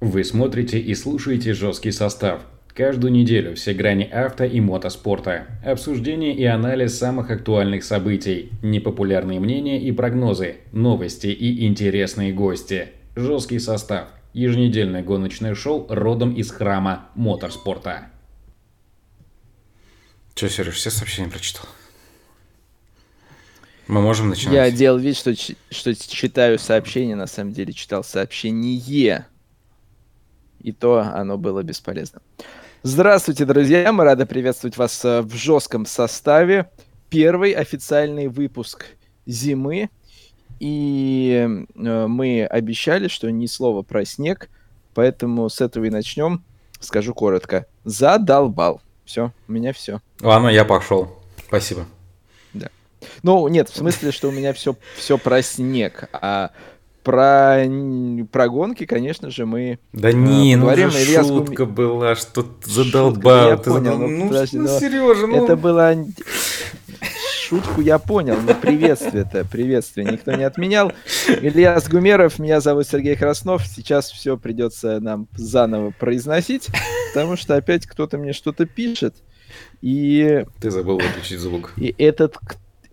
Вы смотрите и слушаете жесткий состав. Каждую неделю все грани авто и мотоспорта. Обсуждение и анализ самых актуальных событий, непопулярные мнения и прогнозы, новости и интересные гости. Жесткий состав. Еженедельное гоночное шоу родом из храма моторспорта. Че, Сереж, все сообщения прочитал? Мы можем начинать? Я делал вид, что, что читаю сообщение, на самом деле читал сообщение. И то оно было бесполезно. Здравствуйте, друзья! Мы рады приветствовать вас э, в жестком составе. Первый официальный выпуск зимы. И э, мы обещали, что ни слова про снег, поэтому с этого и начнем. Скажу коротко. Задолбал. Все, у меня все. Ладно, я пошел. Спасибо. Да. Ну, нет, в смысле, что у меня все, все про снег, а про, про гонки, конечно же, мы Да не, э, ну уже Илья шутка Гуми... была, что ты задолбал. Шутка, я понял, задол... ну, подожди, ну, Сережа, ну... Это была... Шутку я понял, но приветствие-то, приветствие никто не отменял. Илья Гумеров, меня зовут Сергей Краснов. Сейчас все придется нам заново произносить, потому что опять кто-то мне что-то пишет. И... Ты забыл выключить звук. И этот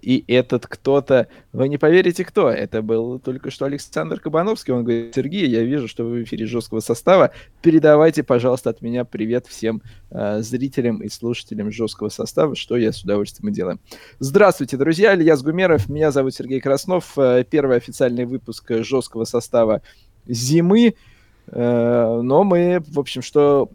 и этот кто-то, вы не поверите, кто. Это был только что Александр Кабановский. Он говорит, Сергей, я вижу, что вы в эфире жесткого состава. Передавайте, пожалуйста, от меня привет всем э, зрителям и слушателям жесткого состава, что я с удовольствием и делаю. Здравствуйте, друзья. Илья Гумеров. Меня зовут Сергей Краснов. Э, первый официальный выпуск жесткого состава зимы. Э, но мы, в общем, что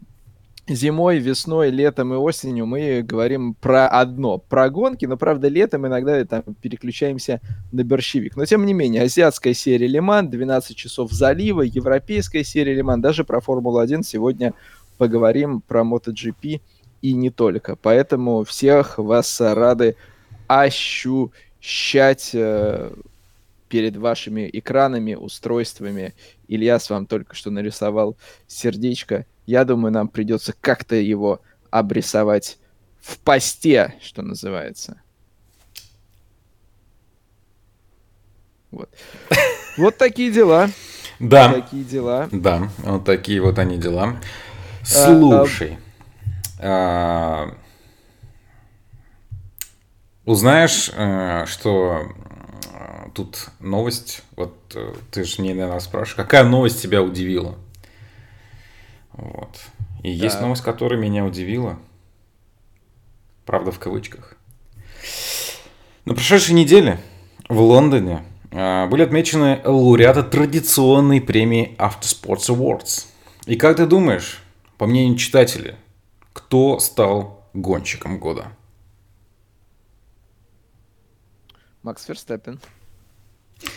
зимой, весной, летом и осенью мы говорим про одно, про гонки, но, правда, летом иногда там переключаемся на борщевик. Но, тем не менее, азиатская серия Лиман, 12 часов залива, европейская серия Лиман, даже про Формулу-1 сегодня поговорим про MotoGP и не только. Поэтому всех вас рады ощущать э, перед вашими экранами, устройствами. Ильяс вам только что нарисовал сердечко я думаю, нам придется как-то его обрисовать в посте, что называется. Вот. Вот такие дела. Да. Такие дела. Да, вот такие вот они дела. А, Слушай. А, а... Узнаешь, что э, тут новость, вот э, ты же мне, наверное, спрашиваешь, какая новость тебя удивила? Вот. И да. есть новость, которая меня удивила. Правда, в кавычках. На прошедшей неделе в Лондоне а, были отмечены лауреаты традиционной премии After Sports Awards. И как ты думаешь, по мнению читателей, кто стал гонщиком года? Макс Ферстеппен.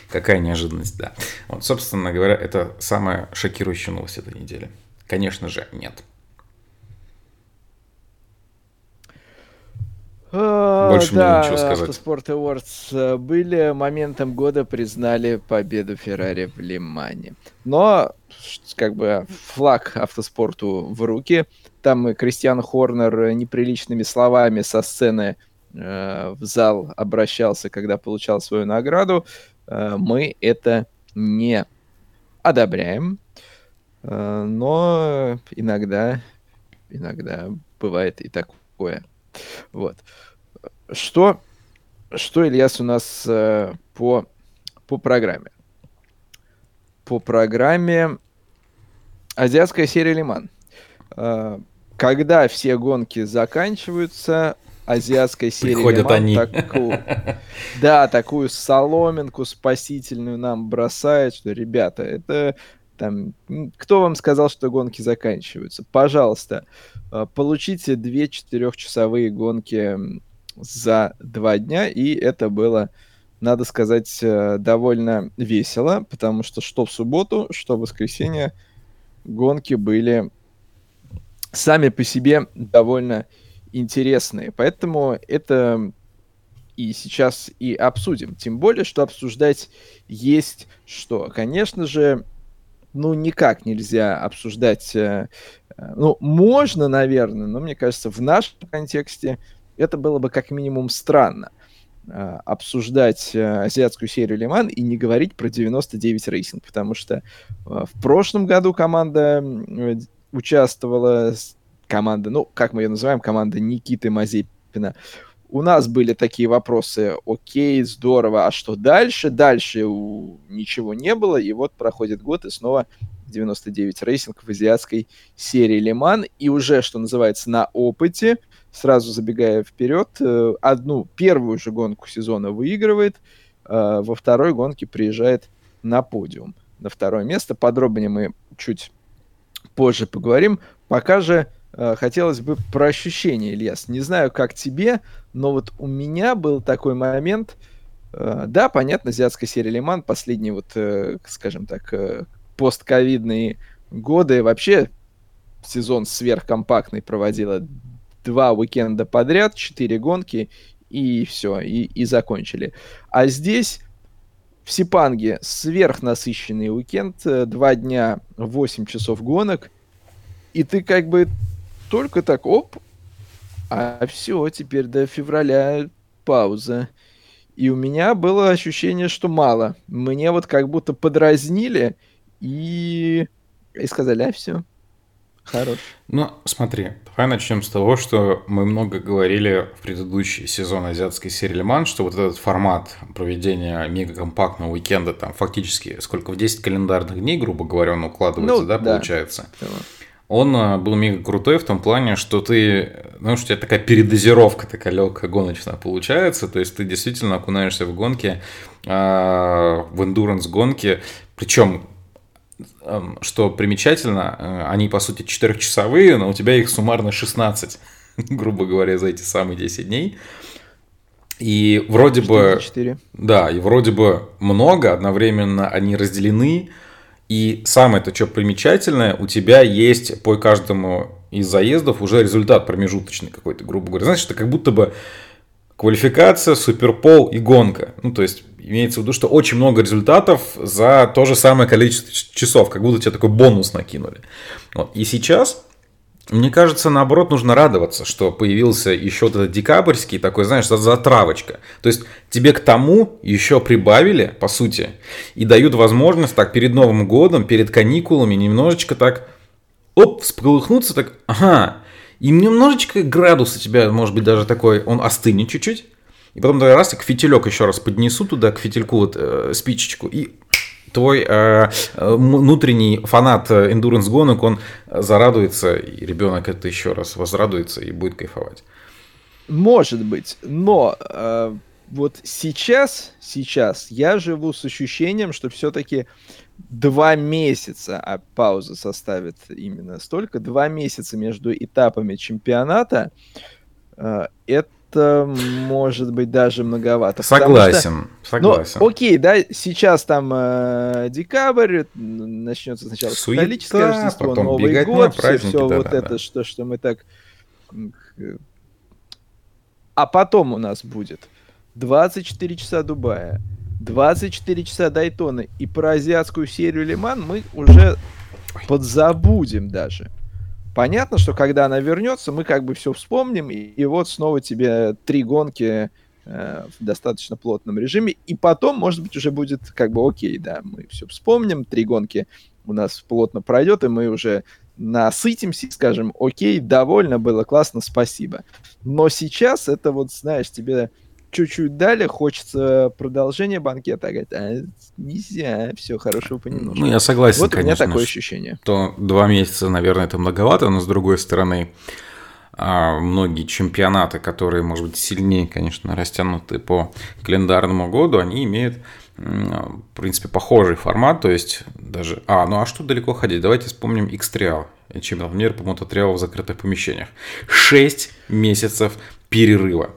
Какая неожиданность, да. Вот, собственно говоря, это самая шокирующая новость этой недели. Конечно же, нет. А, Больше да, мне ничего сказать. Автоспорт Awards э, были моментом года, признали победу Феррари в Лимане. Но, как бы, флаг автоспорту в руки. Там и Кристиан Хорнер неприличными словами со сцены э, в зал обращался, когда получал свою награду. Э, мы это не одобряем. Э, но иногда, иногда бывает и такое. Вот. Что, что Ильяс, у нас э, по, по программе? По программе Азиатская серия Лиман. Э, когда все гонки заканчиваются, азиатская серия Приходят Лиман они. Такую, да, такую соломинку спасительную нам бросает, что, ребята, это там, кто вам сказал, что гонки заканчиваются? Пожалуйста, а, получите две четырехчасовые гонки за два дня, и это было, надо сказать, э, довольно весело, потому что что в субботу, что в воскресенье гонки были сами по себе довольно интересные. Поэтому это и сейчас и обсудим. Тем более, что обсуждать есть что. Конечно же, ну, никак нельзя обсуждать. Э, э, ну, можно, наверное, но мне кажется, в нашем контексте это было бы как минимум странно. а, обсуждать азиатскую серию Ле-Ман и не говорить про 99 Racing, потому что в прошлом году команда участвовала, команда, ну, как мы ее называем, команда Никиты Мазепина, у нас были такие вопросы, окей, здорово, а что дальше? Дальше ничего не было, и вот проходит год, и снова 99 Racing в азиатской серии Ле-Ман, и уже, что называется, на опыте, сразу забегая вперед, э, одну первую же гонку сезона выигрывает, э, во второй гонке приезжает на подиум, на второе место. Подробнее мы чуть позже поговорим. Пока же хотелось бы про ощущения, Ильяс. Не знаю, как тебе, но вот у меня был такой момент. Э, да, понятно, азиатская серия Лиман, последние вот, э, скажем так, постковидные годы, вообще сезон сверхкомпактный проводила два уикенда подряд, четыре гонки, и все, и, и закончили. А здесь в Сипанге сверхнасыщенный уикенд, два дня, 8 часов гонок, и ты как бы только так, оп, а все, теперь до февраля пауза. И у меня было ощущение, что мало. Мне вот как будто подразнили и, и сказали, а все, хорош. Ну, смотри, давай начнем с того, что мы много говорили в предыдущий сезон азиатской серии Лиман, что вот этот формат проведения мегакомпактного уикенда, там фактически сколько, в 10 календарных дней, грубо говоря, он укладывается, ну, да, да, получается? Да он э, был мега крутой в том плане, что ты, ну, что у тебя такая передозировка такая легкая гоночная получается, то есть ты действительно окунаешься в гонки, а, в эндуранс гонки, причем что примечательно, э, они по сути 4-часовые, но у тебя их суммарно 16, грубо говоря, за эти самые 10 дней. И вроде 4 бы... 4. Да, и вроде бы много, одновременно они разделены, и самое-то, что примечательное, у тебя есть по каждому из заездов уже результат промежуточный какой-то, грубо говоря. Знаешь, это как будто бы квалификация, суперпол и гонка. Ну, то есть, имеется в виду, что очень много результатов за то же самое количество часов, как будто тебе такой бонус накинули. Вот. И сейчас мне кажется, наоборот, нужно радоваться, что появился еще вот этот декабрьский такой, знаешь, затравочка. То есть тебе к тому еще прибавили, по сути, и дают возможность так перед Новым годом, перед каникулами немножечко так, оп, всполыхнуться, так, ага, и немножечко градус у тебя, может быть, даже такой, он остынет чуть-чуть, и потом раз, к фитилек еще раз поднесу туда, к фитильку вот э, спичечку, и твой э, внутренний фанат эндуранс гонок, он зарадуется, и ребенок это еще раз возрадуется и будет кайфовать. Может быть, но э, вот сейчас, сейчас я живу с ощущением, что все-таки два месяца, а пауза составит именно столько, два месяца между этапами чемпионата, э, это это может быть даже многовато. Согласен, что, согласен. Ну, окей, да, сейчас там э, декабрь, начнется сначала Суета, католическое Рождество, потом Новый год, все, все да, вот да, это, да. Что, что мы так... А потом у нас будет 24 часа Дубая, 24 часа Дайтона, и про азиатскую серию Лиман мы уже подзабудем даже. Понятно, что когда она вернется, мы как бы все вспомним, и, и вот снова тебе три гонки э, в достаточно плотном режиме, и потом, может быть, уже будет как бы окей, да, мы все вспомним, три гонки у нас плотно пройдет, и мы уже насытимся скажем, окей, довольно было, классно, спасибо. Но сейчас это вот, знаешь, тебе чуть-чуть дали, хочется продолжения банкета, а говорит, а, нельзя, все, хорошего понемножку. Ну, я согласен, Вот конечно, у меня такое ощущение. То два месяца, наверное, это многовато, но с другой стороны, а, многие чемпионаты, которые, может быть, сильнее, конечно, растянуты по календарному году, они имеют в принципе, похожий формат, то есть даже... А, ну а что далеко ходить? Давайте вспомним X-Trial, чемпионат мира по мототриалу в закрытых помещениях. Шесть месяцев перерыва.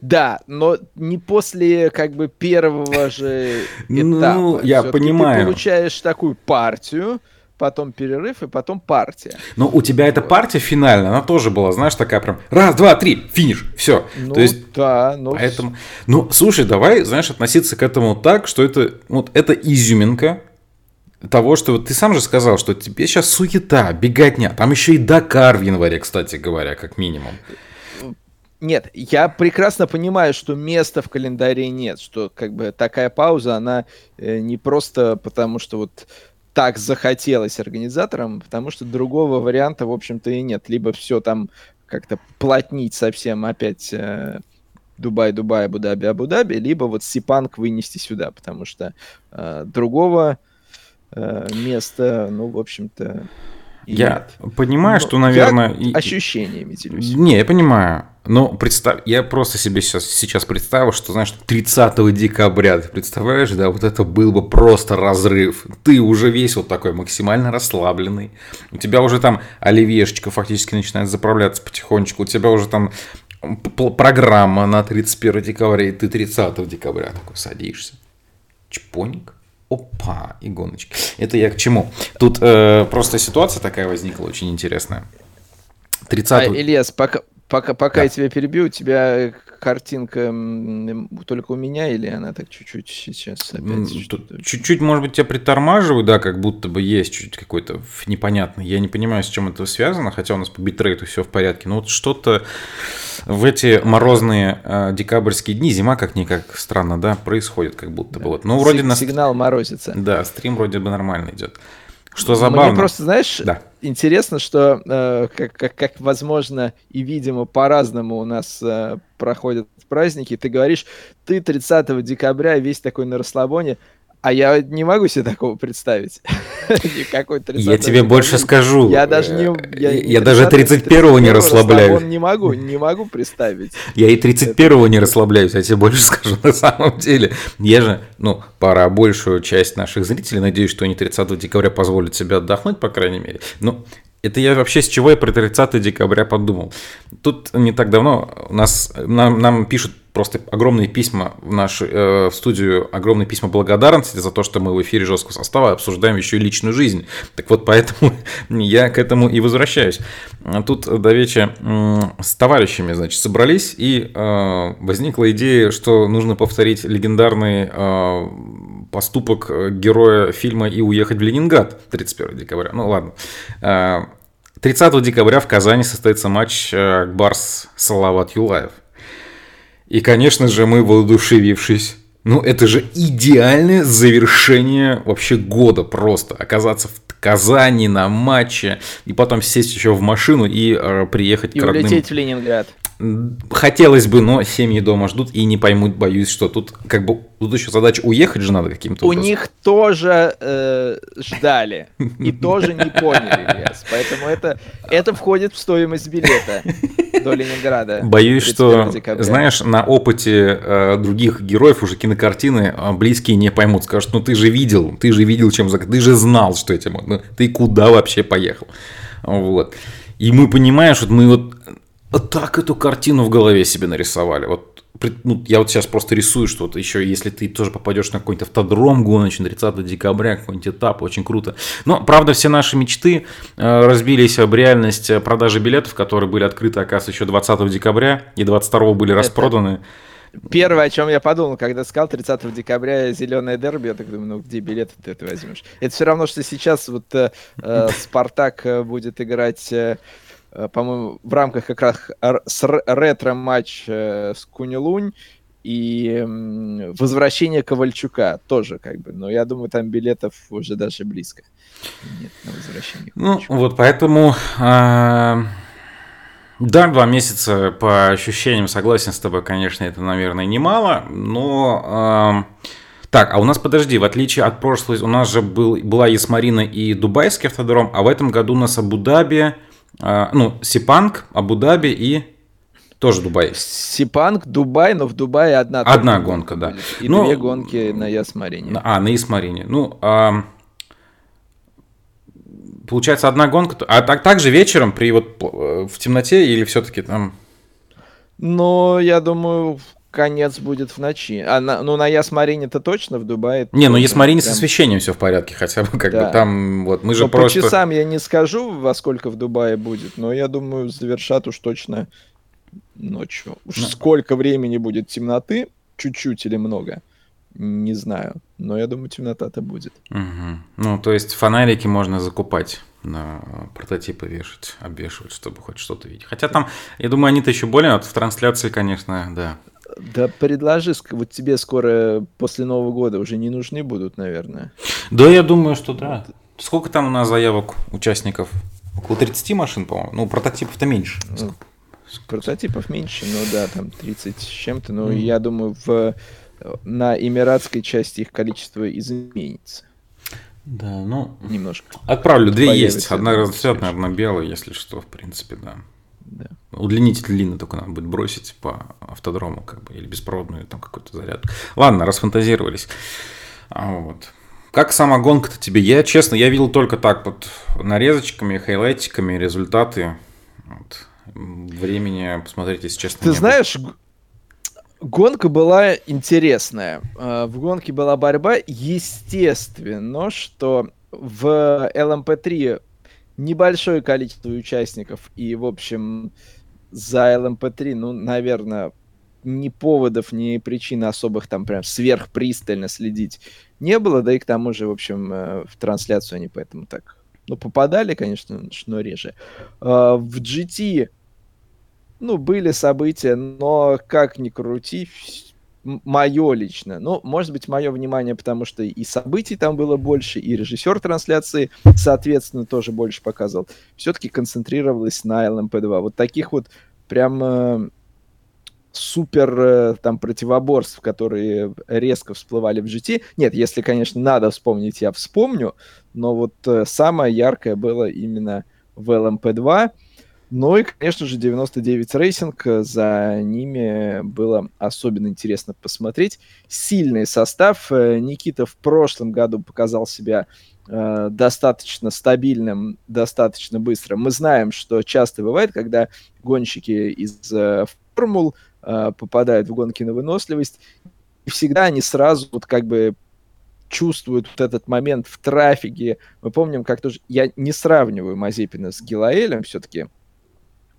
Да, но не после как бы первого же ну, этапа. Ну, я понимаю. Ты получаешь такую партию, потом перерыв и потом партия. Но у тебя эта партия финальная, она тоже была, знаешь, такая прям раз, два, три, финиш, все. Ну, То есть, да, ну... Поэтому, ну, слушай, давай, знаешь, относиться к этому так, что это, вот, это изюминка, того, что вот ты сам же сказал, что тебе сейчас суета, беготня, там еще и Дакар в январе, кстати говоря, как минимум. Нет, я прекрасно понимаю, что места в календаре нет, что как бы такая пауза, она э, не просто потому, что вот так захотелось организаторам, потому что другого варианта, в общем-то, и нет. Либо все там как-то плотнить совсем опять э, Дубай, Дубай, Абу-Даби, Абу-Даби, либо вот Сипанк вынести сюда, потому что э, другого э, места, ну, в общем-то, я нет. понимаю, Но что, наверное... Я ощущениями делюсь. Не, я понимаю. Но представь, я просто себе сейчас, сейчас представил, что, знаешь, 30 декабря, ты представляешь, да, вот это был бы просто разрыв. Ты уже весь вот такой максимально расслабленный. У тебя уже там оливьешечка фактически начинает заправляться потихонечку. У тебя уже там программа на 31 декабря, и ты 30 декабря такой садишься. Чпоник. Опа, и гоночки. Это я к чему? Тут э, просто ситуация такая возникла очень интересная. 30 а, Ильяс, пока, пока, пока да. я тебя перебью, у тебя картинка только у меня или она так чуть-чуть сейчас опять? Чуть-чуть, может быть, тебя притормаживаю, да, как будто бы есть чуть какой-то непонятный. Я не понимаю, с чем это связано, хотя у нас по битрейту все в порядке. Но вот что-то в эти морозные э, декабрьские дни, зима как-никак странно, да, происходит как будто да. бы. Вот. Ну, вроде на... Сигнал морозится. Да, стрим вроде бы нормально идет. Что забавно. Мне просто, знаешь, да. интересно, что э, как, как, как возможно и, видимо, по-разному у нас э, проходят праздники. Ты говоришь, ты 30 декабря весь такой на расслабоне, а я не могу себе такого представить. Никакой Я тебе больше скажу. Я даже не... Я, я даже 31-го не расслабляюсь. Не могу, не могу представить. Я и 31-го не расслабляюсь, я тебе больше скажу на самом деле. Я же, ну, пора большую часть наших зрителей, надеюсь, что они 30 декабря позволят себе отдохнуть, по крайней мере. Ну, это я вообще с чего я про 30 декабря подумал. Тут не так давно у нас, нам, нам пишут просто огромные письма в нашу э, в студию, огромные письма благодарности за то, что мы в эфире жесткого состава обсуждаем еще и личную жизнь. Так вот, поэтому я к этому и возвращаюсь. Тут до вечера э, с товарищами, значит, собрались, и э, возникла идея, что нужно повторить легендарный э, поступок героя фильма и уехать в Ленинград 31 декабря. Ну ладно. 30 э, декабря в Казани состоится матч э, Барс Салават Юлаев. И, конечно же, мы воодушевившись. Ну, это же идеальное завершение вообще года просто. Оказаться в Казани на матче, и потом сесть еще в машину и э, приехать и к родным. И улететь в Ленинград. Хотелось бы, но семьи дома ждут и не поймут, боюсь, что тут как бы тут еще задача уехать же надо каким-то У них тоже э, ждали и тоже не поняли, поэтому это, это входит в стоимость билета до Ленинграда. Боюсь, что, декабря. знаешь, на опыте э, других героев уже кинокартины э, близкие не поймут, скажут, ну ты же видел, ты же видел, чем ты же знал, что этим, ну, ты куда вообще поехал, вот. И мы понимаем, что мы вот так эту картину в голове себе нарисовали. Вот ну, я вот сейчас просто рисую, что вот еще если ты тоже попадешь на какой-нибудь автодром гоночный 30 декабря, какой-нибудь этап, очень круто. Но, правда, все наши мечты э, разбились об реальность продажи билетов, которые были открыты, оказывается, еще 20 декабря и 22 были распроданы. Первое, о чем я подумал, когда сказал 30 декабря зеленое дерби, я так думаю, ну где билеты ты это возьмешь? Это все равно, что сейчас вот э, э Спартак э, будет играть э, Э, по-моему, в рамках как раз ретро-матч э, с Кунилунь и возвращение Ковальчука тоже как бы. Но я думаю, там билетов уже даже близко нет на возвращение. Ну, вот поэтому... А, да, два месяца по ощущениям согласен с тобой, конечно, это, наверное, немало, но... Так, а у нас, подожди, в отличие от прошлой, у нас же был, была Ясмарина и Дубайский автодром, а в этом году у нас Абу-Даби, ну, Сепанг, Абу-Даби и тоже Дубай. Сепанг, Дубай, но в Дубае одна. Одна гонка, да. И ну, две гонки на Яс-Марине. А, на Яс-Марине. Ну, а, получается одна гонка. А так, так же вечером при вот э, в темноте или все-таки там? Ну, я думаю, конец будет в ночи. А на, ну, на Яс-Марине-то точно в Дубае. Не, ну Яс-Марине прям... с освещением все в порядке, хотя бы как да. бы там вот мы же но просто. По часам я не скажу, во сколько в Дубае будет, но я думаю, завершат уж точно ночью. Уж ну. сколько времени будет темноты, чуть-чуть или много, не знаю. но я думаю, темнота-то будет. Угу. Ну, то есть фонарики можно закупать на прототипы вешать, обвешивать, чтобы хоть что-то видеть. Хотя там, я думаю, они-то еще более, вот в трансляции, конечно, да. Да предложи, вот тебе скоро после Нового года уже не нужны будут, наверное. Да, я думаю, что да. Сколько там у нас заявок участников? Около 30 машин, по-моему. Ну, прототипов-то меньше. Ну, прототипов меньше, ну да, там 30 с чем-то. Но mm. я думаю, в, на эмиратской части их количество изменится. Да, ну... Немножко. Отправлю, две есть. Одна разноцветная, одна белая, если что, в принципе, да. Да. Удлинитель длинный только надо будет бросить по автодрому, как бы, или беспроводную там какой-то заряд. Ладно, расфантазировались. А вот. Как сама гонка-то тебе? Я, честно, я видел только так вот нарезочками, хайлайтиками, результаты. Вот. Времени посмотреть, если честно, Ты знаешь, было. гонка была интересная. А, в гонке была борьба. Естественно, что в LMP3 небольшое количество участников. И, в общем, за LMP3, ну, наверное, ни поводов, ни причин особых там прям сверхпристально следить не было, да и к тому же, в общем, э, в трансляцию они поэтому так, ну, попадали, конечно, но реже. А, в GT, ну, были события, но как ни крути, мое лично. Ну, может быть, мое внимание, потому что и событий там было больше, и режиссер трансляции, соответственно, тоже больше показывал. Все-таки концентрировалось на LMP2. Вот таких вот прям э, супер э, там противоборств, которые резко всплывали в GT. Нет, если, конечно, надо вспомнить, я вспомню, но вот э, самое яркое было именно в LMP2. Ну и, конечно же, 99 Racing, э, за ними было особенно интересно посмотреть. Сильный состав. Никита в прошлом году показал себя э, достаточно стабильным, достаточно быстро. Мы знаем, что часто бывает, когда гонщики из э, формул э, попадают в гонки на выносливость, и всегда они сразу вот как бы чувствуют вот этот момент в трафике. Мы помним, как тоже... Я не сравниваю Мазепина с Гилаэлем все-таки,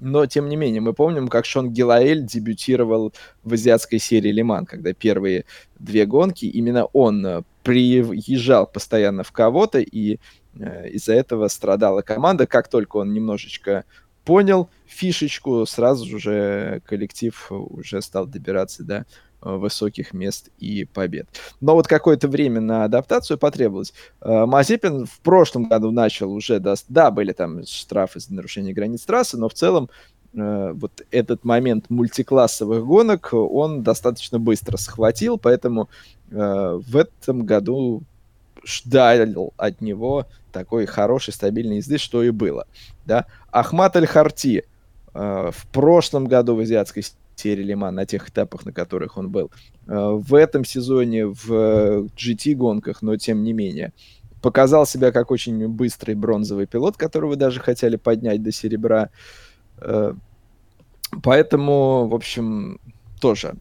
но, тем не менее, мы помним, как Шон Гилаэль дебютировал в азиатской серии Лиман, когда первые две гонки, именно он э, приезжал постоянно в кого-то, и э, из-за этого страдала команда. Как только он немножечко понял фишечку, сразу же коллектив уже стал добираться до высоких мест и побед. Но вот какое-то время на адаптацию потребовалось. Э, Мазепин в прошлом году начал уже, да, да были там штрафы за нарушение границ трассы, но в целом э, вот этот момент мультиклассовых гонок он достаточно быстро схватил, поэтому э, в этом году ждал от него такой хорошей, стабильной езды, что и было. Да? Ахмат Аль-Харти э, в прошлом году в азиатской серии Лиман, на тех этапах, на которых он был, э, в этом сезоне в GT-гонках, но тем не менее, показал себя как очень быстрый бронзовый пилот, которого даже хотели поднять до серебра. Э, поэтому, в общем, тоже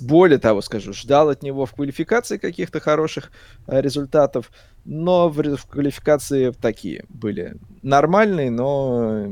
более того, скажу, ждал от него в квалификации каких-то хороших э, результатов, но в, в квалификации такие были нормальные, но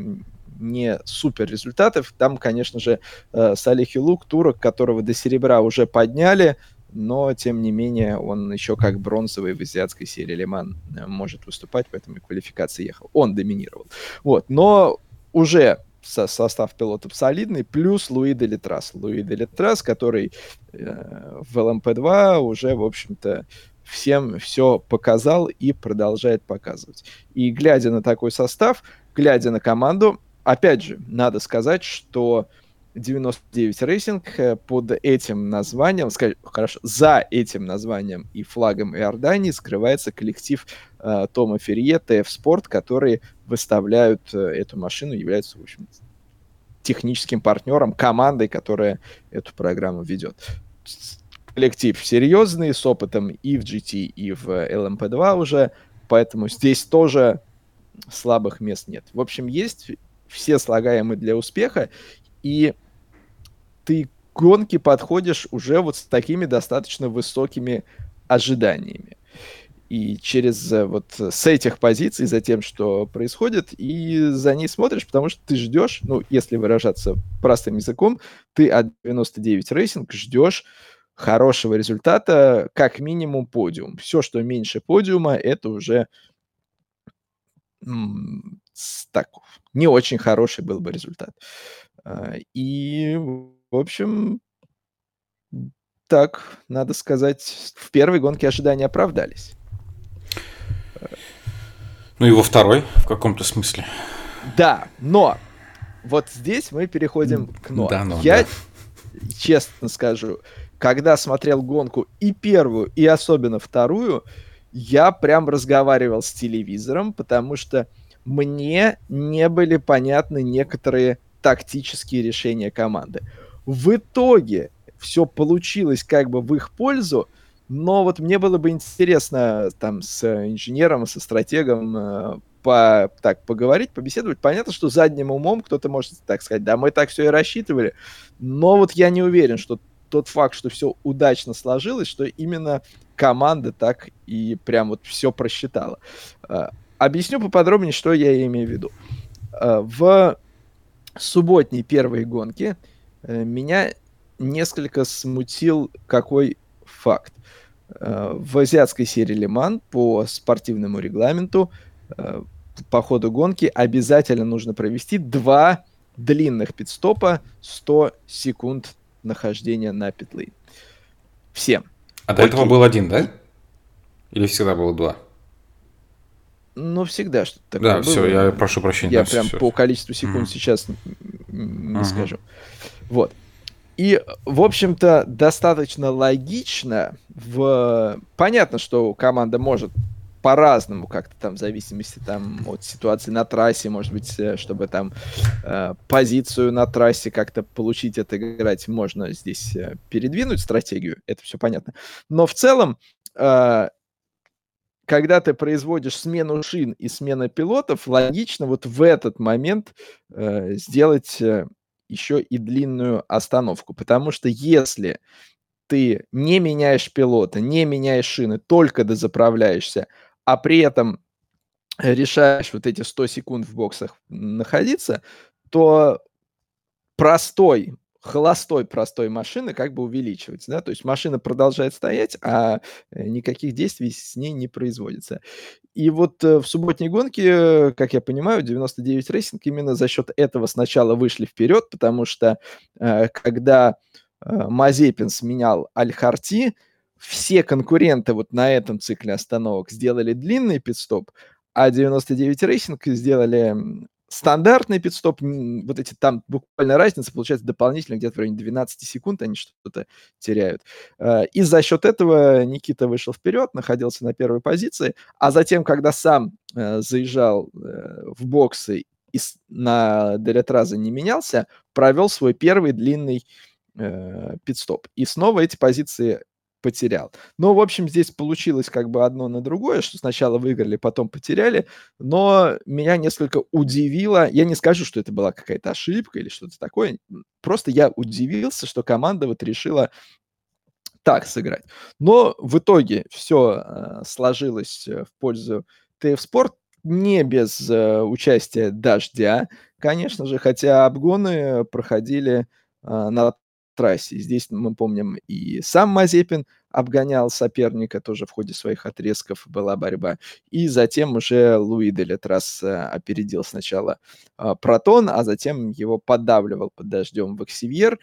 не супер результатов. Там, конечно же, э, Салих Лук, турок, которого до серебра уже подняли, но, тем не менее, он еще как бронзовый в азиатской серии Лиман э, может выступать, поэтому и квалификации ехал. Он доминировал. Вот, но уже со состав пилотов солидный, плюс Луи Делитрас. Луи Делитрас, который э, в ЛМП-2 уже, в общем-то, всем все показал и продолжает показывать. И глядя на такой состав, глядя на команду, опять же, надо сказать, что 99 Racing э, под этим названием, сказать, хорошо, за этим названием и флагом Иордании скрывается коллектив э, Тома Ферье, ТФ Спорт, которые выставляют э, эту машину, являются, в общем, техническим партнером, командой, которая эту программу ведет. Коллектив серьезный, с опытом и в GT, и в LMP2 уже, поэтому здесь тоже слабых мест нет. В общем, есть все слагаемые для успеха, и ты к гонке подходишь уже вот с такими достаточно высокими ожиданиями. И через э, вот с этих позиций, за тем, что происходит, и за ней смотришь, потому что ты ждешь, ну, если выражаться простым языком, ты от 99 Racing ждешь хорошего результата, как минимум подиум. Все, что меньше подиума, это уже так, не очень хороший был бы результат. А, и, в общем, так, надо сказать, в первой гонке ожидания оправдались. Ну и во второй, в каком-то смысле. Да, но вот здесь мы переходим к но. Да, но Я да. честно скажу, когда смотрел гонку и первую, и особенно вторую, я прям разговаривал с телевизором, потому что мне не были понятны некоторые тактические решения команды. В итоге все получилось как бы в их пользу, но вот мне было бы интересно там с инженером, со стратегом э, по, так поговорить, побеседовать. Понятно, что задним умом кто-то может так сказать, да, мы так все и рассчитывали, но вот я не уверен, что тот факт, что все удачно сложилось, что именно команда так и прям вот все просчитала. Э, объясню поподробнее, что я имею в виду. Э, в субботней первой гонке меня несколько смутил какой факт. Э, в азиатской серии Лиман по спортивному регламенту э, по ходу гонки обязательно нужно провести два длинных пидстопа 100 секунд нахождения на питлейн. Всем. А до Окей. этого был один, да? Или всегда было два? Ну, всегда что-то такое Да, было. все, я прошу прощения. Я прям все. по количеству секунд mm. сейчас не mm-hmm. скажу. Вот. И, в общем-то, достаточно логично. В... Понятно, что команда может по-разному как-то там в зависимости там от ситуации на трассе, может быть, э, чтобы там э, позицию на трассе как-то получить, отыграть, можно здесь э, передвинуть стратегию, это все понятно. Но в целом, э, когда ты производишь смену шин и смена пилотов, логично вот в этот момент э, сделать э, еще и длинную остановку. Потому что если ты не меняешь пилота, не меняешь шины, только дозаправляешься, а при этом решаешь вот эти 100 секунд в боксах находиться, то простой холостой простой машины как бы увеличивается, да, то есть машина продолжает стоять, а э, никаких действий с ней не производится. И вот э, в субботней гонке, как я понимаю, 99 Racing именно за счет этого сначала вышли вперед, потому что э, когда Мазепин сменял Аль-Харти, все конкуренты вот на этом цикле остановок сделали длинный пидстоп, а 99 Racing сделали стандартный пидстоп, вот эти там буквально разница получается дополнительно где-то в районе 12 секунд они что-то теряют. Э, и за счет этого Никита вышел вперед, находился на первой позиции, а затем, когда сам э, заезжал э, в боксы и на Делетраза не менялся, провел свой первый длинный пидстоп. И снова эти позиции потерял. Но, в общем, здесь получилось как бы одно на другое, что сначала выиграли, потом потеряли, но меня несколько удивило, я не скажу, что это была какая-то ошибка или что-то такое, просто я удивился, что команда вот решила так сыграть. Но в итоге все э, сложилось э, в пользу ТФ Спорт, не без э, участия дождя, конечно же, хотя обгоны проходили э, на трассе. Здесь мы помним и сам Мазепин обгонял соперника, тоже в ходе своих отрезков была борьба. И затем уже Луи Делетрас э, опередил сначала э, Протон, а затем его подавливал под дождем в Эксивьер.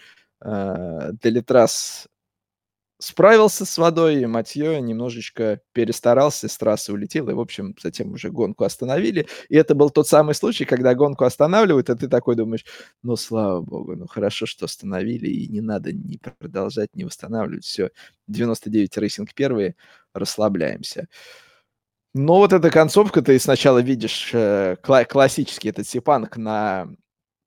Справился с водой, и Матье немножечко перестарался, с трассы улетел, и, в общем, затем уже гонку остановили. И это был тот самый случай, когда гонку останавливают, и ты такой думаешь, ну, слава богу, ну, хорошо, что остановили, и не надо ни продолжать, ни восстанавливать. Все, 99 Racing первые, расслабляемся. Но вот эта концовка, ты сначала видишь э, кла- классический этот Сепанг на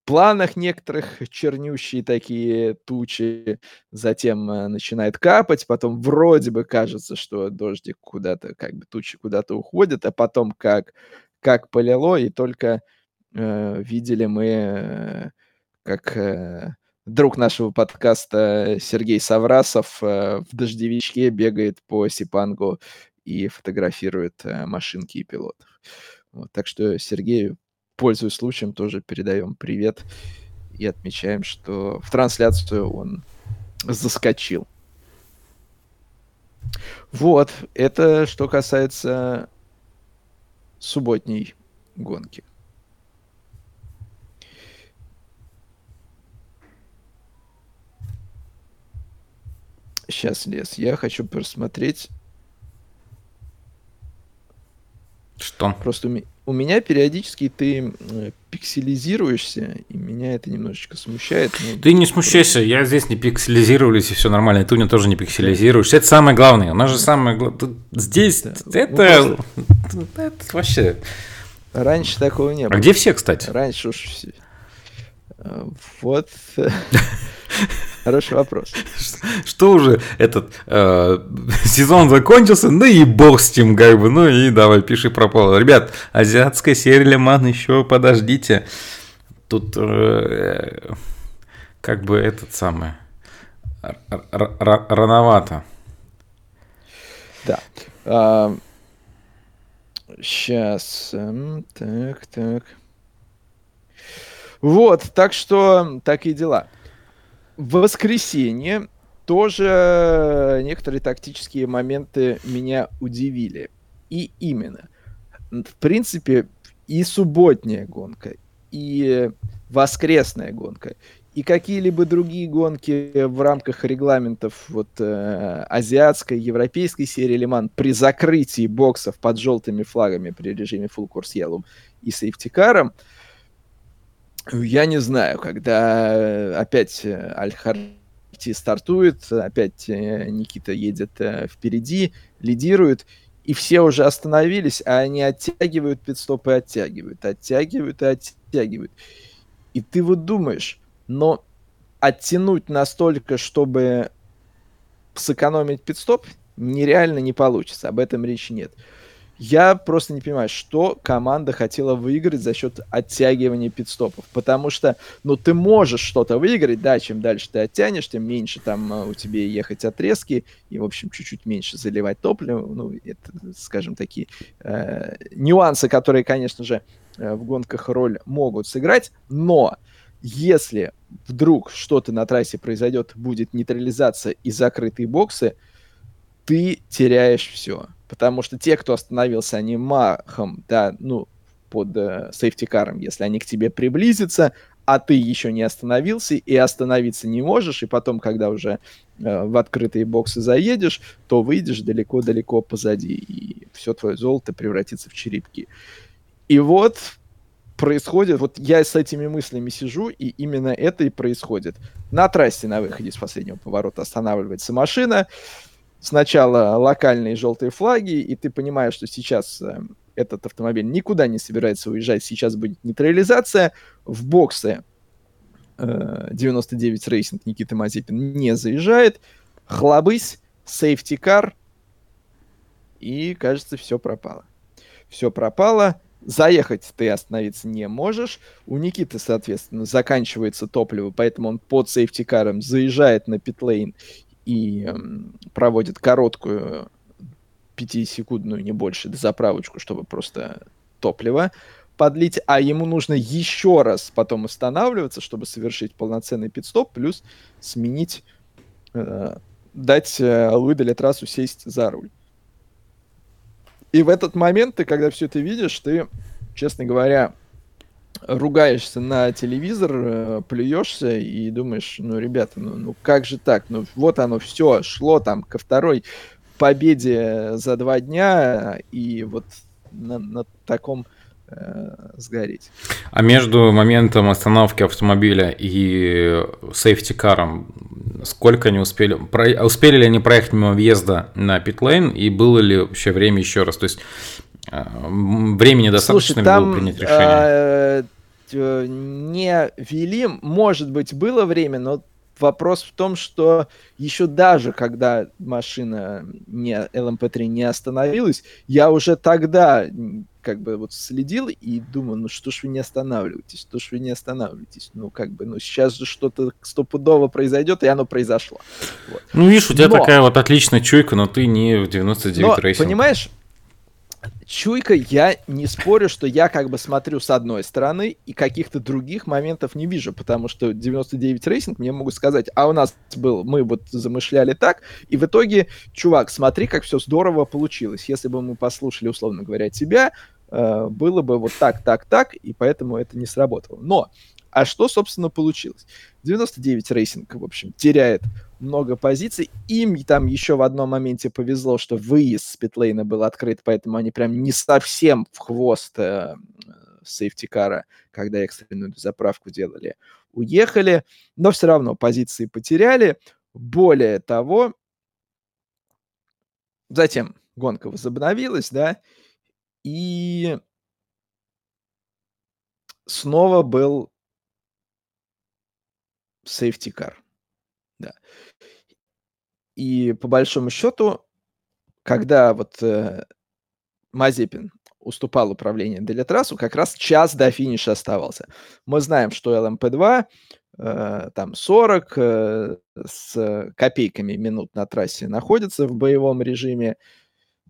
планах некоторых чернющие такие тучи, затем э, начинает капать, потом вроде бы кажется, что дождик куда-то, как бы тучи куда-то уходят, а потом как, как полило, и только э, видели мы, э, как э, друг нашего подкаста Сергей Саврасов э, в дождевичке бегает по Сипангу и фотографирует э, машинки и пилотов. Вот, так что Сергею пользуясь случаем, тоже передаем привет и отмечаем, что в трансляцию он заскочил. Вот, это что касается субботней гонки. Сейчас, Лес, я хочу просмотреть. Что? Просто у, у меня периодически ты пикселизируешься, и меня это немножечко смущает. Но... Ты не смущайся, я здесь не пикселизировались, и все нормально, и ты мне тоже не пикселизируешься. Это самое главное. У нас же самое главное. Здесь да. это... Ну, это вообще... Раньше такого не было. А где все, кстати? Раньше уж все. А, вот. Хороший вопрос. Что уже этот э, сезон закончился, ну и бог с тем, как бы, ну и давай, пиши пропало. Ребят, азиатская серия Лиман еще подождите. Тут э, как бы этот самый рановато. Да. А, сейчас. Эм, так, так. Вот, так что такие дела. В воскресенье тоже некоторые тактические моменты меня удивили. И именно, в принципе, и субботняя гонка, и воскресная гонка, и какие-либо другие гонки в рамках регламентов вот э, азиатской, европейской серии Лиман при закрытии боксов под желтыми флагами при режиме Full Course Yellow и safety car ом, я не знаю, когда э, опять э, Аль-Харти стартует, опять э, Никита едет впереди, лидирует, и все уже остановились, а они оттягивают пит-стопы, оттягивают, оттягивают и оттягивают. И ты вот думаешь, но оттянуть настолько, чтобы сэкономить пит-стоп, нереально не получится, об этом речи нет. Я просто не понимаю, что команда хотела выиграть за счет оттягивания пидстопов. Потому что, ну, ты можешь что-то выиграть, да, чем дальше ты оттянешь, тем меньше там uh, у тебя ехать отрезки, и, в общем, чуть-чуть меньше заливать топливо. Ну, это, скажем, такие э, нюансы, которые, конечно же, э, в гонках роль могут сыграть. Но если вдруг что-то на трассе произойдет, будет нейтрализация и закрытые боксы, ты теряешь все Потому что те, кто остановился, они махом, да, ну, под э, safety car ом, если они к тебе приблизятся, а ты еще не остановился и остановиться не можешь, и потом, когда уже э, в открытые боксы заедешь, то выйдешь далеко-далеко позади, и все твое золото превратится в черепки. И вот происходит, вот я с этими мыслями сижу, и именно это и происходит. На трассе на выходе с последнего поворота останавливается машина, сначала локальные желтые флаги, и ты понимаешь, что сейчас э, этот автомобиль никуда не собирается уезжать, сейчас будет нейтрализация. В боксе э, 99 Racing Никита Мазепин не заезжает. Хлобысь, safety car, и, кажется, все пропало. Все пропало. Заехать ты остановиться не можешь. У Никиты, соответственно, заканчивается топливо, поэтому он под safety car ом заезжает на питлейн и проводит короткую пятисекундную, не больше, заправочку, чтобы просто топливо подлить, а ему нужно еще раз потом останавливаться, чтобы совершить полноценный пит-стоп, плюс сменить, э, дать э, Луи сесть за руль. И в этот момент ты, когда все это видишь, ты, честно говоря, ругаешься на телевизор, э, плюешься и думаешь, ну, ребята, ну, ну как же так? Ну, вот оно все шло там ко второй победе за два дня, и вот на, на таком э, сгореть. А между моментом остановки автомобиля и сейфти-каром сколько они успели? Про, успели ли они проехать мимо въезда на питлейн, и было ли вообще время еще раз? То есть времени достаточно Слушай, там, было принять решение? Э, Э, не вели, может быть, было время, но вопрос в том, что еще даже когда машина не, LMP3 не остановилась, я уже тогда как бы вот следил и думаю, ну что ж вы не останавливаетесь, что ж вы не останавливаетесь, ну как бы, ну сейчас же что-то стопудово произойдет, и оно произошло. Вот. Ну видишь, у тебя но... такая вот отличная чуйка, но ты не в 99 но, Racing. понимаешь, чуйка, я не спорю, что я как бы смотрю с одной стороны и каких-то других моментов не вижу, потому что 99 Racing мне могут сказать, а у нас был, мы вот замышляли так, и в итоге, чувак, смотри, как все здорово получилось. Если бы мы послушали, условно говоря, тебя, э, было бы вот так, так, так, и поэтому это не сработало. Но а что, собственно, получилось? 99 Racing, в общем, теряет много позиций. Им там еще в одном моменте повезло, что выезд с питлейна был открыт, поэтому они прям не совсем в хвост э, safety car а, когда экстренную заправку делали, уехали, но все равно позиции потеряли. Более того, затем гонка возобновилась, да, и снова был safety car. Да. И по большому счету, когда вот э, Мазепин уступал управление Делетрассу, как раз час до финиша оставался. Мы знаем, что ЛМП-2 э, там 40 э, с копейками минут на трассе находится в боевом режиме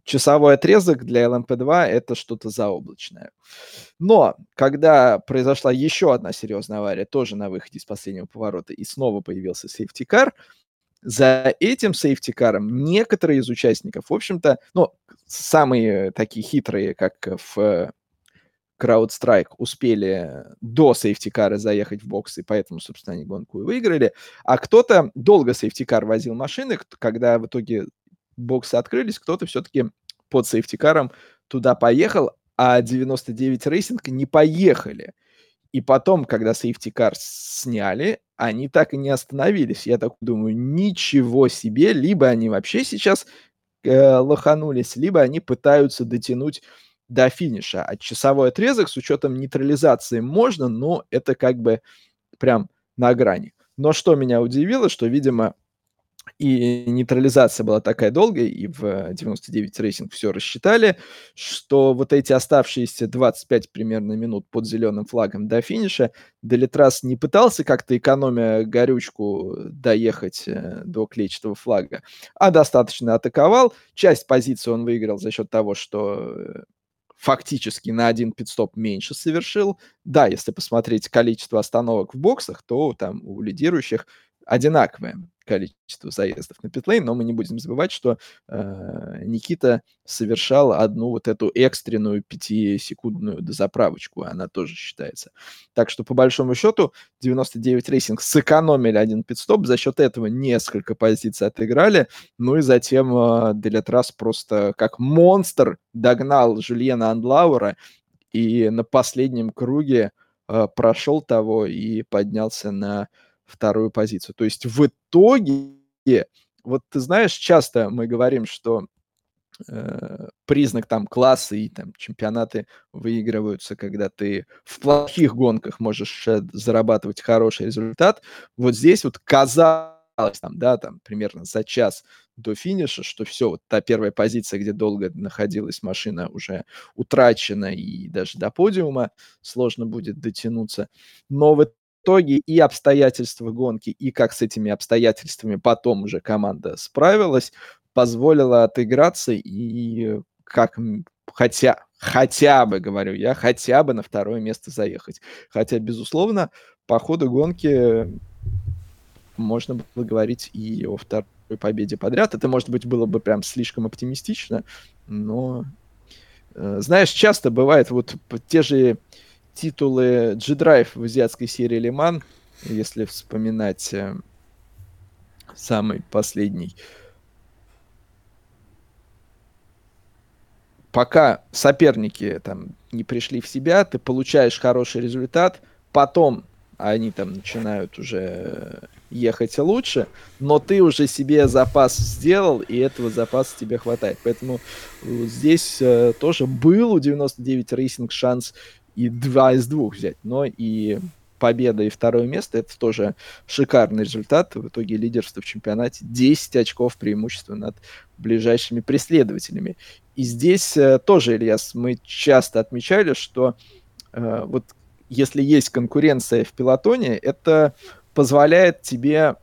часовой отрезок для LMP2 это что-то заоблачное. Но когда произошла еще одна серьезная авария, тоже на выходе из последнего поворота, и снова появился сейфтикар, за этим сейфтикаром некоторые из участников, в общем-то, ну, самые такие хитрые, как в CrowdStrike, успели до сейфтикара заехать в бокс, и поэтому, собственно, они гонку и выиграли. А кто-то долго сейфтикар возил машины, когда в итоге боксы открылись, кто-то все-таки под сейфтикаром туда поехал, а 99 Racing не поехали. И потом, когда сейфтикар сняли, они так и не остановились. Я так думаю, ничего себе, либо они вообще сейчас э, лоханулись, либо они пытаются дотянуть до финиша. А часовой отрезок с учетом нейтрализации можно, но это как бы прям на грани. Но что меня удивило, что, видимо, и нейтрализация была такая долгая, и в 99 Racing все рассчитали, что вот эти оставшиеся 25 примерно минут под зеленым флагом до финиша Делетраз не пытался как-то экономя горючку доехать э, до клетчатого флага, а достаточно атаковал. Часть позиции он выиграл за счет того, что э, фактически на один питстоп меньше совершил. Да, если посмотреть количество остановок в боксах, то там у лидирующих одинаковое количество заездов на питлейн, но мы не будем забывать, что э, Никита совершал одну вот эту экстренную пятисекундную дозаправочку, она тоже считается. Так что, по большому счету, 99 Racing сэкономили один питстоп, за счет этого несколько позиций отыграли, ну и затем э, Делетраз просто как монстр догнал Жульена Андлаура и на последнем круге э, прошел того и поднялся на вторую позицию. То есть в итоге, вот ты знаешь, часто мы говорим, что э, признак там класса и там чемпионаты выигрываются, когда ты в плохих гонках можешь э, зарабатывать хороший результат. Вот здесь вот казалось там, да, там примерно за час до финиша, что все, вот та первая позиция, где долго находилась машина, уже утрачена, и даже до подиума сложно будет дотянуться. Но в итоге и обстоятельства гонки, и как с этими обстоятельствами потом уже команда справилась, позволила отыграться и как хотя, хотя бы, говорю я, хотя бы на второе место заехать. Хотя, безусловно, по ходу гонки можно было говорить и о второй победе подряд. Это, может быть, было бы прям слишком оптимистично, но, э, знаешь, часто бывает вот те же титулы G-Drive в азиатской серии Лиман, если вспоминать э, самый последний. Пока соперники там не пришли в себя, ты получаешь хороший результат, потом они там начинают уже ехать лучше, но ты уже себе запас сделал, и этого запаса тебе хватает. Поэтому э, здесь э, тоже был у 99 Racing шанс и два из двух взять. Но и победа и второе место это тоже шикарный результат. В итоге лидерство в чемпионате 10 очков преимущества над ближайшими преследователями. И здесь э, тоже, Ильяс, мы часто отмечали, что э, вот если есть конкуренция в пелотоне, это позволяет тебе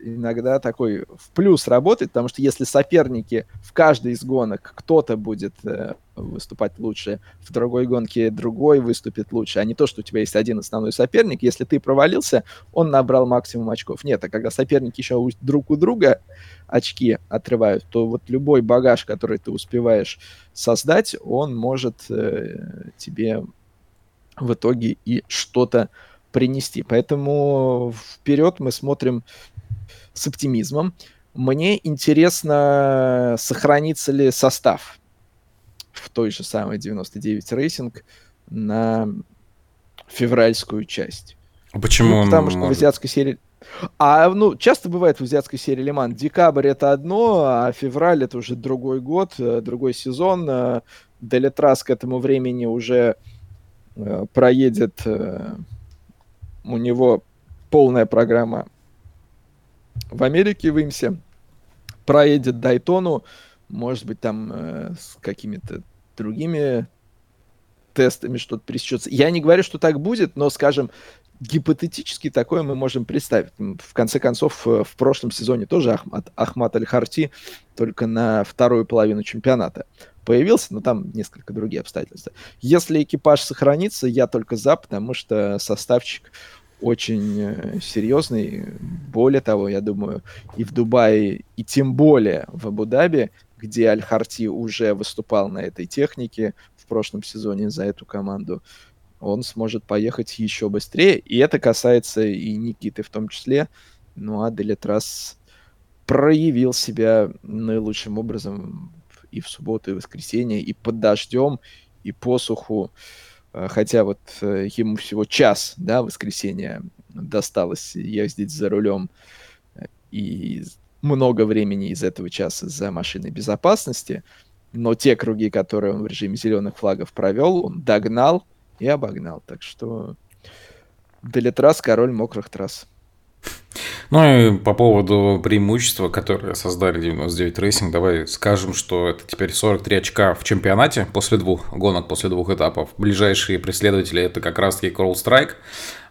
иногда такой в плюс работает, потому что если соперники в каждой из гонок кто-то будет э, выступать лучше, в другой гонке другой выступит лучше, а не то, что у тебя есть один основной соперник, если ты провалился, он набрал максимум очков. Нет, а когда соперники еще друг у друга очки отрывают, то вот любой багаж, который ты успеваешь создать, он может э, тебе в итоге и что-то принести. Поэтому вперед мы смотрим с оптимизмом. Мне интересно, сохранится ли состав в той же самой 99 Racing на февральскую часть. А почему ну, потому что может? в азиатской серии... А, ну, часто бывает в азиатской серии Ле-Ман. Декабрь это одно, а февраль это уже другой год, э, другой сезон. Э, Делитрас к этому времени уже э, проедет у него полная программа в Америке, в Имсе, проедет Дайтону, может быть, там э, с какими-то другими тестами что-то пересечется. Я не говорю, что так будет, но, скажем, гипотетически такое мы можем представить. В конце концов, э, в прошлом сезоне тоже Ахмат, Ахмат Аль-Харти только на вторую половину чемпионата появился, но там несколько другие обстоятельства. Если экипаж сохранится, я только за, потому что составчик очень э, серьезный. Более того, я думаю, и в Дубае, и тем более в Абу-Даби, где Аль-Харти уже выступал на этой технике в прошлом сезоне за эту команду, он сможет поехать еще быстрее. И это касается и Никиты в том числе. Ну а Делитрас проявил себя наилучшим образом и в субботу, и в воскресенье, и под дождем, и посуху. Э, хотя вот э, ему всего час, да, воскресенье досталось ездить за рулем, э, и много времени из этого часа за машиной безопасности, но те круги, которые он в режиме зеленых флагов провел, он догнал и обогнал. Так что Делитрас король мокрых трасс. Ну и по поводу преимущества, которое создали 99 Racing, давай скажем, что это теперь 43 очка в чемпионате после двух гонок, после двух этапов. Ближайшие преследователи это как раз-таки Coral Strike,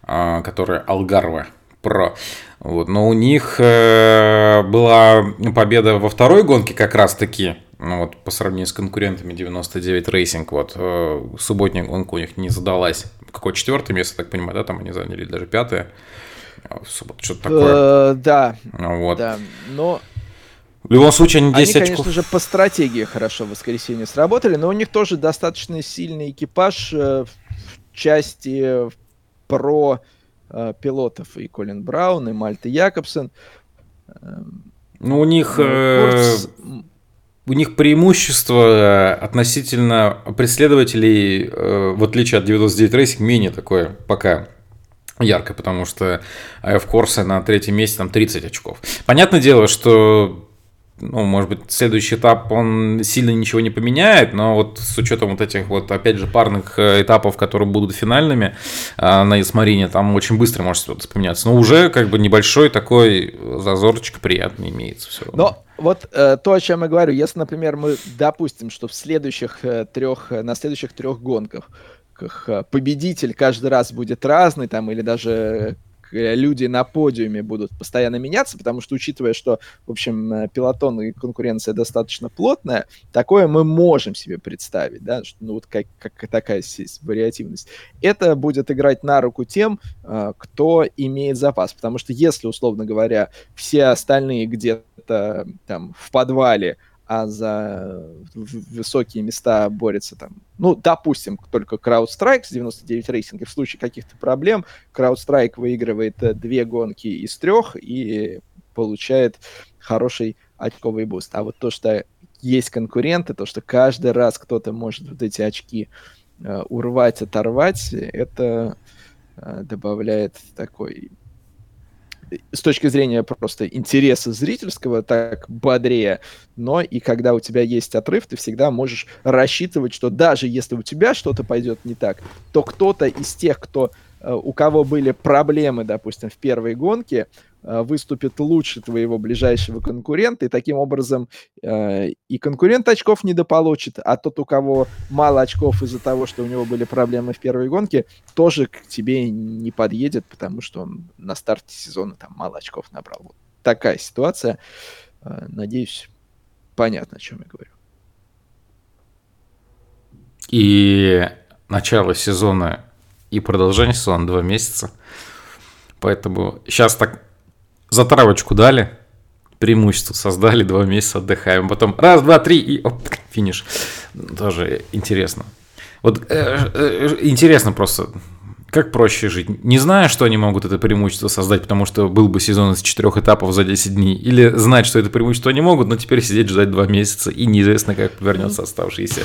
а, который Алгарва Про. Вот. Но у них э, была победа во второй гонке как раз-таки, ну, вот, по сравнению с конкурентами 99 Racing. Вот, э, субботняя гонка у них не задалась. Какое четвертое место, так понимаю, да, там они заняли даже пятое. Что-то такое. Э, да. Ну вот. Да, но... В любом случае, они 10 они, очков. конечно же, по стратегии хорошо в воскресенье сработали, но у них тоже достаточно сильный экипаж э, в части про э, пилотов. И Колин Браун, и Мальта Якобсен. Эм, ну, у них... Курс... У них преимущество относительно преследователей, в отличие от 99 Racing, менее такое пока ярко, потому что в Корсе на третьем месте там 30 очков. Понятное дело, что ну, может быть, следующий этап, он сильно ничего не поменяет, но вот с учетом вот этих вот, опять же, парных э, этапов, которые будут финальными э, на Исмарине, там очень быстро может что-то поменяться. Но уже как бы небольшой такой зазорчик приятный имеется все. Но вот э, то, о чем я говорю, если, например, мы допустим, что в следующих э, трех, на следующих трех гонках Э, победитель каждый раз будет разный, там, или даже э, люди на подиуме будут постоянно меняться, потому что, учитывая, что, в общем, э, пилотон и конкуренция достаточно плотная, такое мы можем себе представить, да, что, ну, вот как, как такая вариативность. Это будет играть на руку тем, кто имеет запас, потому что если, условно говоря, все остальные где-то там в подвале а за высокие места борется там, ну, допустим, только CrowdStrike с 99 Racing. В случае каких-то проблем CrowdStrike выигрывает э, две гонки из трех и получает хороший очковый буст. А вот то, что есть конкуренты, то, что каждый раз кто-то может вот эти очки э, урвать, оторвать, это э, добавляет такой с точки зрения просто интереса зрительского так бодрее, но и когда у тебя есть отрыв, ты всегда можешь рассчитывать, что даже если у тебя что-то пойдет не так, то кто-то из тех, кто Э, у кого были проблемы, допустим, в первой гонке, выступит лучше твоего ближайшего конкурента, и таким образом э, и конкурент очков недополучит, а тот, у кого мало очков из-за того, что у него были проблемы в первой гонке, тоже к тебе не подъедет, потому что он на старте сезона там мало очков набрал. Вот такая ситуация. Э, надеюсь, понятно, о чем я говорю. И начало сезона и продолжение сезона два месяца. Поэтому сейчас так затравочку дали, преимущество создали, два месяца отдыхаем. Потом раз, два, три и оп, финиш. Тоже интересно. Вот э, э, интересно просто, как проще жить? Не зная, что они могут это преимущество создать, потому что был бы сезон из четырех этапов за 10 дней, или знать, что это преимущество они могут, но теперь сидеть ждать два месяца, и неизвестно, как вернется оставшиеся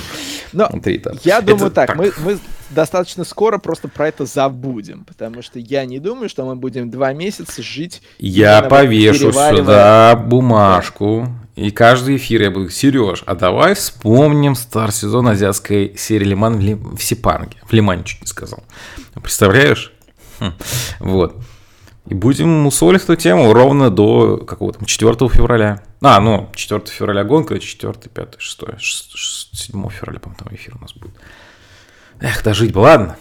но три этапа. Я думаю это так, так. Мы, мы достаточно скоро просто про это забудем, потому что я не думаю, что мы будем два месяца жить. Я повешу сюда бумажку, и каждый эфир я буду, Сереж, а давай вспомним старт сезона азиатской серии Лиман в, Ли... в Сипанге. В Лимане чуть не сказал. Представляешь? Хм. Вот. И будем мусолить эту тему ровно до какого-то 4 февраля. А, ну, 4 февраля гонка, 4, 5, 6, 6 7 февраля, по-моему, там эфир у нас будет. Эх, дожить бы, ладно.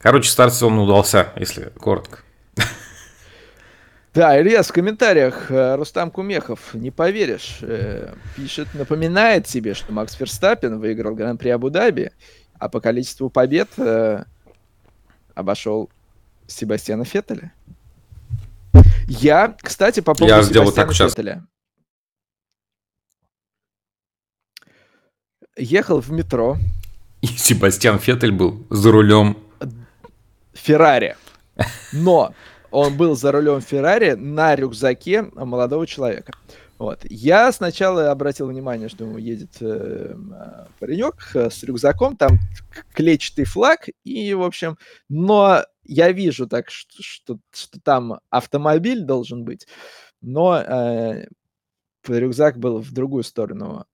Короче, старт сезона удался, если коротко. Да, Ильяс, в комментариях э, Рустам Кумехов, не поверишь, э, пишет, напоминает себе, что Макс Ферстаппин выиграл Гран-при Абу-Даби, а по количеству побед э, обошел Себастьяна Феттеля. Я, кстати, по поводу Я сделал так Феттеля. Ехал в метро. И Себастьян Феттель был за рулем. Феррари. Но он был за рулем Феррари на рюкзаке молодого человека. Вот. Я сначала обратил внимание, что едет э, паренек с рюкзаком, там клетчатый флаг, и, в общем, но я вижу так, что, что, что там автомобиль должен быть, но э, рюкзак был в другую сторону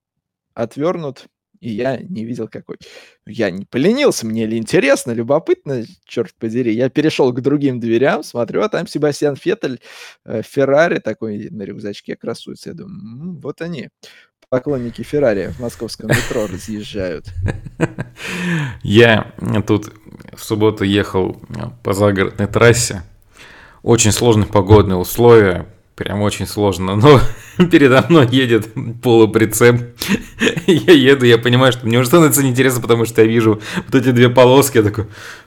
отвернут, и я не видел какой. Я не поленился, мне ли интересно, любопытно, черт подери. Я перешел к другим дверям, смотрю, а там Себастьян Феттель, э, Феррари такой на рюкзачке красуется. Я думаю, м-м, вот они, поклонники Феррари в московском метро разъезжают. Я тут в субботу ехал по загородной трассе. Очень сложные погодные условия. Прям очень сложно, но передо мной едет полуприцеп. я еду, я понимаю, что мне уже становится неинтересно, потому что я вижу вот эти две полоски. Я такой,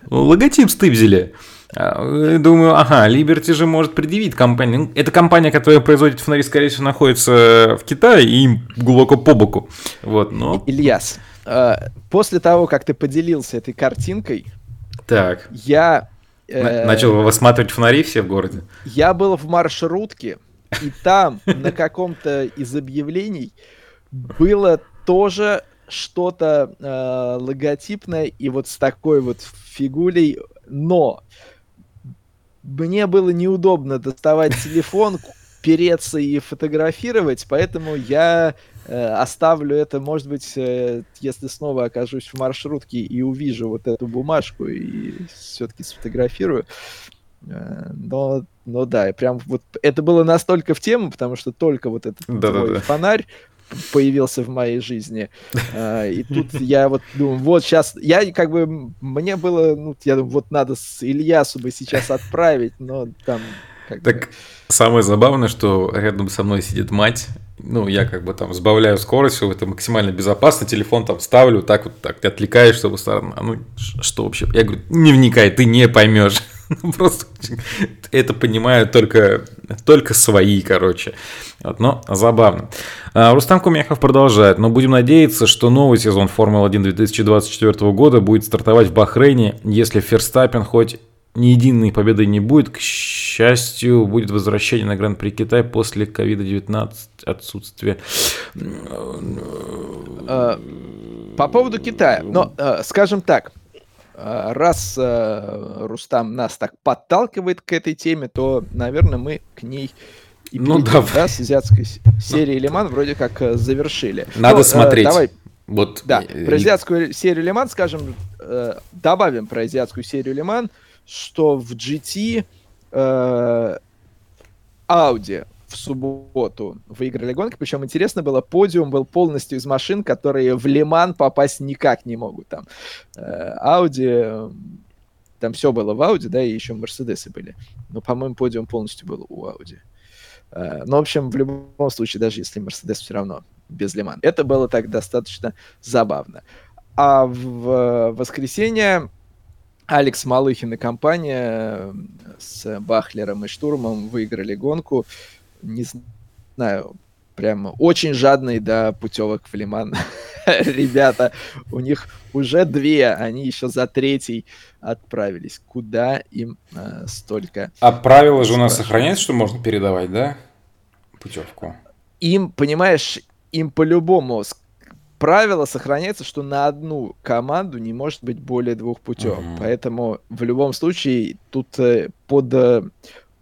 логотип стыбзили. А, думаю, ага, Liberty же может предъявить компании. Ну, это компания, которая производит фонари, скорее всего, находится в Китае и им глубоко по боку. Вот, но... Ильяс, э, после того, как ты поделился этой картинкой, так. я Э, начал высматривать фонари все в городе? Я был в маршрутке, и там на каком-то из объявлений было тоже что-то э, логотипное и вот с такой вот фигулей, но мне было неудобно доставать телефон, переться и фотографировать, поэтому я э, оставлю это, может быть, э, если снова окажусь в маршрутке и увижу вот эту бумажку и все-таки сфотографирую. Э, но, но да, прям вот это было настолько в тему, потому что только вот этот да, твой да, да. фонарь появился в моей жизни. Uh, и тут я вот думаю, вот сейчас, я как бы, мне было, ну, я думаю, вот надо с Ильясу бы сейчас отправить, но там как так бы... самое забавное, что рядом со мной сидит мать. Ну, я как бы там сбавляю скорость, это максимально безопасно, телефон там ставлю, так вот так ты отвлекаешь, чтобы сторону. А ну, что вообще? Я говорю, не вникай, ты не поймешь. Ну, просто это понимают только, только свои, короче. Вот, но забавно. А, Рустам Кумехов продолжает. Но будем надеяться, что новый сезон Формулы-1 2024 года будет стартовать в Бахрейне, если Ферстаппин хоть ни единой победы не будет. К счастью, будет возвращение на Гран-при Китай после COVID-19 отсутствия. А, по поводу Китая. Но, а, скажем так, а, раз Рустам нас так подталкивает к этой теме, то, наверное, мы к ней и ну, да. да, с азиатской серии Лиман вроде как завершили. Надо Но, смотреть. Давай, вот. Да, про азиатскую серию Лиман, скажем, добавим про азиатскую серию Лиман – что в GT э, Audi в субботу выиграли гонки. Причем интересно было, подиум был полностью из машин, которые в Лиман попасть никак не могут. Там э, Audi, там все было в Audi, да, и еще Мерседесы были. Но, по-моему, подиум полностью был у Audi. Э, но, в общем, в любом случае, даже если Мерседес все равно без Лиман. Это было так достаточно забавно. А в воскресенье Алекс Малыхин и компания с Бахлером и Штурмом выиграли гонку. Не знаю, прям очень жадный до путевок в Лиман. Ребята, у них уже две, они еще за третий отправились. Куда им э, столько? А правила же у нас сохраняются, что можно передавать, да? Путевку. Им, понимаешь, им по-любому правило сохраняется, что на одну команду не может быть более двух путевок. Uh-huh. Поэтому в любом случае тут э, под э,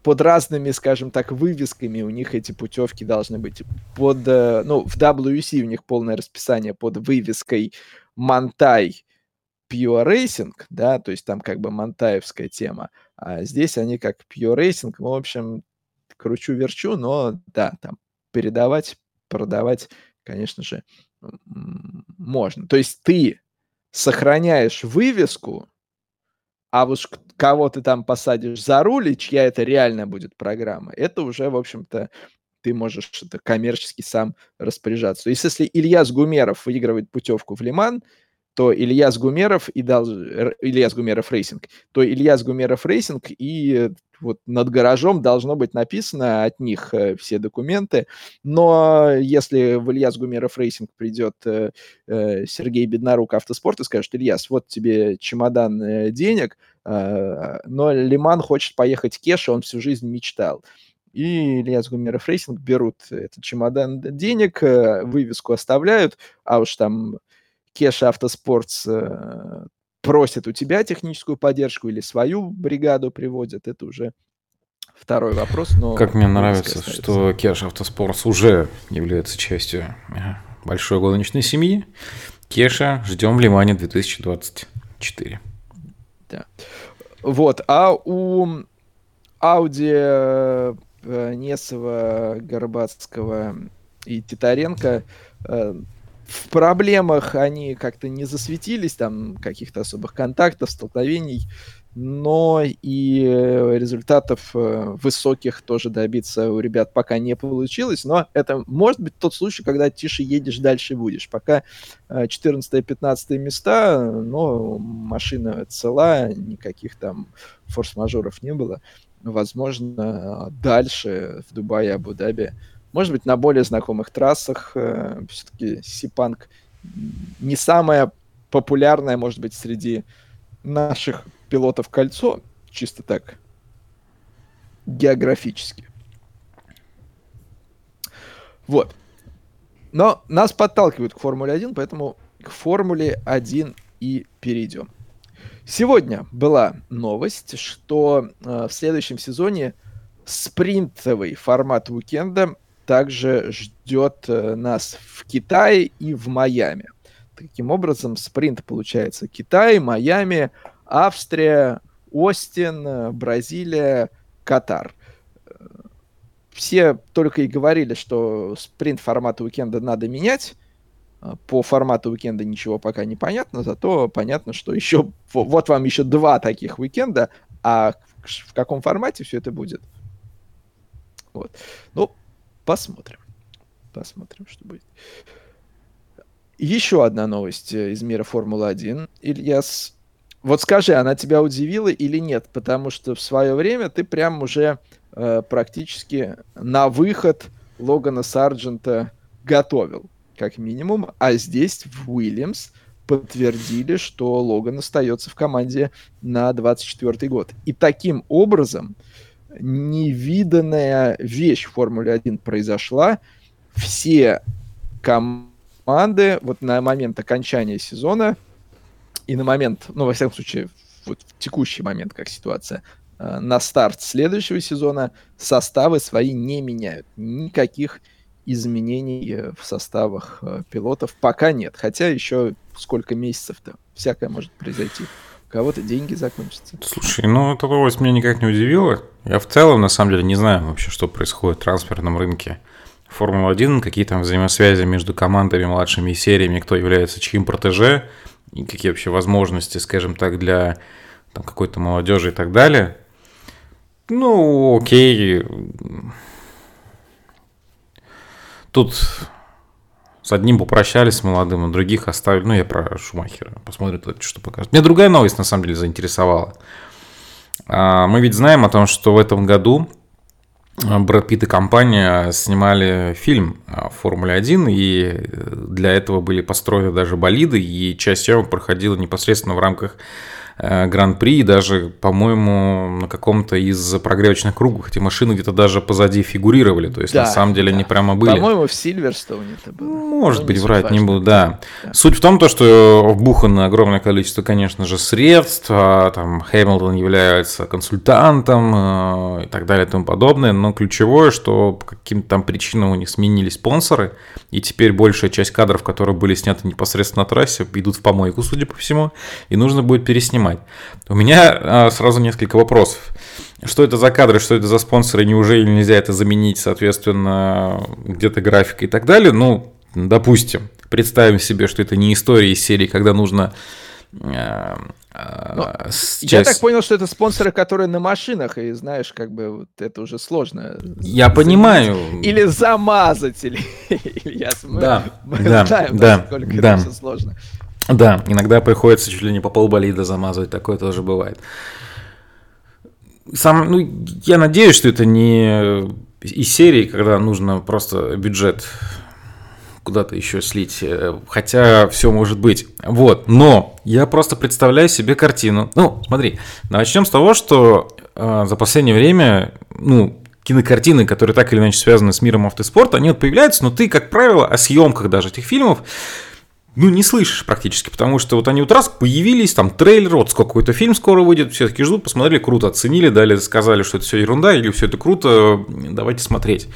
под разными, скажем так, вывесками у них эти путевки должны быть. Под, э, ну, в WC у них полное расписание под вывеской Монтай Pure Racing, да, то есть там как бы монтаевская тема. А здесь они как Pure Racing, ну, в общем, кручу-верчу, но да, там передавать, продавать, конечно же, можно. То есть ты сохраняешь вывеску, а уж кого ты там посадишь за руль, и чья это реально будет программа, это уже, в общем-то, ты можешь это коммерчески сам распоряжаться. То есть если Ильяс Гумеров выигрывает путевку в Ле-Ман, то Ильяс Гумеров и дал Ильяс Гумеров Racing, то Ильяс Гумеров Racing и вот над гаражом должно быть написано от них э, все документы. Но если в Ильяс Гумеров Racing придет э, э, Сергей Беднорук Автоспорт и скажет, Ильяс, вот тебе чемодан э, денег, э, но Ле-Ман хочет поехать Кеша, он всю жизнь мечтал и Ильяс Гумеров Racing берут этот чемодан денег, э, вывеску оставляют, а уж там Кеша Автоспортс э, просит у тебя техническую поддержку или свою бригаду приводят, это уже второй вопрос. Но как мне нравится, остается. что Кеш Автоспортс уже является частью э, большой гоночной семьи. Кеша ждем в Лимане 2024. Да. Вот, а у Ауди э, Несова, Горбацкого и Титаренко в проблемах они как-то не засветились, там каких-то особых контактов, столкновений, но и результатов э, высоких тоже добиться у ребят пока не получилось, но это может быть тот случай, когда тише едешь, дальше будешь. Пока 14-15 э, места, но машина цела, никаких там форс-мажоров не было. Возможно, дальше в Дубае, Абу-Даби может быть, на более знакомых трассах э, все-таки Сипанк не самая популярная, может быть, среди наших пилотов кольцо, чисто так географически. Вот. Но нас подталкивают к Формуле 1, поэтому к Формуле 1 и перейдем. Сегодня была новость, что э, в следующем сезоне спринтовый формат уикенда также ждет э, нас в Китае и в Майами. Таким образом, спринт получается Китай, Майами, Австрия, Остин, э, Бразилия, Катар. Все только и говорили, что спринт формата уикенда надо менять. По формату уикенда ничего пока не понятно, зато понятно, что еще вот вам еще два таких уикенда, а в каком формате все это будет? Вот. Ну, Посмотрим. Посмотрим, что будет. Еще одна новость э, из мира Формулы-1. Ильяс, вот скажи, она тебя удивила или нет? Потому что в свое время ты прям уже э, практически на выход Логана Сарджента готовил, как минимум. А здесь в Уильямс подтвердили, что Логан остается в команде на 24 год. И таким образом невиданная вещь в Формуле 1 произошла. Все команды вот на момент окончания сезона и на момент, ну, во всяком случае, вот в текущий момент, как ситуация, э, на старт следующего сезона составы свои не меняют. Никаких изменений э, в составах э, пилотов пока нет. Хотя еще сколько месяцев-то всякое может произойти кого-то деньги закончатся. Слушай, ну эта новость меня никак не удивила. Я в целом, на самом деле, не знаю вообще, что происходит в трансферном рынке. Формула-1, какие там взаимосвязи между командами, младшими сериями, кто является чьим протеже, и какие вообще возможности, скажем так, для там, какой-то молодежи и так далее. Ну, окей. тут с одним попрощались с молодым, а других оставили. Ну, я про Шумахера. Посмотрим, что покажет. Меня другая новость, на самом деле, заинтересовала. А, мы ведь знаем о том, что в этом году Брэд Питт и компания снимали фильм о Формуле 1, и для этого были построены даже болиды, и часть съемок проходила непосредственно в рамках Гран-при, и даже, по-моему, на каком-то из прогревочных кругов эти машины где-то даже позади фигурировали, то есть да, на самом деле да. они прямо были. По-моему, в Сильверстоуне это было. Может Но быть, врать важно. не буду, да. да. Суть в том, то, что вбухано огромное количество, конечно же, средств, а, там Хэмилтон является консультантом э, и так далее и тому подобное, но ключевое, что по каким-то там причинам у них сменились спонсоры, и теперь большая часть кадров, которые были сняты непосредственно на трассе, идут в помойку, судя по всему, и нужно будет переснимать снимать. У меня а, сразу несколько вопросов. Что это за кадры, что это за спонсоры, неужели нельзя это заменить, соответственно, где-то графикой и так далее? Ну, допустим, представим себе, что это не история из серии, когда нужно а, а, часть... Я так понял, что это спонсоры, которые на машинах, и знаешь, как бы вот это уже сложно. Я заменить. понимаю. Или замазать, или, или я, мы, да, мы да, знаем, да, насколько да. это все сложно. Да, иногда приходится чуть ли не по полболида замазывать, такое тоже бывает. Сам, ну, я надеюсь, что это не из серии, когда нужно просто бюджет куда-то еще слить, э, хотя все может быть. Вот, но я просто представляю себе картину. Ну, смотри, начнем с того, что э, за последнее время, ну, кинокартины, которые так или иначе связаны с миром автоспорта, они вот появляются, но ты, как правило, о съемках даже этих фильмов ну, не слышишь практически, потому что вот они вот раз появились, там трейлер, вот сколько какой-то фильм скоро выйдет, все таки ждут, посмотрели, круто оценили, дали, сказали, что это все ерунда или все это круто, давайте смотреть.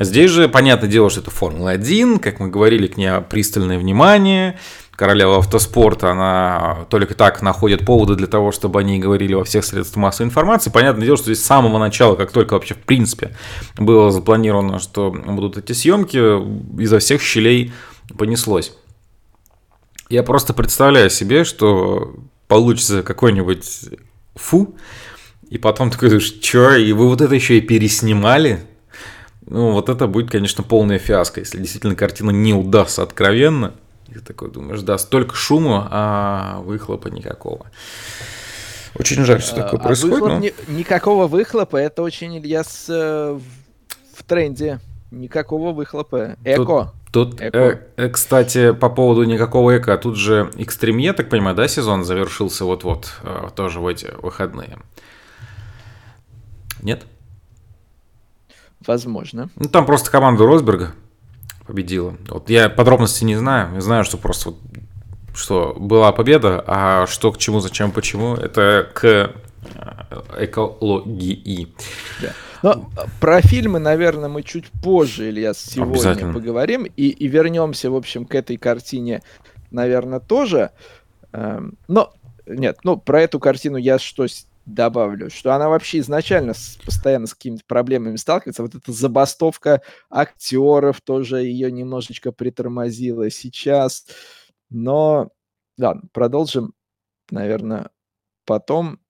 Здесь же, понятное дело, что это Формула-1, как мы говорили, к ней пристальное внимание, королева автоспорта, она только так находит поводы для того, чтобы они говорили во всех средствах массовой информации. Понятное дело, что здесь с самого начала, как только вообще в принципе было запланировано, что будут эти съемки, изо всех щелей понеслось. Я просто представляю себе, что получится какой-нибудь фу, и потом такой думаешь, что, и вы вот это еще и переснимали? Ну, вот это будет, конечно, полная фиаско, если действительно картина не удастся откровенно. И ты такой думаешь, да, столько шума, а выхлопа никакого. Очень жаль, что такое а происходит. Выхлоп, но... ни, никакого выхлопа, это очень, Илья, с, э, в тренде. Никакого выхлопа. Эко. Тут, Тут, э, э, кстати, по поводу никакого эко, тут же я так понимаю, да, сезон завершился вот-вот, э, тоже в эти выходные. Нет? Возможно. Ну, там просто команда Росберга победила. Вот я подробности не знаю. Я знаю, что просто вот, что была победа, а что к чему, зачем, почему, это к э, экологии. Да. Но про фильмы, наверное, мы чуть позже, Илья, сегодня поговорим. И, и вернемся, в общем, к этой картине, наверное, тоже. Эм, но, нет, ну, про эту картину я что добавлю, что она вообще изначально с, постоянно с какими-то проблемами сталкивается. Вот эта забастовка актеров тоже ее немножечко притормозила сейчас. Но, да, продолжим, наверное, потом.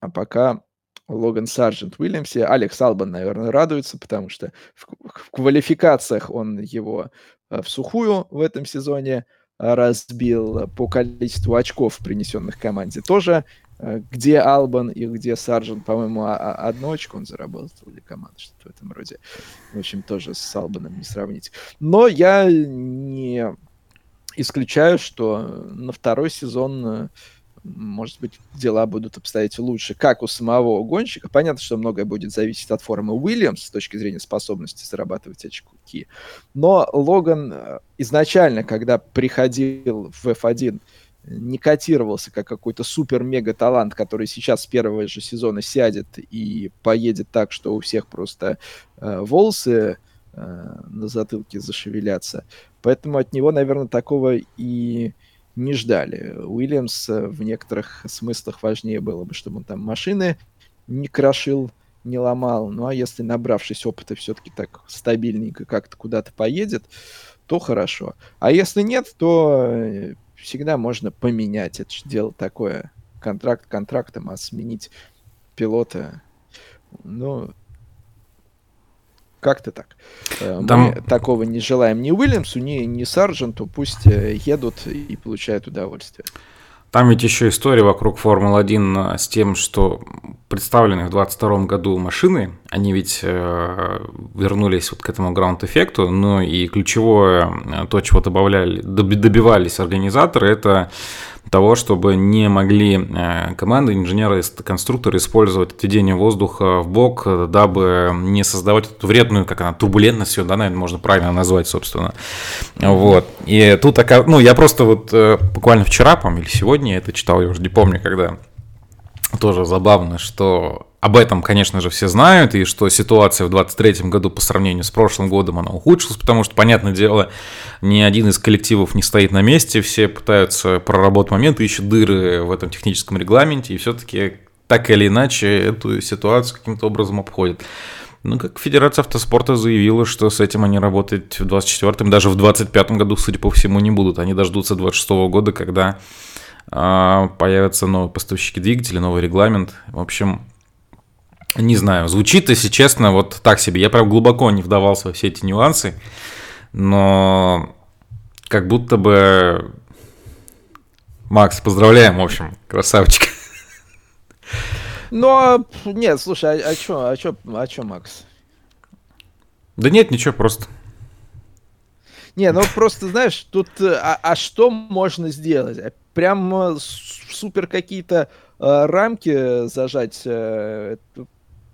А пока Логан Сарджент Уильямсе. Алекс Албан, наверное, радуется, потому что в, в квалификациях он его э, в сухую в этом сезоне э, разбил по количеству очков, принесенных команде. Тоже э, где Албан и где Сарджент, по-моему, а, а, одно очко он заработал для команды, что-то в этом роде. В общем, тоже с Албаном не сравнить. Но я не исключаю, что на второй сезон может быть, дела будут обстоять лучше, как у самого гонщика. Понятно, что многое будет зависеть от формы Уильямс с точки зрения способности зарабатывать очки. Но Логан э, изначально, когда приходил в F1, не котировался как какой-то супер-мега-талант, который сейчас с первого же сезона сядет и поедет так, что у всех просто э, волосы э, на затылке зашевелятся. Поэтому от него, наверное, такого и не ждали. Уильямс в некоторых смыслах важнее было бы, чтобы он там машины не крошил, не ломал. Ну а если, набравшись опыта, все-таки так стабильненько как-то куда-то поедет, то хорошо. А если нет, то э, всегда можно поменять. Это же дело такое. Контракт контрактом, а сменить пилота, ну, Как-то так. Э, Там... Мы такого не желаем ни Уильямсу, ни, ни Сардженту. Пусть э, едут и получают удовольствие. Там ведь еще история вокруг Формулы-1 с тем, что представленные в 2022 году машины, они ведь э, вернулись вот к этому граунд-эффекту, но и ключевое, э, то, чего добавляли, добивались организаторы, это того, чтобы не могли э, команды, инженеры, конструкторы использовать отведение воздуха в бок, дабы не создавать эту вредную, как она, турбулентность, да, наверное, можно правильно назвать, собственно. Вот. И тут, ну, я просто вот э, буквально вчера, по или сегодня я это читал, я уже не помню, когда тоже забавно, что об этом, конечно же, все знают, и что ситуация в 2023 году по сравнению с прошлым годом, она ухудшилась, потому что, понятное дело, ни один из коллективов не стоит на месте, все пытаются проработать моменты, ищут дыры в этом техническом регламенте, и все-таки так или иначе эту ситуацию каким-то образом обходят. Ну, как Федерация автоспорта заявила, что с этим они работать в 24-м, даже в 25-м году, судя по всему, не будут. Они дождутся 26-го года, когда появятся новые поставщики двигателей, новый регламент. В общем, не знаю, звучит, если честно, вот так себе. Я прям глубоко не вдавался во все эти нюансы, но как будто бы... Макс, поздравляем, в общем, красавчик. Но, нет, слушай, а, а чё, а чё, а чё, Макс? Да нет, ничего, просто. Не, ну просто, знаешь, тут, а, а что можно сделать? Прям супер какие-то э, рамки зажать, э,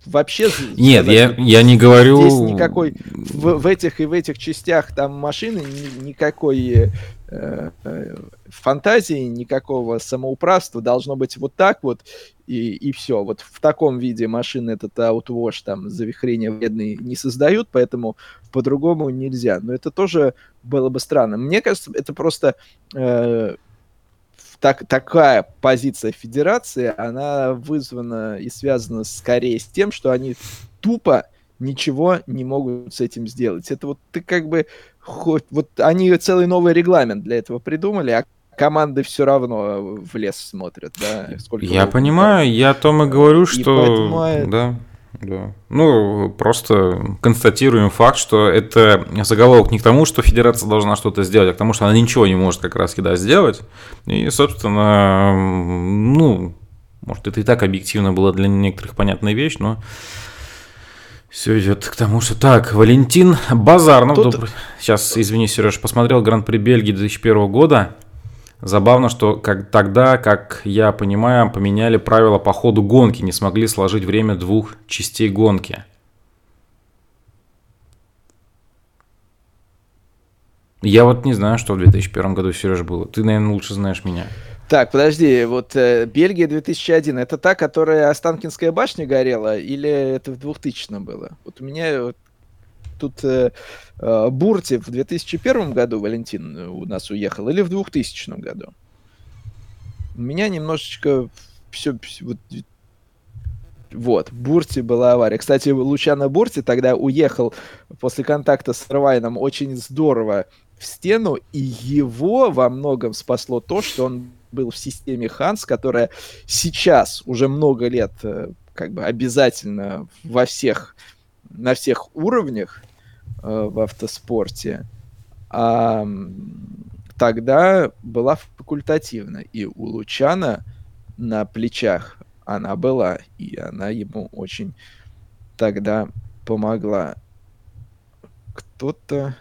вообще... Нет, я, я не говорю... Здесь никакой... В, в этих и в этих частях там машины ни, никакой э, э, фантазии, никакого самоуправства. Должно быть вот так вот, и, и все. Вот в таком виде машины этот аутвош, там, завихрения вредные не создают, поэтому по-другому нельзя. Но это тоже было бы странно. Мне кажется, это просто... Э, так, такая позиция федерации, она вызвана и связана скорее с тем, что они тупо ничего не могут с этим сделать. Это вот ты как бы хоть вот они целый новый регламент для этого придумали, а команды все равно в лес смотрят, да. Сколько я понимаю, я о том и говорю, что поэтому... да. Да. Ну, просто констатируем факт, что это заголовок не к тому, что федерация должна что-то сделать, а к тому, что она ничего не может как раз да, сделать. И, собственно, ну, может, это и так объективно было для некоторых понятная вещь, но все идет к тому, что так, Валентин Базарнов. Тут... Добрый... Сейчас, извини, Сереж, посмотрел Гран-при Бельгии 2001 года. Забавно, что как, тогда, как я понимаю, поменяли правила по ходу гонки, не смогли сложить время двух частей гонки. Я вот не знаю, что в 2001 году, Сереж, было. Ты, наверное, лучше знаешь меня. Так, подожди, вот э, Бельгия 2001, это та, которая Останкинская башня горела, или это в 2000 было? Вот у меня вот тут э, Бурти в 2001 году, Валентин, у нас уехал, или в 2000 году? У меня немножечко все, вот, вот, Бурти была авария. Кстати, Лучано Бурти тогда уехал после контакта с Рвайном очень здорово в стену, и его во многом спасло то, что он был в системе Ханс, которая сейчас уже много лет э, как бы обязательно во всех на всех уровнях Э, в автоспорте, а тогда была факультативна. И у Лучана на плечах она была, и она ему очень тогда помогла. Кто-то...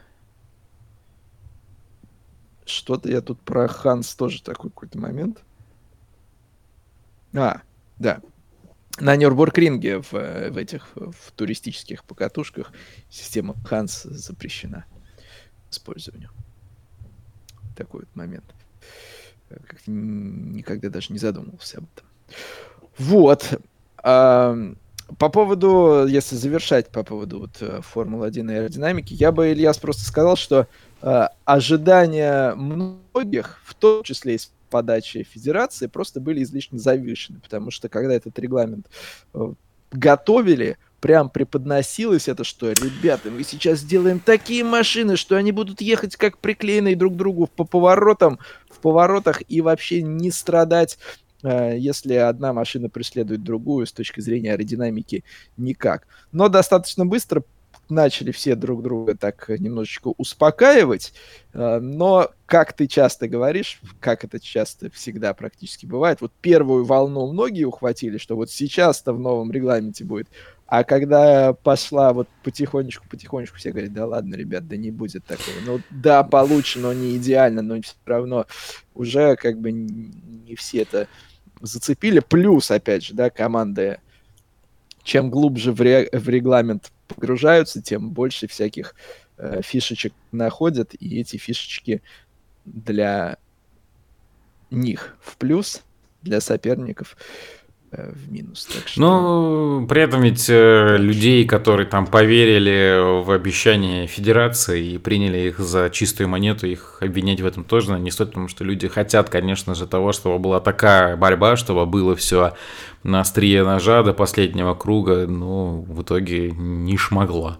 Что-то я тут про Ханс тоже такой какой-то момент. А, да, на Нюрбургринге в, в этих в туристических покатушках система Ханс запрещена использованию. Такой вот момент. Как никогда даже не задумывался об этом. Вот. А, по поводу, если завершать по поводу вот э, Формулы-1 и аэродинамики, я бы, Ильяс, просто сказал, что э, ожидания многих, в том числе и подачи федерации просто были излишне завышены, потому что когда этот регламент э, готовили, прям преподносилось это, что, ребята, мы сейчас сделаем такие машины, что они будут ехать как приклеенные друг к другу по поворотам, в поворотах и вообще не страдать э, если одна машина преследует другую с точки зрения аэродинамики никак. Но достаточно быстро начали все друг друга так немножечко успокаивать, э, но, как ты часто говоришь, как это часто всегда практически бывает, вот первую волну многие ухватили, что вот сейчас-то в новом регламенте будет, а когда пошла вот потихонечку-потихонечку, все говорят, да ладно, ребят, да не будет такого. Ну да, получше, но не идеально, но все равно уже как бы не все это зацепили. Плюс, опять же, да, команды, чем глубже в, ре- в регламент погружаются, тем больше всяких э, фишечек находят, и эти фишечки для них в плюс, для соперников в минус. Так что... Ну, при этом ведь э, людей, которые там поверили в обещания Федерации и приняли их за чистую монету, их обвинять в этом тоже не стоит, потому что люди хотят, конечно же, того, чтобы была такая борьба, чтобы было все на острие ножа до последнего круга, но в итоге не шмогло.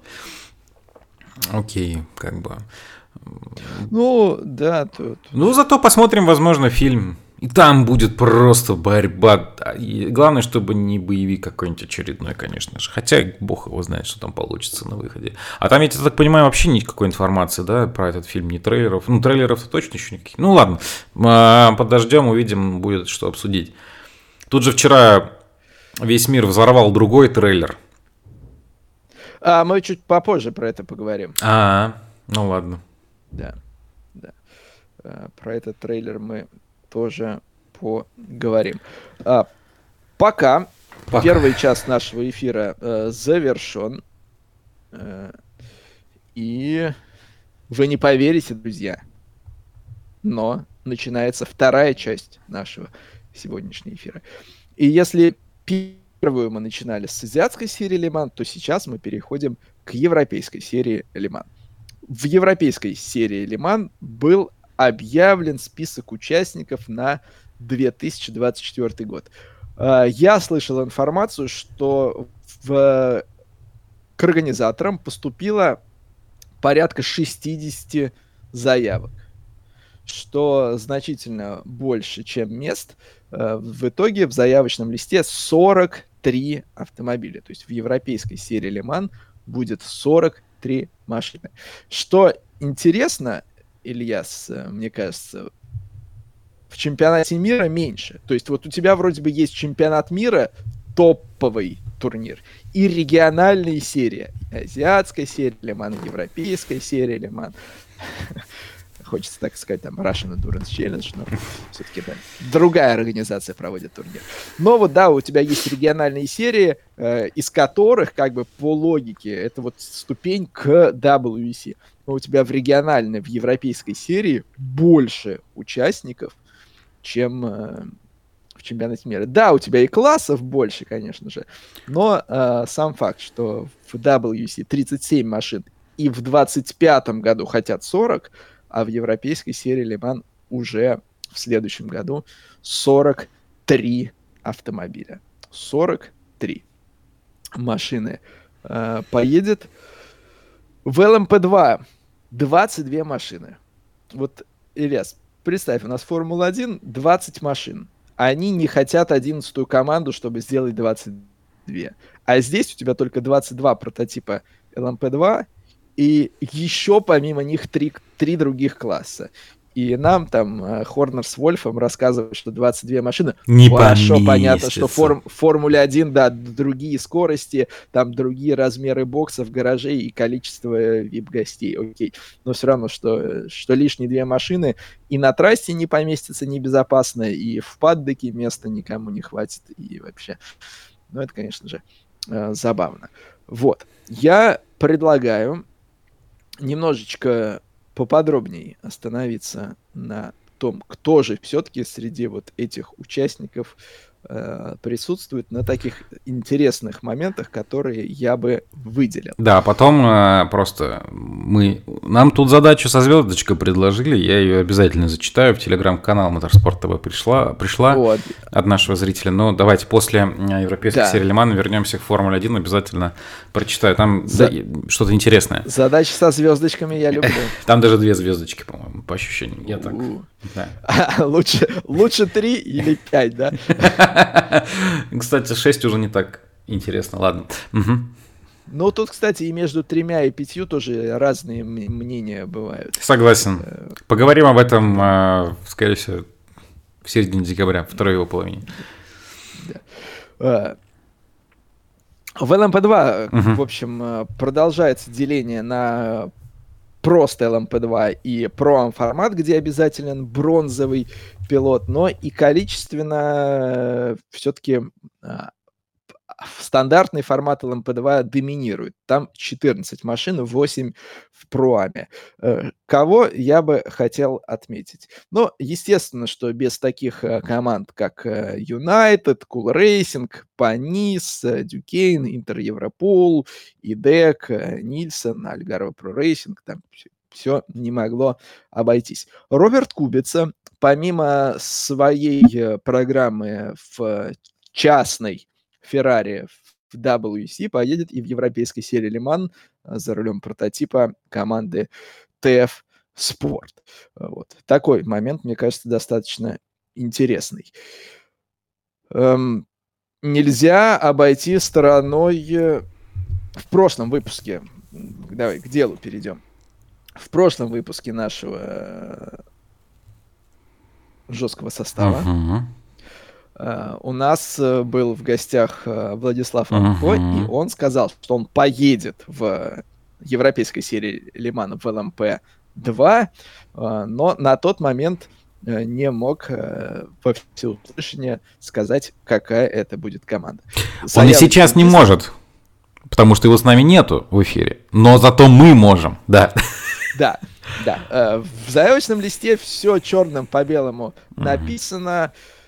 Окей, как бы. Ну, да, тут... Ну, зато посмотрим, возможно, фильм и там будет просто борьба. И главное, чтобы не боевик какой-нибудь очередной, конечно же. Хотя бог его знает, что там получится на выходе. А там, я так понимаю, вообще никакой информации, да, про этот фильм, ни трейлеров. Ну, трейлеров-то точно еще никаких. Ну, ладно, а, подождем, увидим, будет что обсудить. Тут же вчера весь мир взорвал другой трейлер. А, мы чуть попозже про это поговорим. А, ну ладно. Да, да. А, про этот трейлер мы тоже поговорим. А, пока, пока первый час нашего эфира э, завершен. Э, и вы не поверите, друзья, но начинается вторая часть нашего сегодняшнего эфира. И если первую мы начинали с азиатской серии Лиман, то сейчас мы переходим к европейской серии Лиман. В европейской серии Лиман был объявлен список участников на 2024 год. А, я слышал информацию, что в, к организаторам поступило порядка 60 заявок, что значительно больше, чем мест. А, в итоге в заявочном листе 43 автомобиля. То есть в европейской серии Лиман будет 43 машины. Что интересно, Ильяс, э, мне кажется, в чемпионате мира меньше. То есть вот у тебя вроде бы есть чемпионат мира, топовый турнир, и региональные серии. Азиатская серия Лиман, европейская серия Лиман. Хочется так сказать, там, Russian Endurance Challenge, но все-таки да, другая организация проводит турнир. Но вот да, у тебя есть региональные серии, э, из которых, как бы по логике, это вот ступень к WEC но у тебя в региональной, в европейской серии больше участников, чем э, в чемпионате мира. Да, у тебя и классов больше, конечно же, но э, сам факт, что в WC 37 машин и в 25 году хотят 40, а в европейской серии Лиман уже в следующем году 43 автомобиля. 43 машины э, поедет. В ЛМП-2 22 машины. Вот, Ильяс, представь, у нас Формула-1 20 машин. Они не хотят 11 команду, чтобы сделать 22. А здесь у тебя только 22 прототипа LMP2 и еще помимо них три, три других класса. И нам там э, Хорнер с Вольфом рассказывают, что 22 машины. Не Хорошо поместится. понятно, что форм, Формуле 1, да, другие скорости, там другие размеры боксов, гаражей и количество вип-гостей, окей. Но все равно, что, что лишние две машины и на трассе не поместится небезопасно, и в паддеке места никому не хватит, и вообще. Ну, это, конечно же, э, забавно. Вот. Я предлагаю немножечко поподробнее остановиться на том, кто же все-таки среди вот этих участников присутствует на таких интересных моментах, которые я бы выделил. Да, потом э, просто мы нам тут задачу со звездочкой предложили, я ее обязательно зачитаю в телеграм-канал Моторспорт ТВ пришла, пришла вот. от нашего зрителя. Но давайте после э, европейской да. серии Лимана вернемся к Формуле 1, обязательно прочитаю. Там За... что-то интересное. Задачи со звездочками я люблю. Там даже две звездочки, по-моему, по ощущениям. Я так. Да. лучше, лучше три или пять, да? Кстати, 6 уже не так интересно, ладно. Угу. Ну, тут, кстати, и между тремя и пятью тоже разные мнения бывают. Согласен. Э, Поговорим об этом, а, скорее всего, в середине декабря, второй его половине. Да. В LMP2, угу. в общем, э, продолжается деление на просто LMP2 и Pro формат, где обязателен бронзовый пилот, но и количественно э, все-таки а, стандартный формат LMP2 доминирует. Там 14 машин, 8 в проаме. Э, кого я бы хотел отметить? Ну, естественно, что без таких э, команд, как э, United, Cool Racing, Panis, Duquesne, Интер Европол, ИДЕК, Нильсон, Альгарова Pro Racing, там все не могло обойтись. Роберт Кубица, помимо своей программы в частной Феррари в WC поедет и в европейской серии Лиман за рулем прототипа команды TF Sport. Вот. Такой момент, мне кажется, достаточно интересный. Эм, нельзя обойти стороной э, в прошлом выпуске. Давай к делу перейдем. В прошлом выпуске нашего э, жесткого состава uh-huh. Uh, у нас uh, был в гостях uh, Владислав Амко, uh-huh. и он сказал, что он поедет в европейской серии Лимана в ЛМП-2, но на тот момент не мог во всеуслышание сказать, какая это будет команда. Он и сейчас не может, потому что его с нами нету в эфире, но зато мы можем, да. Да, да. В заявочном листе все черным по белому написано. Uh-huh Э,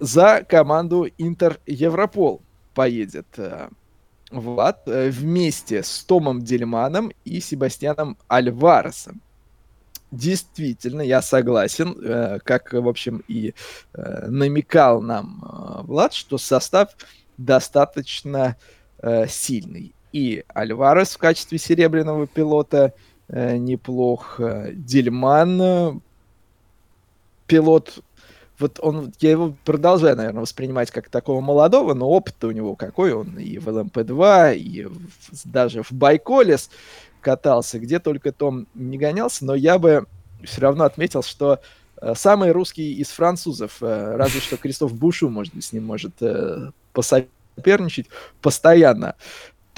за команду Интер Европол поедет э, Влад э, вместе с Томом Дельманом и Себастьяном Альваресом. Действительно, я согласен, как, в общем, и намекал нам Влад, что состав достаточно сильный. И Альварес в качестве серебряного пилота неплох. Дельман пилот вот он, я его продолжаю, наверное, воспринимать как такого молодого, но опыт у него какой, он и в ЛМП-2, и в, даже в Байколес катался, где только Том не гонялся, но я бы все равно отметил, что э, самый русский из французов, э, разве что Кристоф Бушу, может быть, с ним может э, посоперничать постоянно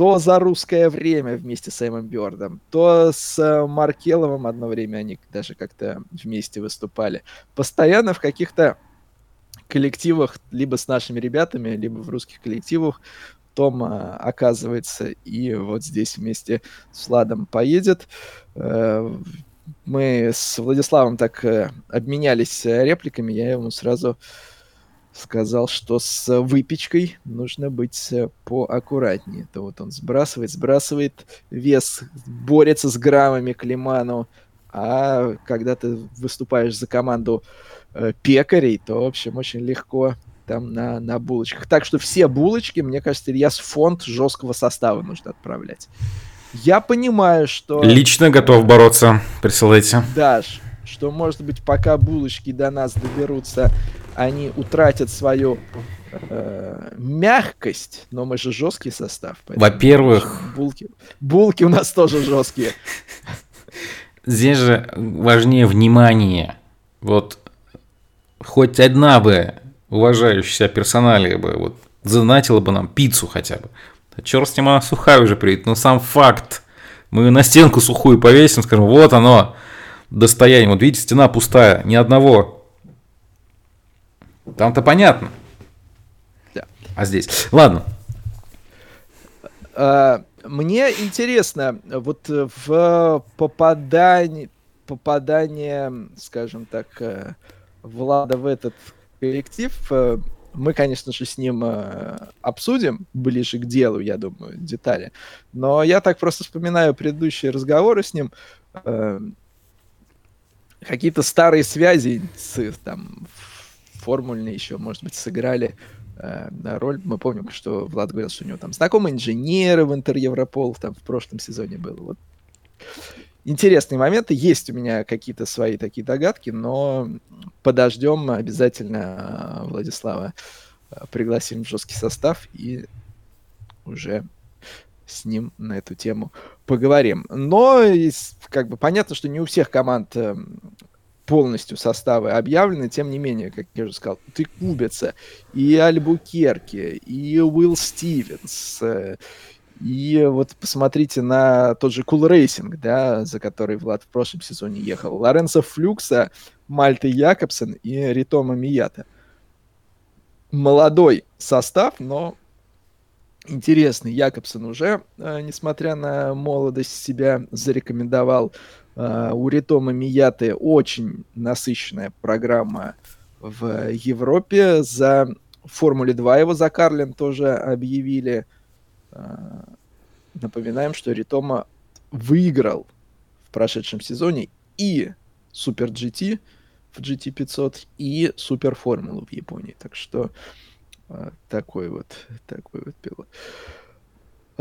то за русское время вместе с Эмом Бёрдом, то с э, Маркеловым одно время они даже как-то вместе выступали. Постоянно в каких-то коллективах, либо с нашими ребятами, либо в русских коллективах, том э, оказывается и вот здесь вместе с Владом поедет. Э, мы с Владиславом так обменялись репликами, я ему сразу сказал, что с выпечкой нужно быть э, поаккуратнее. То вот он сбрасывает, сбрасывает вес, борется с граммами к лиману, а когда ты выступаешь за команду э, пекарей, то, в общем, очень легко там на, на булочках. Так что все булочки, мне кажется, Ильяс фонд жесткого состава нужно отправлять. Я понимаю, что... Лично готов бороться, присылайте. Да, что, может быть, пока булочки до нас доберутся, они утратят свою э, мягкость, но мы же жесткий состав. Во-первых... Булки, булки у нас тоже жесткие. Здесь же важнее внимание. Вот хоть одна бы уважающаяся персоналия бы вот занатила бы нам пиццу хотя бы. Да черт с ним, она сухая уже приедет. Но сам факт. Мы на стенку сухую повесим, скажем, вот оно, достояние. Вот видите, стена пустая, ни одного. Там-то понятно. Да. А здесь? Ладно. А, мне интересно, вот в попадании, попадание, скажем так, э, Влада в этот коллектив, э, мы, конечно же, с ним э, обсудим ближе к делу, я думаю, детали. Но я так просто вспоминаю предыдущие разговоры с ним какие-то старые связи с там формульные еще, может быть, сыграли э, роль. Мы помним, что Влад говорил, что у него там знакомые инженеры в Интер Европол там в прошлом сезоне было. Вот. Интересные моменты. Есть у меня какие-то свои такие догадки, но подождем обязательно э, Владислава э, пригласим в жесткий состав и уже с ним на эту тему поговорим. Но как бы понятно, что не у всех команд эм, полностью составы объявлены, тем не менее, как я уже сказал, ты Кубица, и Альбукерки, и Уилл Стивенс, и вот посмотрите на тот же Cool Racing, да, за который Влад в прошлом сезоне ехал. Лоренцо Флюкса, Мальты Якобсен и Ритома Мията. Молодой состав, но интересный. Якобсон уже, э, несмотря на молодость, себя зарекомендовал. Э, у Ритома Мияты очень насыщенная программа в Европе. За Формуле 2 его за Карлин тоже объявили. Э, напоминаем, что Ритома выиграл в прошедшем сезоне и Супер GT в GT500 и Супер Формулу в Японии. Так что а, такой вот, такой вот пилот.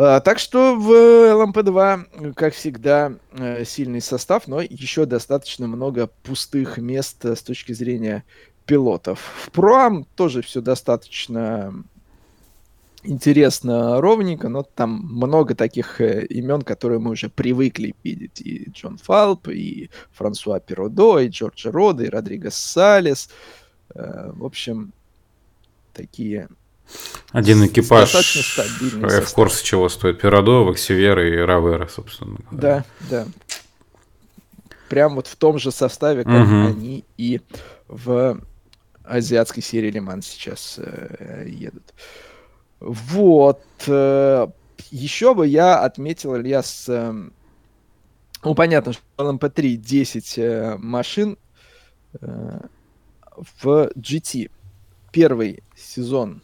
А, так что в LMP2, как всегда, э, сильный состав, но еще достаточно много пустых мест с точки зрения пилотов. В Проам тоже все достаточно интересно ровненько, но там много таких э, имен, которые мы уже привыкли видеть. И Джон Фалп, и Франсуа Перодо, и Джорджи Рода, и Родриго Салес. Э, в общем, такие один экипаж в курсе чего стоит Пирадо, Ваксивера и Равера, собственно. Да, да. Прям вот в том же составе, как угу. они и в азиатской серии Лиман сейчас э, едут. Вот. Э, еще бы я отметил, Ильяс, э, ну, понятно, что LMP3 10 э, машин э, в GT первый сезон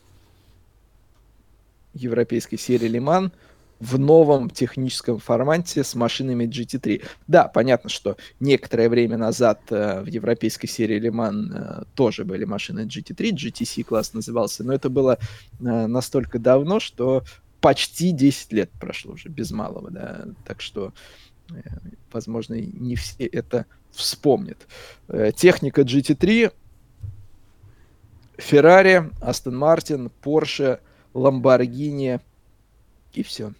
европейской серии Лиман в новом техническом формате с машинами GT3. Да, понятно, что некоторое время назад э, в европейской серии Лиман э, тоже были машины GT3, GTC класс назывался, но это было э, настолько давно, что почти 10 лет прошло уже, без малого, да, так что, э, возможно, не все это вспомнят. Э, техника GT3 Феррари, Астон Мартин, Порше, Ламборгини и все.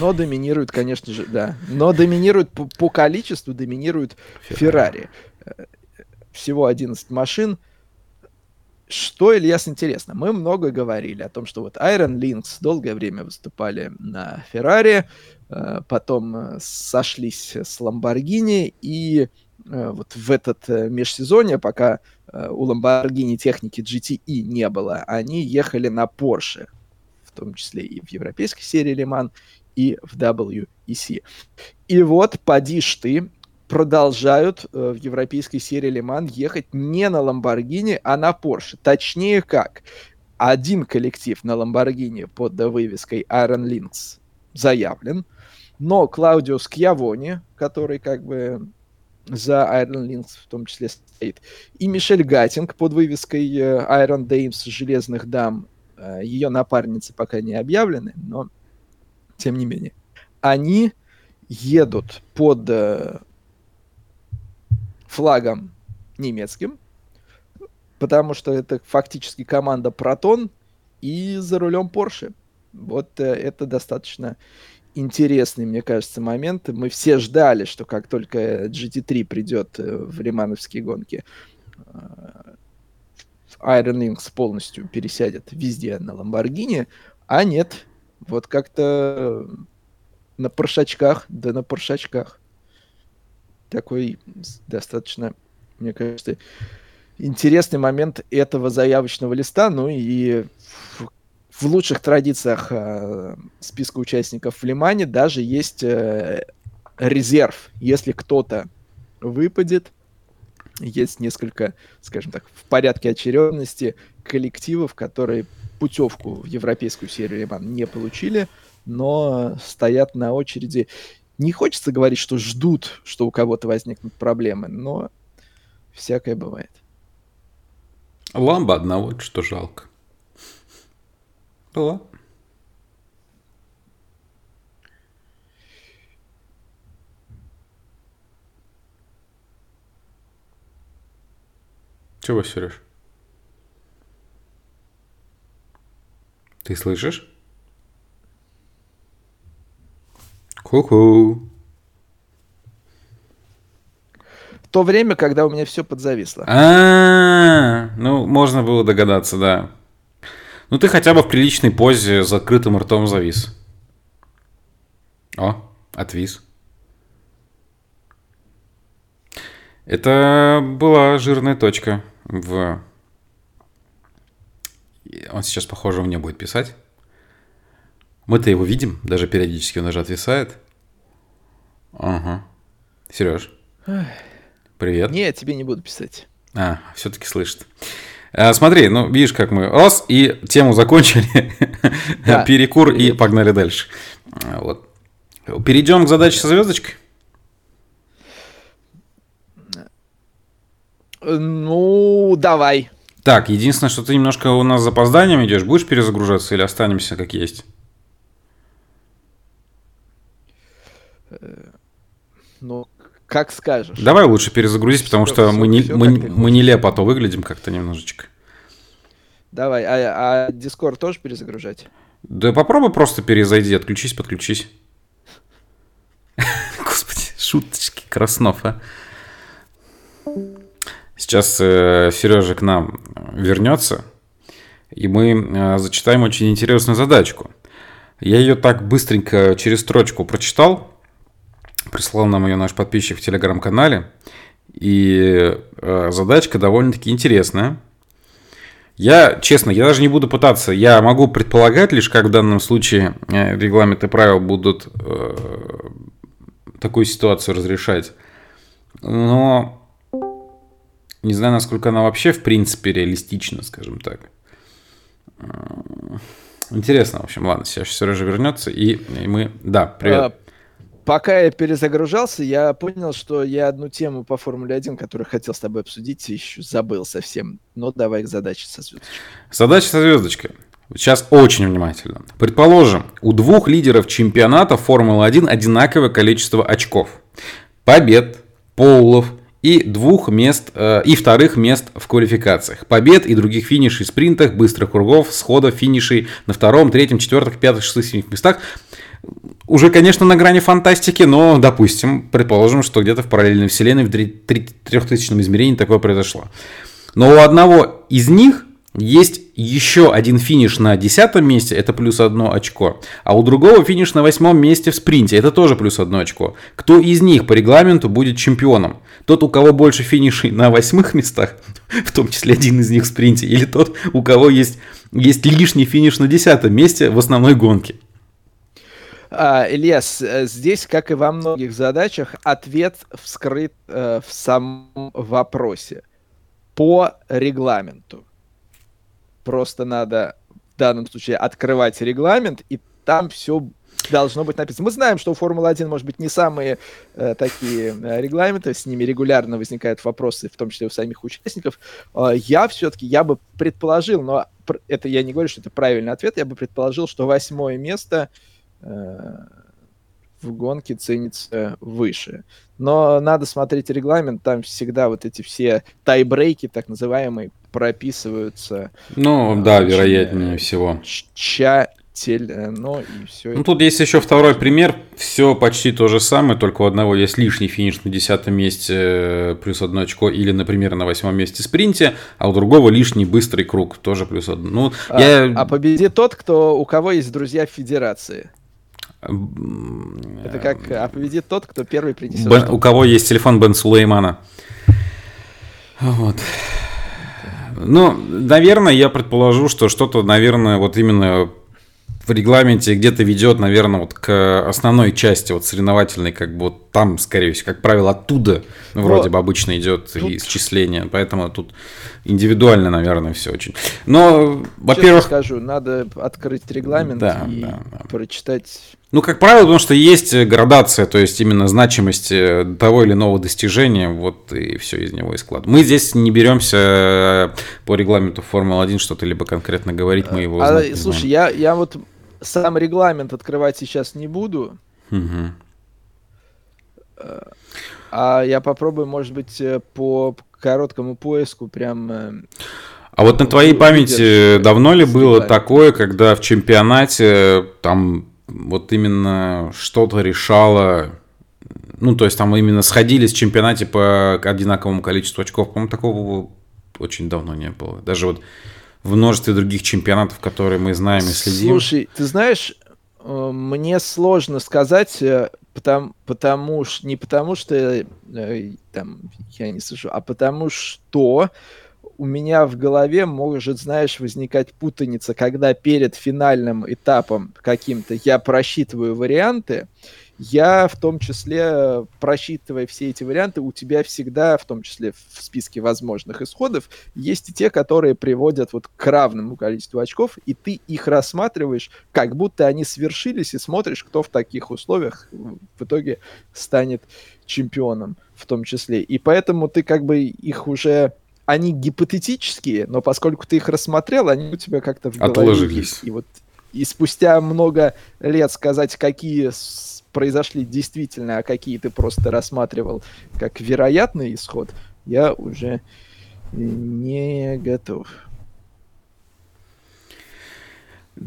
Но доминирует, конечно же, да. Но доминирует по, по количеству, доминирует Феррари. Всего 11 машин. Что, Ильяс, интересно, мы много говорили о том, что вот Iron Lynx долгое время выступали на Феррари, э, потом э, сошлись с Ламборгини, и э, вот в этот межсезонье, пока Э, у Lamborghini техники GTE не было, они ехали на Porsche, в том числе и в европейской серии Лиман, и в WEC. И вот, поди ж ты, продолжают э, в европейской серии Лиман ехать не на Lamborghini, а на Porsche. Точнее как, один коллектив на Lamborghini под вывеской Iron Lynx заявлен, но Клаудио Скьявони, который как бы за Iron Lynx в том числе стоит. И Мишель Гаттинг под вывеской э, Iron Dames Железных Дам. Э, Ее напарницы пока не объявлены, но тем не менее. Они едут под э, флагом немецким, потому что это фактически команда Протон и за рулем Porsche. Вот это достаточно интересный, мне кажется, момент. Мы все ждали, что как только GT3 придет э, в лимановские гонки, э, Iron Lynx полностью пересядет везде на Ламборгини, а нет, вот как-то на поршачках, да на поршачках. Такой достаточно, мне кажется, интересный момент этого заявочного листа. Ну и в лучших традициях э, списка участников в Лимане даже есть э, резерв. Если кто-то выпадет, есть несколько, скажем так, в порядке очередности коллективов, которые путевку в европейскую серию Лиман не получили, но стоят на очереди. Не хочется говорить, что ждут, что у кого-то возникнут проблемы, но всякое бывает. Ламба одного, что жалко. Была. Чего, Сереж? Ты слышишь? Ху-ху. В то время, когда у меня все подзависло. А, ну, можно было догадаться, да. Ну, ты хотя бы в приличной позе с закрытым ртом завис. О, отвис. Это была жирная точка в... Он сейчас, похоже, мне будет писать. Мы-то его видим, даже периодически он даже отвисает. Ага. Сереж. Привет. Не, я тебе не буду писать. А, все-таки слышит. А, смотри, ну, видишь, как мы раз и тему закончили. Да. Перекур и погнали дальше. Вот. Перейдем к задаче со звездочкой. Ну, давай. Так, единственное, что ты немножко у нас с запозданием идешь. Будешь перезагружаться или останемся как есть? Ну, как скажешь. Давай лучше перезагрузись, потому все, что все, мы, не, все, мы, мы нелепо а то выглядим как-то немножечко. Давай, а, а Discord тоже перезагружать? Да попробуй просто перезайди, отключись, подключись. Господи, шуточки, Краснов, а. Сейчас э, Сережа к нам вернется, и мы э, зачитаем очень интересную задачку. Я ее так быстренько через строчку прочитал, прислал нам ее наш подписчик в телеграм-канале, и э, задачка довольно-таки интересная. Я, честно, я даже не буду пытаться, я могу предполагать лишь, как в данном случае э, регламенты правил будут э, такую ситуацию разрешать. Но не знаю, насколько она вообще, в принципе, реалистична, скажем так. Интересно, в общем, ладно, сейчас Сережа вернется, и, и мы... Да, привет. Пока я перезагружался, я понял, что я одну тему по Формуле 1, которую хотел с тобой обсудить, еще забыл совсем. Но давай к задаче со звездочкой. Задача со звездочкой. Сейчас очень внимательно. Предположим, у двух лидеров чемпионата Формулы-1 одинаковое количество очков. Побед, полов, и двух мест э, и вторых мест в квалификациях. Побед и других финишей, спринтах, быстрых кругов, сходов, финишей на втором, третьем, четвертых, пятых, шестых, седьмых местах. Уже, конечно, на грани фантастики, но, допустим, предположим, что где-то в параллельной вселенной в трехтысячном измерении такое произошло. Но у одного из них есть еще один финиш на десятом месте, это плюс одно очко. А у другого финиш на восьмом месте в спринте, это тоже плюс одно очко. Кто из них по регламенту будет чемпионом? Тот, у кого больше финишей на восьмых местах, в том числе один из них в спринте, или тот, у кого есть, есть лишний финиш на десятом месте в основной гонке? А, Ильяс, э, здесь, как и во многих задачах, ответ вскрыт э, в самом вопросе по регламенту. Просто надо в данном случае открывать регламент, и там все должно быть написано. Мы знаем, что у Формулы-1, может быть, не самые э, такие э, регламенты, с ними регулярно возникают вопросы, в том числе у самих участников. Э, я все-таки, я бы предположил, но это я не говорю, что это правильный ответ, я бы предположил, что восьмое место э, в гонке ценится выше. Но надо смотреть регламент, там всегда вот эти все тайбрейки, так называемые, прописываются. Ну, э, да, вероятнее всего. Тщательно, и все. Ну, тут есть еще второй пример. Все почти то же самое, только у одного есть лишний финиш на десятом месте э, плюс одно очко, или, например, на восьмом месте спринте, а у другого лишний быстрый круг, тоже плюс одно. Ну, а, я... а победит тот, кто, у кого есть друзья в федерации. Это как а победит тот, кто первый принесет. Бен, у кого есть телефон Бен Сулеймана. Вот. Ну, наверное, я предположу, что что-то, наверное, вот именно в регламенте где-то ведет, наверное, вот к основной части вот соревновательной, как бы вот там, скорее всего, как правило, оттуда ну, вроде бы обычно идет тут... исчисление, поэтому тут индивидуально, наверное, все очень. Но, во-первых... скажу, надо открыть регламент да, и да, да. прочитать ну, как правило, потому что есть градация, то есть именно значимость э, того или иного достижения, вот и все из него и склад. Мы здесь не беремся э, по регламенту Формулы-1 что-то либо конкретно говорить, мы его а, знать Слушай, я, я вот сам регламент открывать сейчас не буду. Угу. А я попробую, может быть, по короткому поиску прям... А вот на твоей памяти давно ли было такое, когда в чемпионате там вот именно что-то решало, ну, то есть там именно сходились в чемпионате по одинаковому количеству очков. По-моему, такого очень давно не было. Даже вот в множестве других чемпионатов, которые мы знаем и следим. Слушай, ты знаешь, э, мне сложно сказать, э, потому, потому что не потому что э, там я не слышу, а потому что у меня в голове может, знаешь, возникать путаница, когда перед финальным этапом каким-то я просчитываю варианты, я в том числе, просчитывая все эти варианты, у тебя всегда, в том числе в списке возможных исходов, есть и те, которые приводят вот к равному количеству очков, и ты их рассматриваешь, как будто они свершились, и смотришь, кто в таких условиях в итоге станет чемпионом в том числе. И поэтому ты как бы их уже они гипотетические, но поскольку ты их рассмотрел, они у тебя как-то в голове Отложились. И вот и спустя много лет сказать, какие произошли действительно, а какие ты просто рассматривал как вероятный исход, я уже не готов.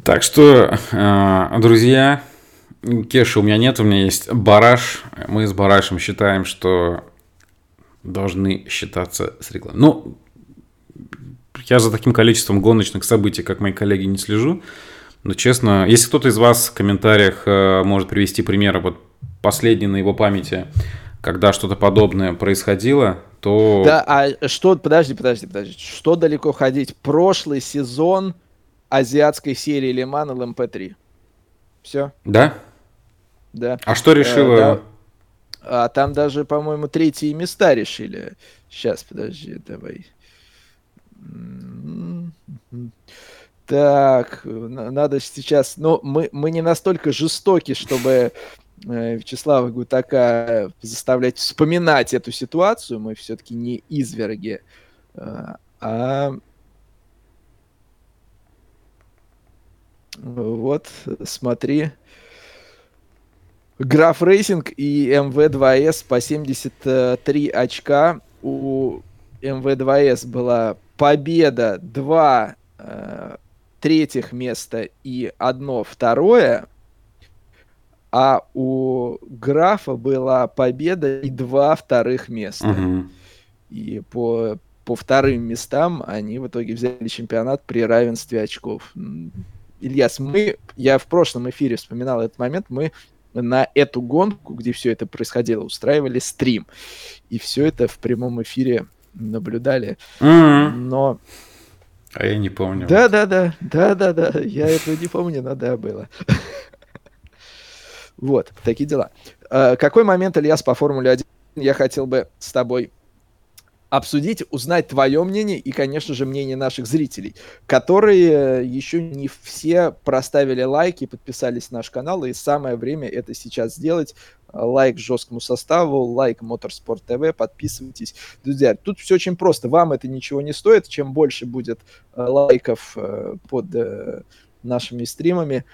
Так что, э, друзья, Кеши у меня нет, у меня есть Бараш. Мы с Барашем считаем, что должны считаться с рекламой. Ну, я за таким количеством гоночных событий, как мои коллеги, не слежу. Но честно, если кто-то из вас в комментариях э, может привести примеры, вот последний на его памяти, когда что-то подобное происходило, то... Да, а что, подожди, подожди, подожди, что далеко ходить? Прошлый сезон азиатской серии Лиман ЛМП-3. Все? Да? Да. А что решило... Э, да. А там даже, по-моему, третьи места решили. Сейчас, подожди, давай. Так, надо сейчас... Ну, мы, мы не настолько жестоки, чтобы э, Вячеслава Гутака заставлять вспоминать эту ситуацию. Мы все-таки не изверги. А, а вот, смотри. Graff Racing и MV2S по 73 очка. У MV2S была победа, два э, третьих места и одно второе. А у Graff'а была победа и два вторых места. Угу. И по, по вторым местам они в итоге взяли чемпионат при равенстве очков. Ильяс, мы, я в прошлом эфире вспоминал этот момент, мы на эту гонку, где все это происходило, устраивали стрим. И все это в прямом эфире наблюдали. Mm-hmm. Но... А я не помню. Да, да, да, да, да, да. Я этого не помню, но да, было. Вот, такие дела. А, какой момент, Ильяс, по Формуле 1 я хотел бы с тобой обсудить, узнать твое мнение и, конечно же, мнение наших зрителей, которые э, еще не все проставили лайки, подписались на наш канал, и самое время это сейчас сделать. Лайк жесткому составу, лайк Моторспорт ТВ, подписывайтесь. Друзья, тут все очень просто, вам это ничего не стоит, чем больше будет э, лайков э, под нашими стримами,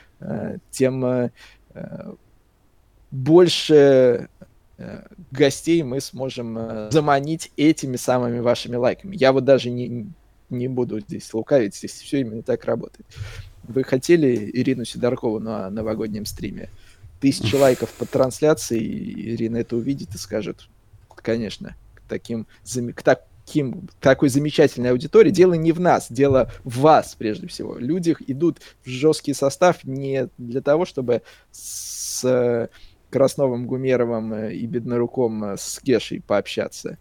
тем больше гостей мы сможем э, заманить этими самыми вашими лайками. Я вот даже не, не буду здесь лукавить, здесь все именно так работает. Вы хотели Ирину Сидоркову на новогоднем стриме? Тысячи лайков под трансляцией, Ирина это увидит и скажет, конечно, к таким, к таким, такой замечательной аудитории. Дело не в нас, дело в вас, прежде всего. Люди идут в жесткий состав не для того, чтобы с Красновым, Гумеровым э, и Бедноруком э, с Гешей пообщаться.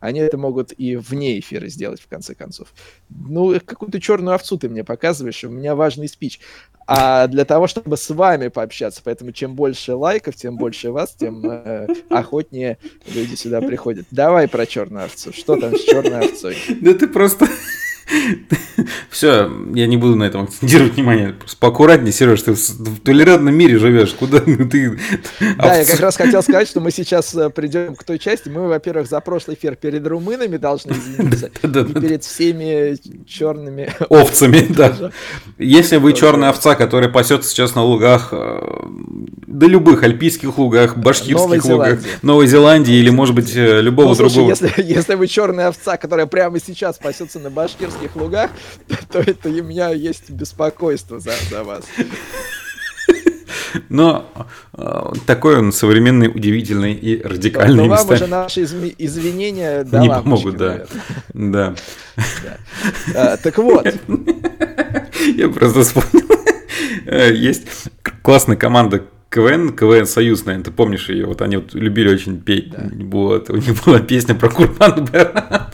Они это могут и вне эфира сделать, в конце концов. Ну, какую-то черную овцу ты мне показываешь, у меня важный спич. А для того, чтобы с вами пообщаться, поэтому чем больше лайков, тем больше вас, тем э, охотнее люди сюда приходят. Давай про черную овцу. Что там с черной овцой? Да ты просто... Все, я не буду на этом акцентировать внимание. Поаккуратнее, Сереж, ты в толерантном мире живешь. Куда ты... Да, я как раз хотел сказать, что мы сейчас э, придем к той части. Мы, во-первых, за прошлый эфир перед румынами должны извиниться. И перед всеми черными овцами, да. Если вы черная овца, которая пасется сейчас на лугах, э, да любых альпийских лугах, башкирских лугах, Новой Зеландии или, может быть, э, любого ну, другого. Если вы черная овца, которая прямо сейчас пасется на башкирских Кавказских лугах, то это у меня есть беспокойство за, за вас. Но э, такой он современный, удивительный и радикальный. Но вам уже наши извинения Не помогут, да. Да. А, так вот. Я просто вспомнил. Э, есть классная команда КВН, КВН Союз, наверное, ты помнишь ее, вот они вот любили очень петь, да. вот, у них была песня про Курбан про.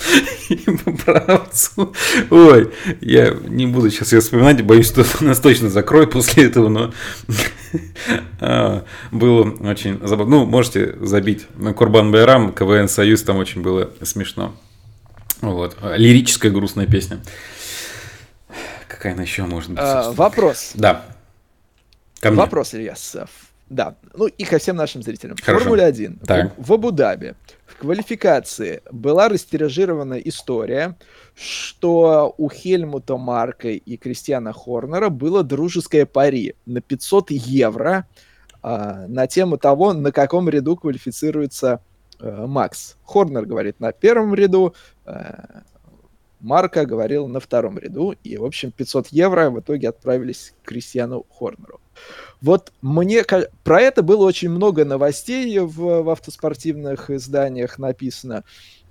Ой, я не буду сейчас ее вспоминать, боюсь, что нас точно закроют после этого, но а, было очень забавно. Ну, можете забить на Курбан Байрам, КВН Союз, там очень было смешно. Вот, лирическая грустная песня. Какая она еще может быть? А, вопрос. Да. Вопрос, Ильяс. Да, ну и ко всем нашим зрителям. Формула 1 так. в, в Абу-Даби в квалификации была растиражирована история, что у Хельмута Марка и Кристиана Хорнера было дружеское пари на 500 евро а, на тему того, на каком ряду квалифицируется а, Макс. Хорнер говорит на первом ряду, а, Марка говорил на втором ряду, и, в общем, 500 евро в итоге отправились к Кристиану Хорнеру. Вот мне про это было очень много новостей в, в автоспортивных изданиях написано,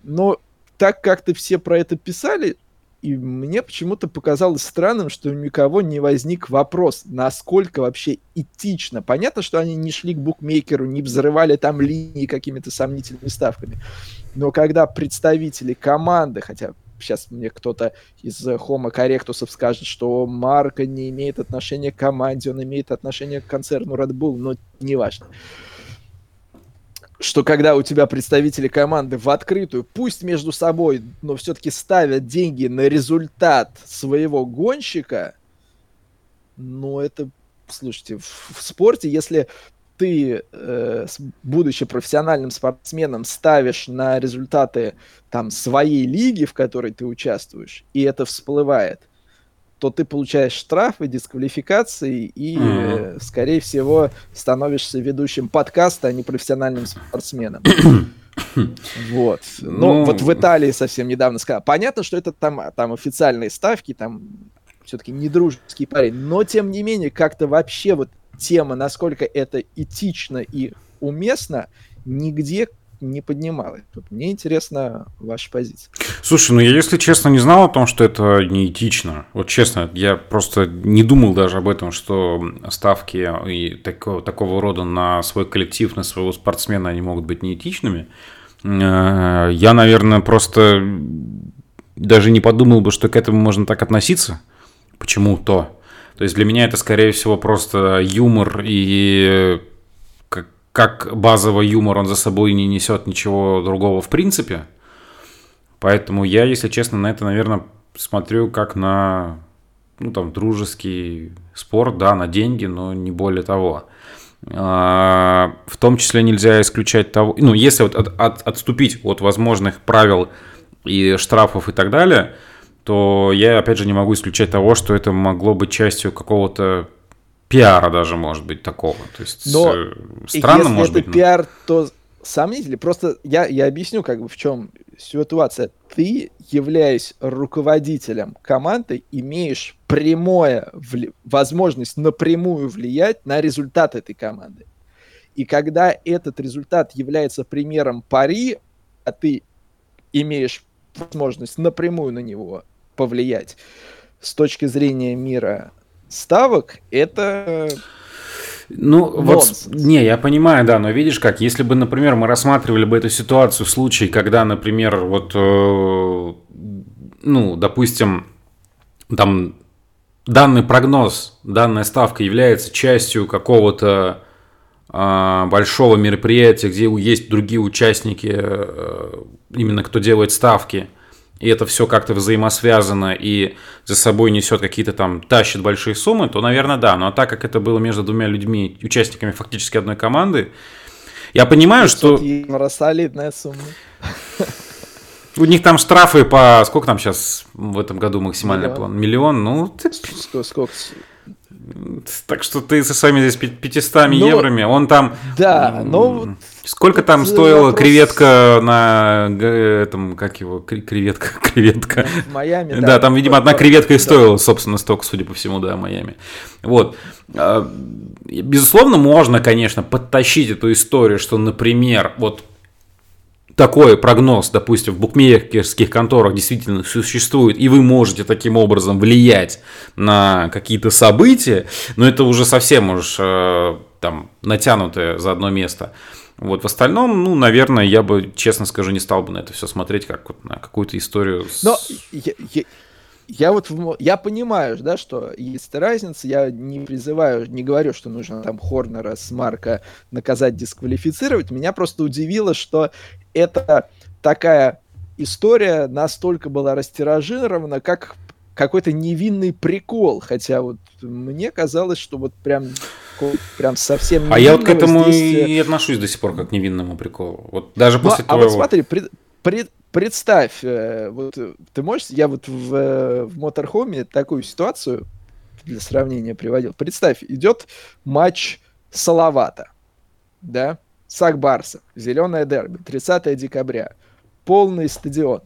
но так как-то все про это писали, и мне почему-то показалось странным, что у никого не возник вопрос, насколько вообще этично. Понятно, что они не шли к букмекеру, не взрывали там линии какими-то сомнительными ставками. Но когда представители команды, хотя сейчас мне кто-то из Homo корректусов скажет, что Марка не имеет отношения к команде, он имеет отношение к концерну Red Bull, но неважно. Что когда у тебя представители команды в открытую, пусть между собой, но все-таки ставят деньги на результат своего гонщика, ну это, слушайте, в, в спорте, если ты, э, будучи профессиональным спортсменом, ставишь на результаты там своей лиги, в которой ты участвуешь, и это всплывает, то ты получаешь штрафы, дисквалификации и, mm-hmm. скорее всего, становишься ведущим подкаста, а не профессиональным спортсменом. Вот. Но ну... вот в Италии совсем недавно сказал. Понятно, что это там, там официальные ставки, там все-таки не дружеский парень, но тем не менее как-то вообще вот тема, насколько это этично и уместно, нигде не поднималась. Мне интересна ваша позиция. Слушай, ну я, если честно, не знал о том, что это не этично. Вот честно, я просто не думал даже об этом, что ставки и такого, такого рода на свой коллектив, на своего спортсмена, они могут быть неэтичными. Э, я, наверное, просто даже не подумал бы, что к этому можно так относиться. Почему-то. То есть для меня это, скорее всего, просто юмор и как, как базовый юмор он за собой не несет ничего другого в принципе. Поэтому я, если честно, на это, наверное, смотрю как на ну, там, дружеский спорт, да, на деньги, но не более того. А, в том числе нельзя исключать того, ну, если вот от, от, отступить от возможных правил и штрафов и так далее – то я, опять же, не могу исключать того, что это могло быть частью какого-то пиара даже, может быть, такого. То есть Но э, странно, если может это быть. пиар, то сомнительно. Просто я, я объясню, как бы в чем ситуация. Ты, являясь руководителем команды, имеешь прямое вли... возможность напрямую влиять на результат этой команды. И когда этот результат является примером пари, а ты имеешь возможность напрямую на него повлиять. С точки зрения мира ставок, это ну, Нонсенс. вот, не, я понимаю, да, но видишь как, если бы, например, мы рассматривали бы эту ситуацию в случае, когда, например, вот, э, ну, допустим, там данный прогноз, данная ставка является частью какого-то э, большого мероприятия, где есть другие участники, э, именно кто делает ставки, и это все как-то взаимосвязано и за собой несет какие-то там, тащит большие суммы, то, наверное, да. Но так как это было между двумя людьми, участниками фактически одной команды, я понимаю, что... Евро солидная сумма. У них там штрафы по... Сколько там сейчас в этом году максимальный Миллион. план? Миллион? Ну, ты... Сколько? сколько? Так что ты со своими здесь 500 ну, еврами, он там... Да, ну... Сколько там стоила вопрос... креветка на этом, как его, креветка, креветка. В Майами, да. Да, там, видимо, одна креветка и стоила, собственно, столько, судя по всему, да, Майами. Вот. А, безусловно, можно, конечно, подтащить эту историю, что, например, вот такой прогноз, допустим, в букмекерских конторах действительно существует, и вы можете таким образом влиять на какие-то события, но это уже совсем уж э, там натянутое за одно место. Вот в остальном, ну, наверное, я бы, честно скажу, не стал бы на это все смотреть как вот на какую-то историю. С... Но я, я, я вот я понимаю, да, что есть разница. Я не призываю, не говорю, что нужно там Хорнера с Марка наказать, дисквалифицировать. Меня просто удивило, что это такая история настолько была растиражирована, как какой-то невинный прикол, хотя вот мне казалось, что вот прям прям совсем А я вот к этому здесь... и отношусь до сих пор как к невинному приколу. Вот даже ну, после ну, твоего... А вот смотри, пред, пред, представь, э, вот ты можешь, я вот в, э, в Моторхоме такую ситуацию для сравнения приводил. Представь, идет матч Салавата, да, Сак Барса, Зеленая Дерби, 30 декабря, полный стадион,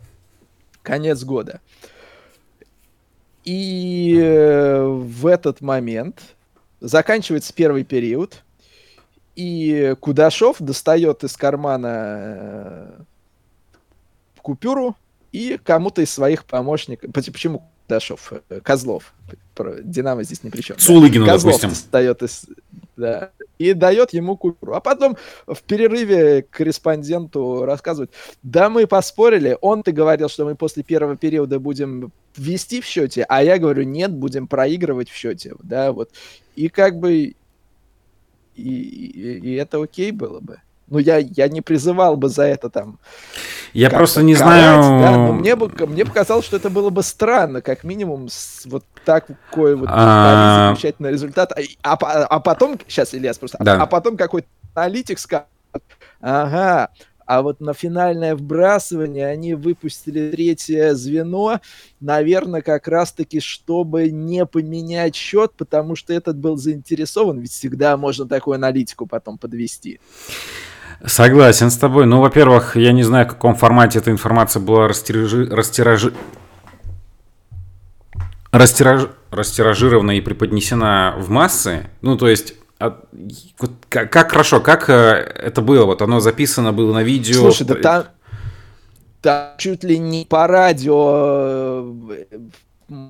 конец года. И э, в этот момент заканчивается первый период, и Кудашов достает из кармана э, купюру и кому-то из своих помощников... Почему Кудашов? Э, Козлов. Динамо здесь ни при чем. Сулыгину, да. Козлов допустим. достает из... Да, и дает ему купюру. А потом в перерыве корреспонденту рассказывают, да мы поспорили, он ты говорил, что мы после первого периода будем вести в счете, а я говорю, нет, будем проигрывать в счете, да, вот. И как бы, и, и, и это окей было бы. Ну, я, я не призывал бы за это там... Я просто не карать, знаю... Да, но мне, бы, мне показалось, что это было бы странно, как минимум, с вот такой вот а... замечательный результат. А, а, а потом... Сейчас, Ильяс, просто... Да. А, а потом какой-то аналитик скажет, ага, а вот на финальное вбрасывание они выпустили третье звено, наверное, как раз-таки, чтобы не поменять счет, потому что этот был заинтересован, ведь всегда можно такую аналитику потом подвести. Согласен с тобой. Ну, во-первых, я не знаю, в каком формате эта информация была растиражи... растиражи... Растираж... растиражирована и преподнесена в массы. Ну, то есть, а, вот, как, как хорошо, как э, это было? Вот оно записано было на видео. Слушай, да там, там чуть ли не по радио э,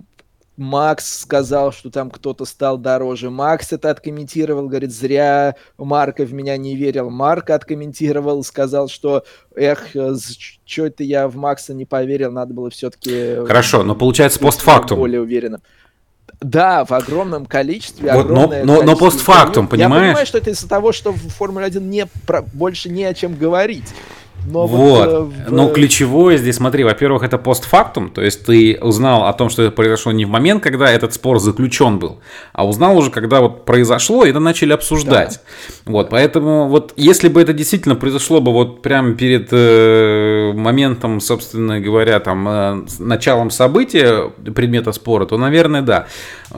Макс сказал, что там кто-то стал дороже. Макс это откомментировал, говорит, зря Марка в меня не верил. Марк откомментировал, сказал, что, эх, что это я в Макса не поверил, надо было все-таки... Хорошо, но получается постфактум. Более уверенным. Да, в огромном количестве. Вот, но, но, но постфактум, понимаешь? Я понимаю, что это из-за того, что в Формуле 1 не, про, больше не о чем говорить. Но вот. вот э, в... Но ключевое здесь, смотри, во-первых, это постфактум, то есть ты узнал о том, что это произошло не в момент, когда этот спор заключен был, а узнал уже, когда вот произошло, и это начали обсуждать. Да. Вот, поэтому вот если бы это действительно произошло бы вот прямо перед э, моментом, собственно говоря, там, э, началом события предмета спора, то, наверное, да.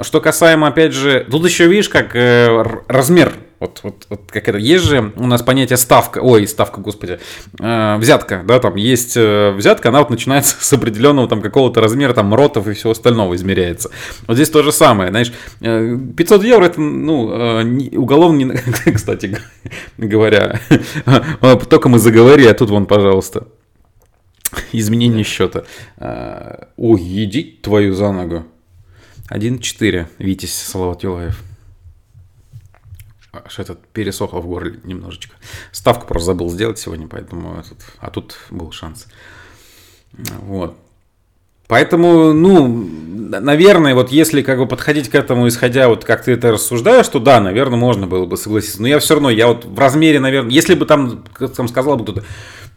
Что касаемо, опять же, тут еще видишь, как э, размер вот, вот, вот как это, есть же у нас понятие ставка, ой, ставка, господи, э, взятка, да, там есть э, взятка, она вот начинается с определенного там какого-то размера, там, ротов и всего остального измеряется. Вот здесь то же самое, знаешь, 500 э, евро это, ну, э, уголовно, не, кстати говоря, только мы заговорили, а тут вон, пожалуйста, изменение счета. Э, ой, иди твою за ногу. 1-4, Витязь Салават Юлаев аж этот пересохло в горле немножечко. Ставку просто забыл сделать сегодня, поэтому этот, а тут был шанс. Вот. Поэтому, ну, наверное, вот если как бы подходить к этому, исходя вот как ты это рассуждаешь, то да, наверное, можно было бы согласиться. Но я все равно, я вот в размере, наверное, если бы там, там сказал бы кто-то,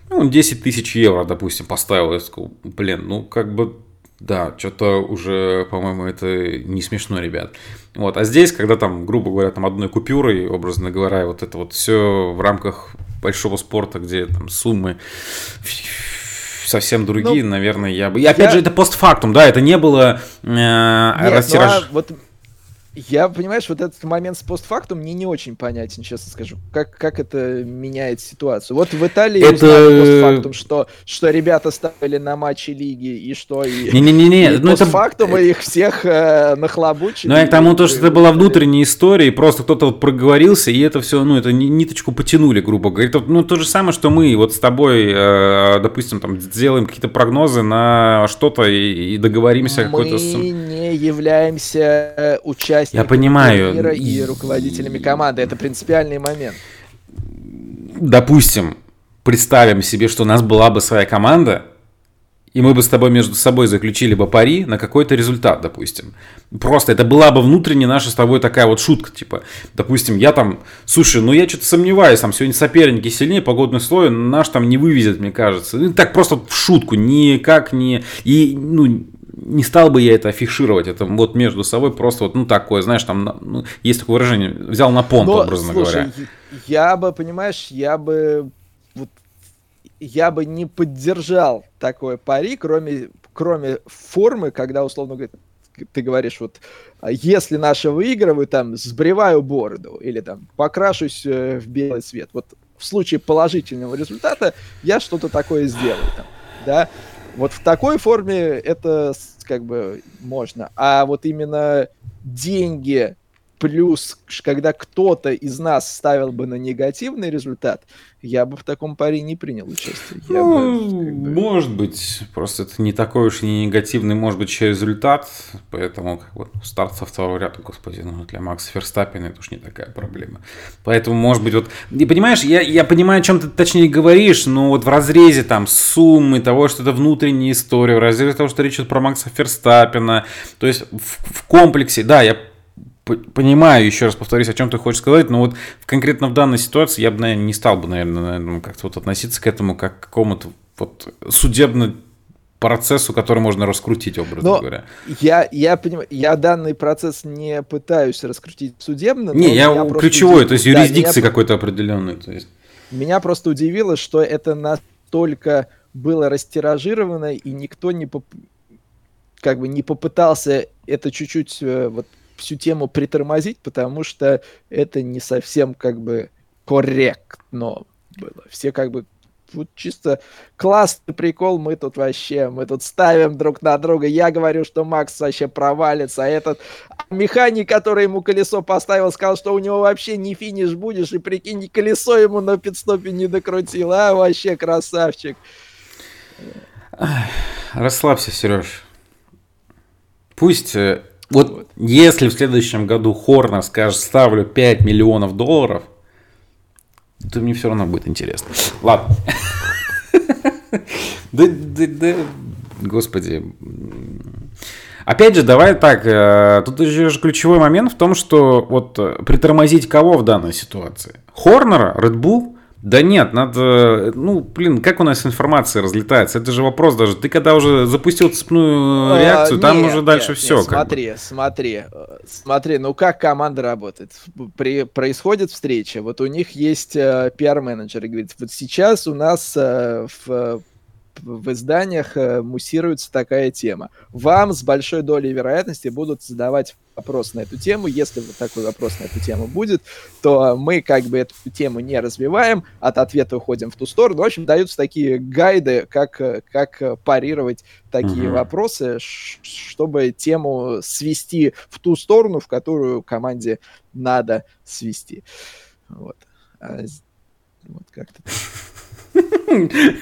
ну, 10 тысяч евро, допустим, поставил, я сказал, блин, ну, как бы да, что-то уже, по-моему, это не смешно, ребят. Вот, а здесь, когда там, грубо говоря, там одной купюрой, образно говоря, вот это вот все в рамках большого спорта, где там суммы совсем другие, ну, наверное, я бы. И опять я... же, это постфактум, да, это не было э, Нет, растираж... ну, а вот Я, понимаешь, вот этот момент с постфактум мне не очень понятен, честно скажу. Как, как это меняет ситуацию? Вот в Италии это... узнали постфактум, что, что ребята ставили на матчи лиги, и что и, Не-не-не, ну постфактум это... их всех э, нахлобучили. Ну, я к тому, то, что это была внутренняя история, и просто кто-то вот проговорился, и это все, ну, это ниточку потянули, грубо говоря. Это, ну, то же самое, что мы вот с тобой, э, допустим, там, сделаем какие-то прогнозы на что-то и, и договоримся мы какой-то... Мы не являемся участниками участниками Я понимаю. мира и руководителями команды. Это принципиальный момент. Допустим, представим себе, что у нас была бы своя команда, и мы бы с тобой между собой заключили бы пари на какой-то результат, допустим. Просто это была бы внутренняя наша с тобой такая вот шутка, типа, допустим, я там, слушай, ну я что-то сомневаюсь, там сегодня соперники сильнее, погодный слой наш там не вывезет, мне кажется. Ну, так просто в шутку, никак не... И, ну, не стал бы я это афишировать, это вот между собой просто вот, ну, такое, знаешь, там, ну, есть такое выражение, взял на понт, Но, образно слушай, говоря. я бы, понимаешь, я бы, вот, я бы не поддержал такое пари, кроме, кроме формы, когда, условно говоря, ты говоришь, вот, а если наши выигрывают, там, сбриваю бороду, или там, покрашусь э, в белый цвет. Вот в случае положительного результата я что-то такое сделаю, там, да. Вот в такой форме это как бы можно. А вот именно деньги плюс, когда кто-то из нас ставил бы на негативный результат, я бы в таком паре не принял участие. Я ну, бы, как бы... Может быть, просто это не такой уж и не негативный, может быть, еще результат, поэтому как вот старт со второго ряда, господи, ну для Макса Ферстаппина это уж не такая проблема. Поэтому, может быть, вот, и понимаешь, я, я понимаю, о чем ты точнее говоришь, но вот в разрезе там суммы того, что это внутренняя история, в разрезе того, что речь идет про Макса Ферстаппина, то есть в, в комплексе, да, я понимаю, еще раз повторюсь, о чем ты хочешь сказать, но вот конкретно в данной ситуации я бы, наверное, не стал бы, наверное, как-то вот относиться к этому как к какому-то вот судебному процессу, который можно раскрутить, образно но говоря. Я, я понимаю, я данный процесс не пытаюсь раскрутить судебно. Не, я ключевой, удив... то есть юрисдикции да, какой-то определенной. То есть. Меня просто удивило, что это настолько было растиражировано, и никто не поп... как бы не попытался это чуть-чуть э, вот всю тему притормозить, потому что это не совсем как бы корректно было. Все как бы вот чисто классный прикол, мы тут вообще, мы тут ставим друг на друга. Я говорю, что Макс вообще провалится, а этот механик, который ему колесо поставил, сказал, что у него вообще не финиш будешь, и прикинь, колесо ему на пидстопе не докрутил, а вообще красавчик. Расслабься, Сереж. Пусть э, вот, вот если в следующем году Хорнер скажет, ставлю 5 миллионов долларов, то мне все равно будет интересно. Ладно. Да, да, да, господи. Опять же, давай так, э, тут же ключевой момент в том, что вот э, притормозить кого в данной ситуации? Хорнера, Red Bull да нет, надо, ну, блин, как у нас информация разлетается? Это же вопрос даже. Ты когда уже запустил цепную а, реакцию, а, там нет, уже дальше нет, все. Нет, смотри, бы. смотри, смотри, ну как команда работает? При, происходит встреча, вот у них есть э, пиар-менеджер, и говорит, вот сейчас у нас э, в в изданиях э, муссируется такая тема. Вам с большой долей вероятности будут задавать вопрос на эту тему. Если вот такой вопрос на эту тему будет, то мы как бы эту тему не развиваем, от ответа уходим в ту сторону. В общем, даются такие гайды, как, как парировать такие угу. вопросы, чтобы тему свести в ту сторону, в которую команде надо свести. Вот. А, вот как-то.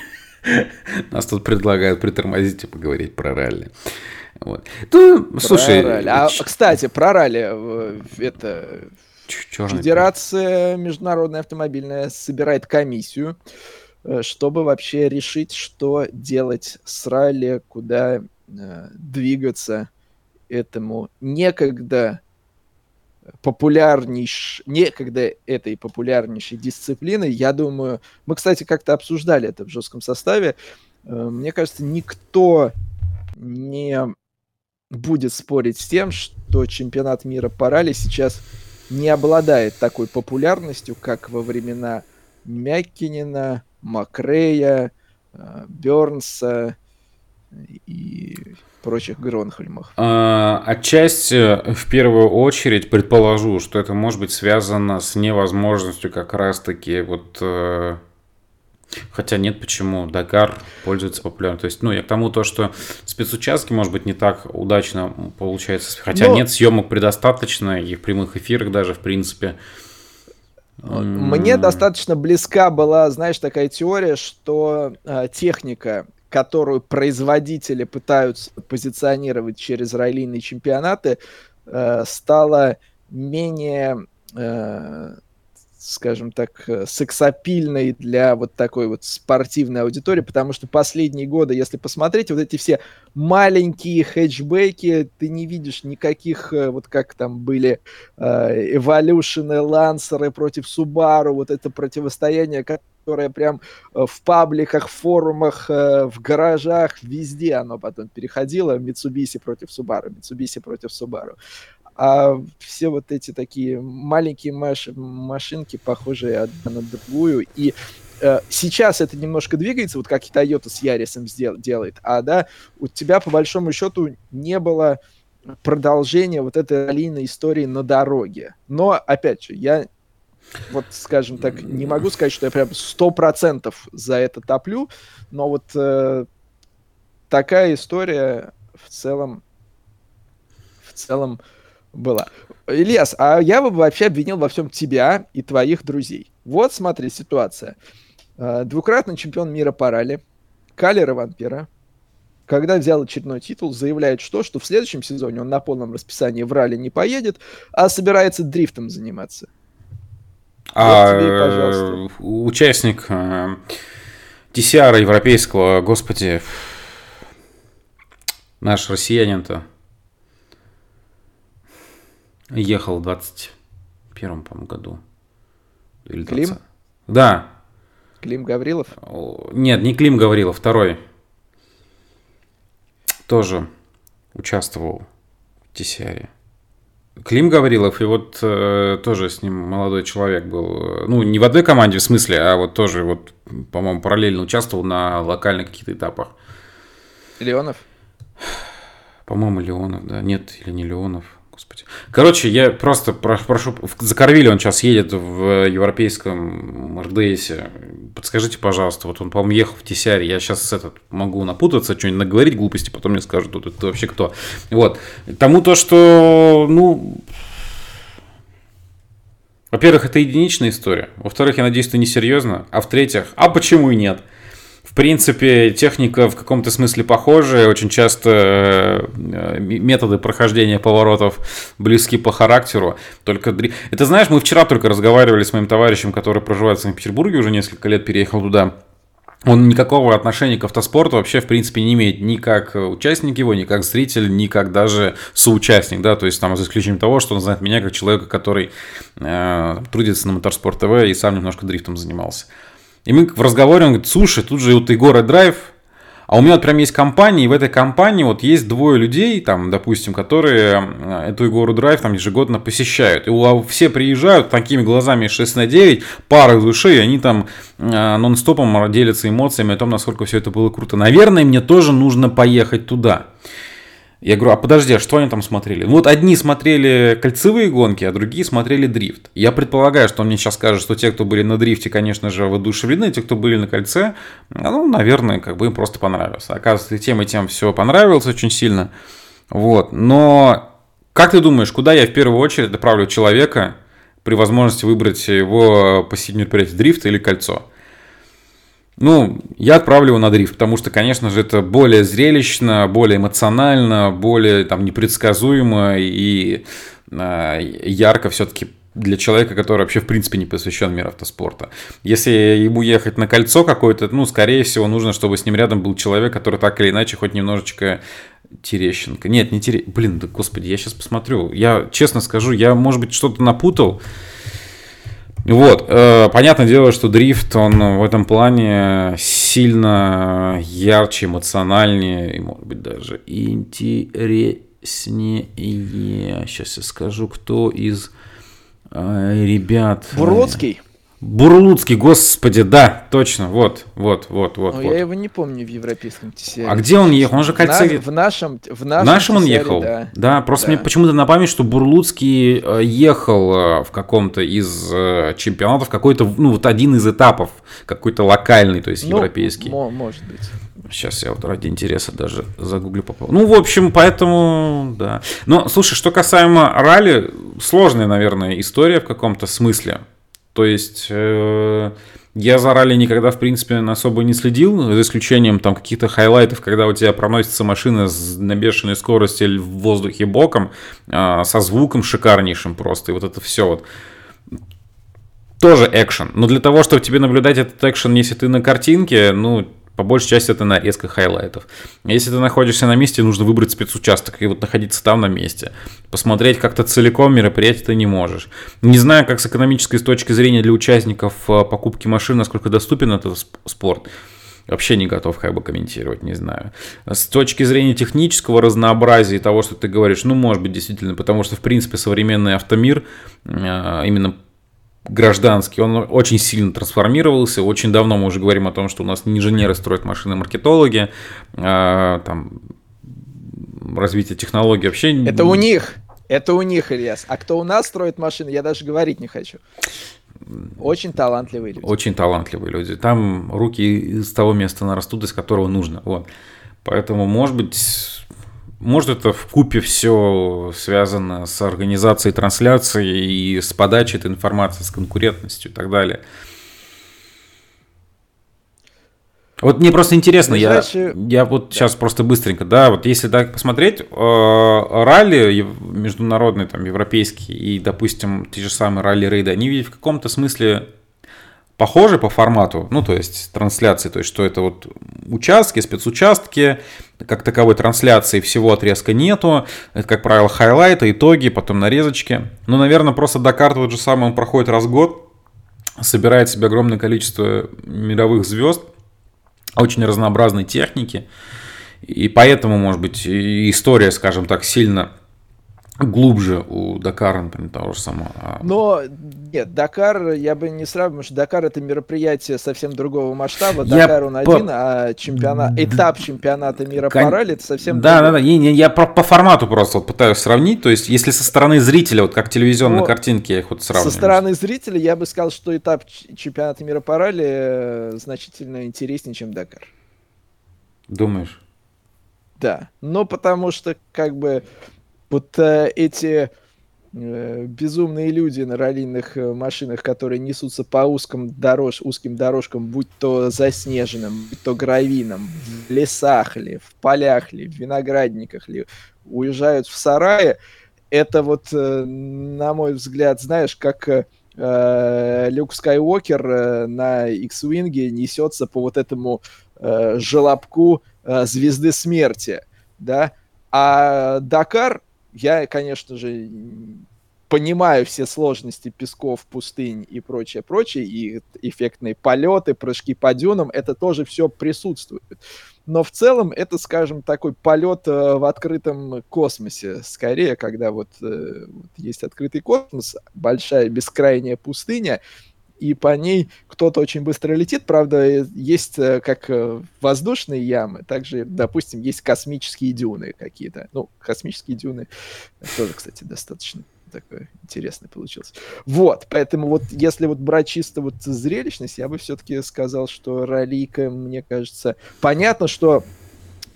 Нас тут предлагают притормозить и поговорить про ралли. Вот. Ну, про слушай, ралли. А, кстати, про ралли. Э, это Черный Федерация международная автомобильная собирает комиссию, э, чтобы вообще решить, что делать с ралли, куда э, двигаться этому некогда популярнейш... некогда этой популярнейшей дисциплины, я думаю, мы, кстати, как-то обсуждали это в жестком составе, э, мне кажется, никто не будет спорить с тем, что чемпионат мира по ралли сейчас не обладает такой популярностью, как во времена Мяккинина, Макрея, э, Бернса, и прочих Гронхольмах? А, отчасти, в первую очередь, предположу, что это может быть связано с невозможностью как раз-таки вот... Э, хотя нет, почему? Дакар пользуется популярностью. То есть, ну, я к тому то, что спецучастки, может быть, не так удачно получается. Хотя Но... нет, съемок предостаточно, и в прямых эфирах даже, в принципе. Мне достаточно близка была, знаешь, такая теория, что э, техника которую производители пытаются позиционировать через раллийные чемпионаты, э, стала менее, э, скажем так, сексапильной для вот такой вот спортивной аудитории, потому что последние годы, если посмотреть, вот эти все маленькие хэтчбеки, ты не видишь никаких, э, вот как там были Evolution, Лансеры против Subaru, вот это противостояние, которое прям э, в пабликах, форумах, э, в гаражах, везде оно потом переходило. Mitsubishi против Subaru, Mitsubishi против Subaru. А все вот эти такие маленькие маш машинки, похожие одна на другую, и э, сейчас это немножко двигается, вот как и Toyota с Ярисом делает, а да, у тебя по большому счету не было продолжения вот этой раллийной истории на дороге. Но, опять же, я вот, скажем так, не могу сказать, что я прям сто процентов за это топлю, но вот э, такая история в целом, в целом была. Ильяс, а я бы вообще обвинил во всем тебя и твоих друзей. Вот, смотри, ситуация. Э, двукратный чемпион мира по ралли, Калер Вампира, когда взял очередной титул, заявляет что? Что в следующем сезоне он на полном расписании в ралли не поедет, а собирается дрифтом заниматься. А тебе, участник э, TCR европейского, господи, наш россиянин-то ехал в 21 по-моему, году. Или Клим? 20. Да. Клим Гаврилов? Нет, не Клим Гаврилов, второй. Тоже участвовал в TCR. Клим Гаврилов, и вот э, тоже с ним молодой человек был. Ну, не в одной команде в смысле, а вот тоже, вот, по-моему, параллельно участвовал на локальных каких-то этапах. Леонов? По-моему, Леонов, да. Нет, или не Леонов. Господи. Короче, я просто прошу, за Корвиле он сейчас едет в европейском РДСе. Подскажите, пожалуйста, вот он, по-моему, ехал в Тесяре, я сейчас этот могу напутаться, что-нибудь наговорить глупости, потом мне скажут, тут это вообще кто. Вот. Тому то, что, ну, во-первых, это единичная история. Во-вторых, я надеюсь, это несерьезно. А в-третьих, а почему и нет? В принципе, техника в каком-то смысле похожая. Очень часто э, методы прохождения поворотов близки по характеру. Только это знаешь, мы вчера только разговаривали с моим товарищем, который проживает в Санкт-Петербурге, уже несколько лет переехал туда. Он никакого отношения к автоспорту вообще, в принципе, не имеет ни как участник его, ни как зритель, ни как даже соучастник, да, то есть там за исключением того, что он знает меня как человека, который э, трудится на Моторспорт ТВ и сам немножко дрифтом занимался. И мы в разговоре, он говорит, слушай, тут же вот Егора Драйв, а у меня вот прям есть компания, и в этой компании вот есть двое людей, там, допустим, которые э, эту Егору Драйв там ежегодно посещают. И у, все приезжают такими глазами 6 на 9, пары души, и они там э, нон-стопом делятся эмоциями о том, насколько все это было круто. Наверное, мне тоже нужно поехать туда. Я говорю, а подожди, а что они там смотрели? Вот одни смотрели кольцевые гонки, а другие смотрели дрифт. Я предполагаю, что он мне сейчас скажет, что те, кто были на дрифте, конечно же, воодушевлены, те, кто были на кольце, ну, наверное, как бы им просто понравилось. Оказывается, тем и тем все понравилось очень сильно. Вот, но как ты думаешь, куда я в первую очередь отправлю человека при возможности выбрать его посетить мероприятие дрифт или кольцо? Ну, я отправлю его на дрифт, потому что, конечно же, это более зрелищно, более эмоционально, более там непредсказуемо и э, ярко все-таки для человека, который вообще в принципе не посвящен миру автоспорта. Если ему ехать на кольцо какое-то, ну, скорее всего, нужно, чтобы с ним рядом был человек, который так или иначе хоть немножечко Терещенко. Нет, не Терещенко. Блин, да господи, я сейчас посмотрю. Я честно скажу, я, может быть, что-то напутал. Вот, э, понятное дело, что дрифт, он в этом плане сильно ярче, эмоциональнее, и, может быть, даже интереснее. Сейчас я скажу, кто из э, ребят... Бродский? Бурлуцкий, господи, да, точно, вот, вот, вот, вот. Но вот. я его не помню в европейском тесере. А где он ехал? Он же кольце... В, нашем, в нашем, в нашем он ехал? Да. да, просто да. мне почему-то на память, что Бурлуцкий э, ехал э, в каком-то из э, чемпионатов, какой-то, ну, вот один из этапов, какой-то локальный, то есть ну, европейский. может быть. Сейчас я вот ради интереса даже загуглю попал. Ну, в общем, поэтому, да. Но, слушай, что касаемо ралли, сложная, наверное, история в каком-то смысле. То есть э, я за ралли никогда, в принципе, особо не следил, за исключением там каких-то хайлайтов, когда у тебя проносится машина на бешеной скорости в воздухе боком, э, со звуком шикарнейшим просто, и вот это все вот. Тоже экшен. Но для того, чтобы тебе наблюдать этот экшен, если ты на картинке, ну, по большей части это нарезка хайлайтов. Если ты находишься на месте, нужно выбрать спецучасток и вот находиться там на месте. Посмотреть как-то целиком мероприятие ты не можешь. Не знаю, как с экономической точки зрения для участников э, покупки машин, насколько доступен этот спорт. Вообще не готов как бы комментировать, не знаю. С точки зрения технического разнообразия и того, что ты говоришь, ну, может быть, действительно, потому что, в принципе, современный автомир э, именно гражданский, он очень сильно трансформировался. Очень давно мы уже говорим о том, что у нас не инженеры строят машины, маркетологи, а, там, развитие технологий вообще... Это у них, это у них, Ильяс. А кто у нас строит машины, я даже говорить не хочу. Очень талантливые люди. Очень талантливые люди. Там руки из того места нарастут, из которого нужно. Вот. Поэтому, может быть, может, это в купе все связано с организацией трансляции и с подачей этой информации, с конкурентностью и так далее. Вот мне просто интересно, я, я вот да. сейчас просто быстренько, да, вот если так посмотреть, э, ралли международные, там, европейские и, допустим, те же самые ралли-рейды, они ведь в каком-то смысле похожи по формату, ну, то есть трансляции, то есть что это вот участки, спецучастки, как таковой трансляции всего отрезка нету, это, как правило, хайлайты, итоги, потом нарезочки. Ну, наверное, просто Дакар тот же самый, он проходит раз в год, собирает себе огромное количество мировых звезд, очень разнообразной техники, и поэтому, может быть, история, скажем так, сильно глубже у Дакара, например, того же самого. А Но нет, Дакар я бы не сравнивал, потому что Дакар это мероприятие совсем другого масштаба. Я Дакар он по... один, а чемпионат, этап чемпионата мира Кон... по ралли это совсем Да, другой. да, да. Я, я, я по, по формату просто вот пытаюсь сравнить. То есть, если со стороны зрителя, вот как телевизионные Но картинки, я их вот сравниваю. Со стороны зрителя я бы сказал, что этап чемпионата мира по ралли э, значительно интереснее, чем Дакар. Думаешь? Да. Но потому что, как бы, вот э, эти э, безумные люди на раллийных э, машинах, которые несутся по узким, дорож, узким дорожкам, будь то заснеженным, будь то гравийным, в лесах ли, в полях ли, в виноградниках ли, уезжают в сарае, это вот, э, на мой взгляд, знаешь, как э, Люк Скайуокер э, на X-Wing несется по вот этому э, желобку э, звезды смерти, да, а Дакар я, конечно же, понимаю все сложности песков, пустынь и прочее, прочее, и эффектные полеты, прыжки по дюнам, это тоже все присутствует. Но в целом это, скажем, такой полет э, в открытом космосе, скорее, когда вот, э, вот есть открытый космос, большая бескрайняя пустыня, и по ней кто-то очень быстро летит. Правда, есть э, как э, воздушные ямы, также, допустим, есть космические дюны какие-то. Ну, космические дюны тоже, кстати, достаточно такой интересный получился. Вот, поэтому вот если вот брать чисто вот зрелищность, я бы все-таки сказал, что раллийка, мне кажется, понятно, что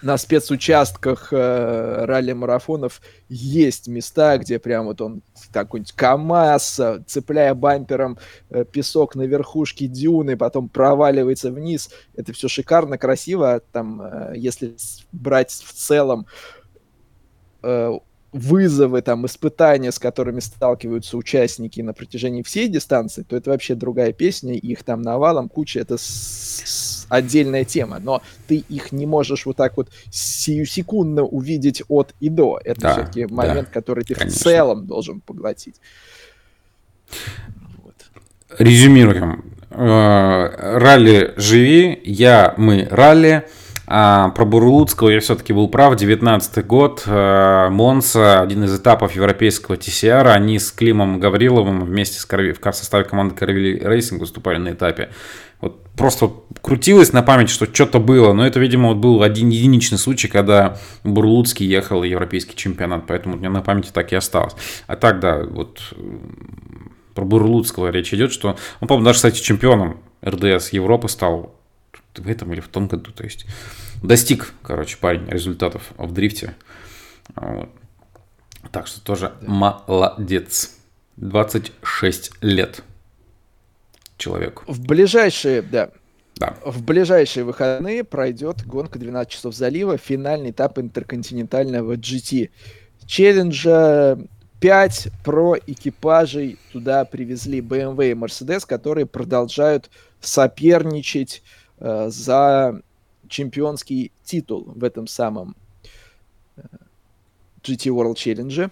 на спецучастках э, ралли-марафонов есть места, где прям вот он какой-нибудь КАМАЗ, цепляя бампером э, песок на верхушке дюны, потом проваливается вниз. Это все шикарно, красиво. Там, э, если брать в целом э, вызовы, там, испытания, с которыми сталкиваются участники на протяжении всей дистанции, то это вообще другая песня, их там навалом, куча, это с- отдельная тема, но ты их не можешь вот так вот сиюсекундно увидеть от и до. Это да, все-таки момент, да, который ты конечно. в целом должен поглотить. Вот. Резюмируем. Э, ралли живи, я, мы ралли. А, про Бурлуцкого я все-таки был прав. 19 год. А, Монса, один из этапов европейского TCR. Они с Климом Гавриловым вместе с Корви, в составе команды Carville Racing выступали на этапе. Вот просто крутилось на память, что что-то было. Но это, видимо, вот был один единичный случай, когда Бурлуцкий ехал европейский чемпионат. Поэтому у меня на памяти так и осталось. А так, да, вот про Бурлуцкого речь идет, что он, по-моему, даже, кстати, чемпионом РДС Европы стал в этом или в том году. То есть достиг, короче, парень результатов в дрифте. Вот. Так что тоже да. молодец. 26 лет человеку. В ближайшие, да, да. В ближайшие выходные пройдет гонка 12 часов залива, финальный этап интерконтинентального GT. Челленджа 5 про экипажей туда привезли BMW и Mercedes, которые продолжают соперничать э, за чемпионский титул в этом самом э, GT World Challenge.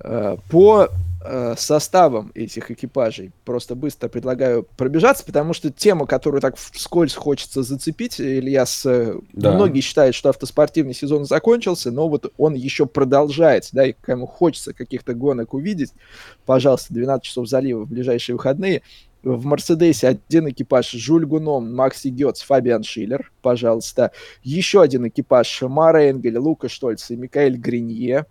Э, по э, составам этих экипажей просто быстро предлагаю пробежаться, потому что тема, которую так вскользь хочется зацепить, Ильяс, да. многие считают, что автоспортивный сезон закончился, но вот он еще продолжается, да, и кому хочется каких-то гонок увидеть, пожалуйста, 12 часов залива в ближайшие выходные. В Мерседесе один экипаж Жюль Гуном, Макси Гетц, Фабиан Шиллер, пожалуйста. Еще один экипаж Мара Энгель, Лука Штольц и Микаэль Гринье.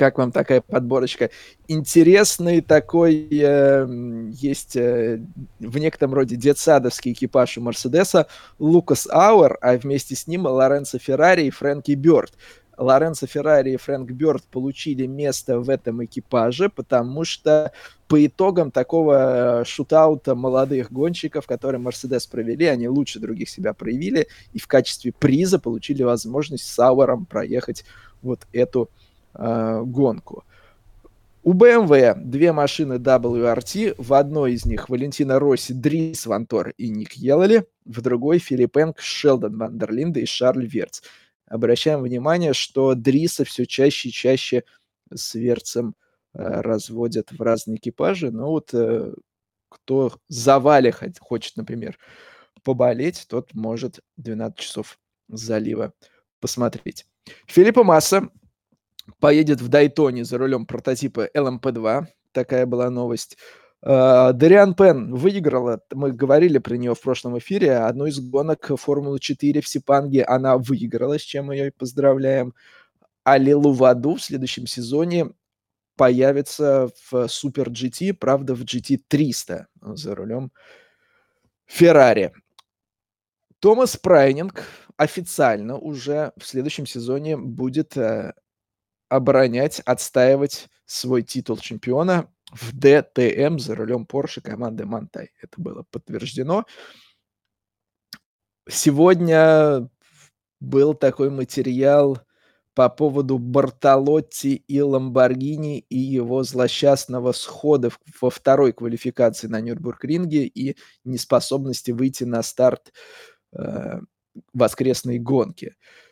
Как вам такая подборочка? Интересный такой э, есть э, в некотором роде детсадовский экипаж у Мерседеса Лукас Ауэр, а вместе с ним Лоренцо Феррари и Фрэнки Бёрд. Лоренцо Феррари и Фрэнк Бёрд получили место в этом экипаже, потому что по итогам такого э, shootout а молодых гонщиков, которые Мерседес провели, они лучше других себя проявили и в качестве приза получили возможность с Ауэром проехать вот эту э, гонку. У BMW две машины WRT. В одной из них Валентино Росси, Дрис Вантор и Ник Йеллоли. В другой Филипп Энг, Шелдон ван дер Линде и Шарль Вертс обращаем внимание, что Дриса все чаще и чаще с Верцем э, разводят в разные экипажи. Но вот э, кто за хочет, например, поболеть, тот может 12 часов залива посмотреть. Филиппа Масса поедет в Дайтоне за рулем прототипа LMP2. Такая была новость. Uh, Дариан Пен выиграла, мы говорили про нее в прошлом эфире, одну из гонок Формулы-4 в Сипанге она выиграла, с чем мы ее поздравляем. А Лилу Ваду в следующем сезоне появится в Супер GT, правда, в GT 300 за рулем Феррари. Томас Прайнинг официально уже в следующем сезоне будет э, оборонять, отстаивать свой титул чемпиона в ДТМ за рулем Porsche команды Монтай. Это было подтверждено. Сегодня был такой материал по поводу Бартолотти и Ламборгини и его злосчастного схода во второй квалификации на Нюрнбург-ринге и неспособности выйти на старт э, воскресной гонки. Э,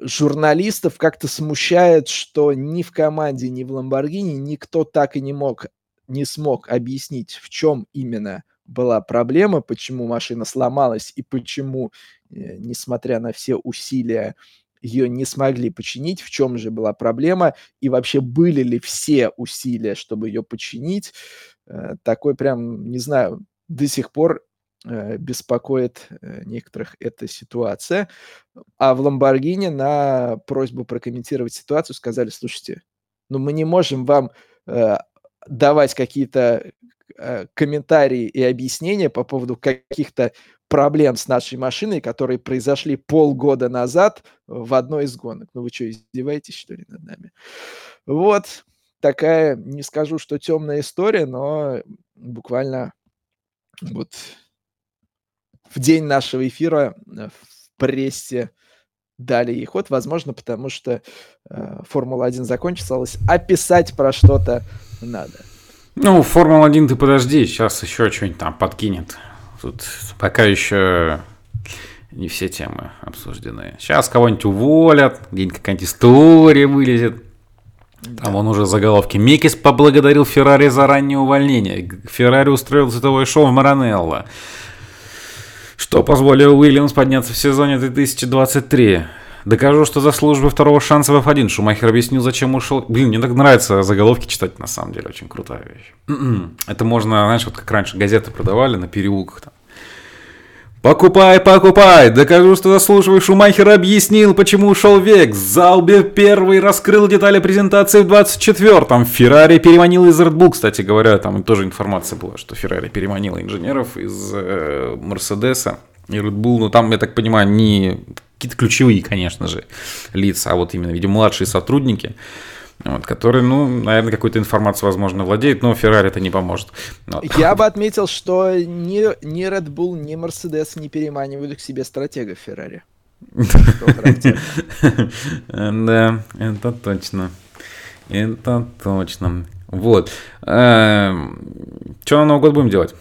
журналистов как-то смущает, что ни в команде, ни в Ламборгини никто так и не мог, не смог объяснить, в чем именно была проблема, почему машина сломалась и почему, э, несмотря на все усилия, ее не смогли починить, в чем же была проблема, и вообще были ли все усилия, чтобы ее починить. Э, такой прям, не знаю, до сих пор Э, беспокоит э, некоторых эта ситуация. А в Ламборгини на просьбу прокомментировать ситуацию сказали, слушайте, ну мы не можем вам э, давать какие-то э, комментарии и объяснения по поводу каких-то проблем с нашей машиной, которые произошли полгода назад в одной из гонок. Ну вы что, издеваетесь, что ли, над нами? Вот такая, не скажу, что темная история, но буквально вот в день нашего эфира э, в прессе дали ей ход, возможно, потому что э, Формула-1 закончилась, а писать про что-то надо. Ну, Формула-1 ты подожди, сейчас еще что-нибудь там подкинет. Тут пока еще не все темы обсуждены. Сейчас кого-нибудь уволят, где-нибудь какая-нибудь история вылезет. Там он уже заголовки. Микис поблагодарил Феррари за раннее увольнение. Феррари устроил световое шоу в Маранелло. Что позволило Уильямс подняться в сезоне 2023? Докажу, что заслуживаю второго шанса в F1. Шумахер объяснил, зачем ушел. Блин, мне так нравится заголовки читать, на самом деле, очень крутая вещь. Это можно, знаешь, вот как раньше газеты продавали на переулках там. Покупай, покупай! Докажу, что заслуживаешь. Шумахер объяснил, почему ушел век. Залбе первый раскрыл детали презентации в 24-м. Феррари переманил из Red Bull, кстати говоря, там тоже информация была, что Феррари переманила инженеров из э, Мерседеса и Red Bull. Ну, там, я так понимаю, не какие-то ключевые, конечно же, лица, а вот именно, видимо, младшие сотрудники вот, который, ну, наверное, какой-то информацией, возможно, владеет, но Феррари это не поможет. Вот. Я бы отметил, что ни, ни Red Bull, ни Mercedes не переманивают к себе стратега Феррари. Да, это точно. Это точно. Вот. Эм, что на Новый год будем делать?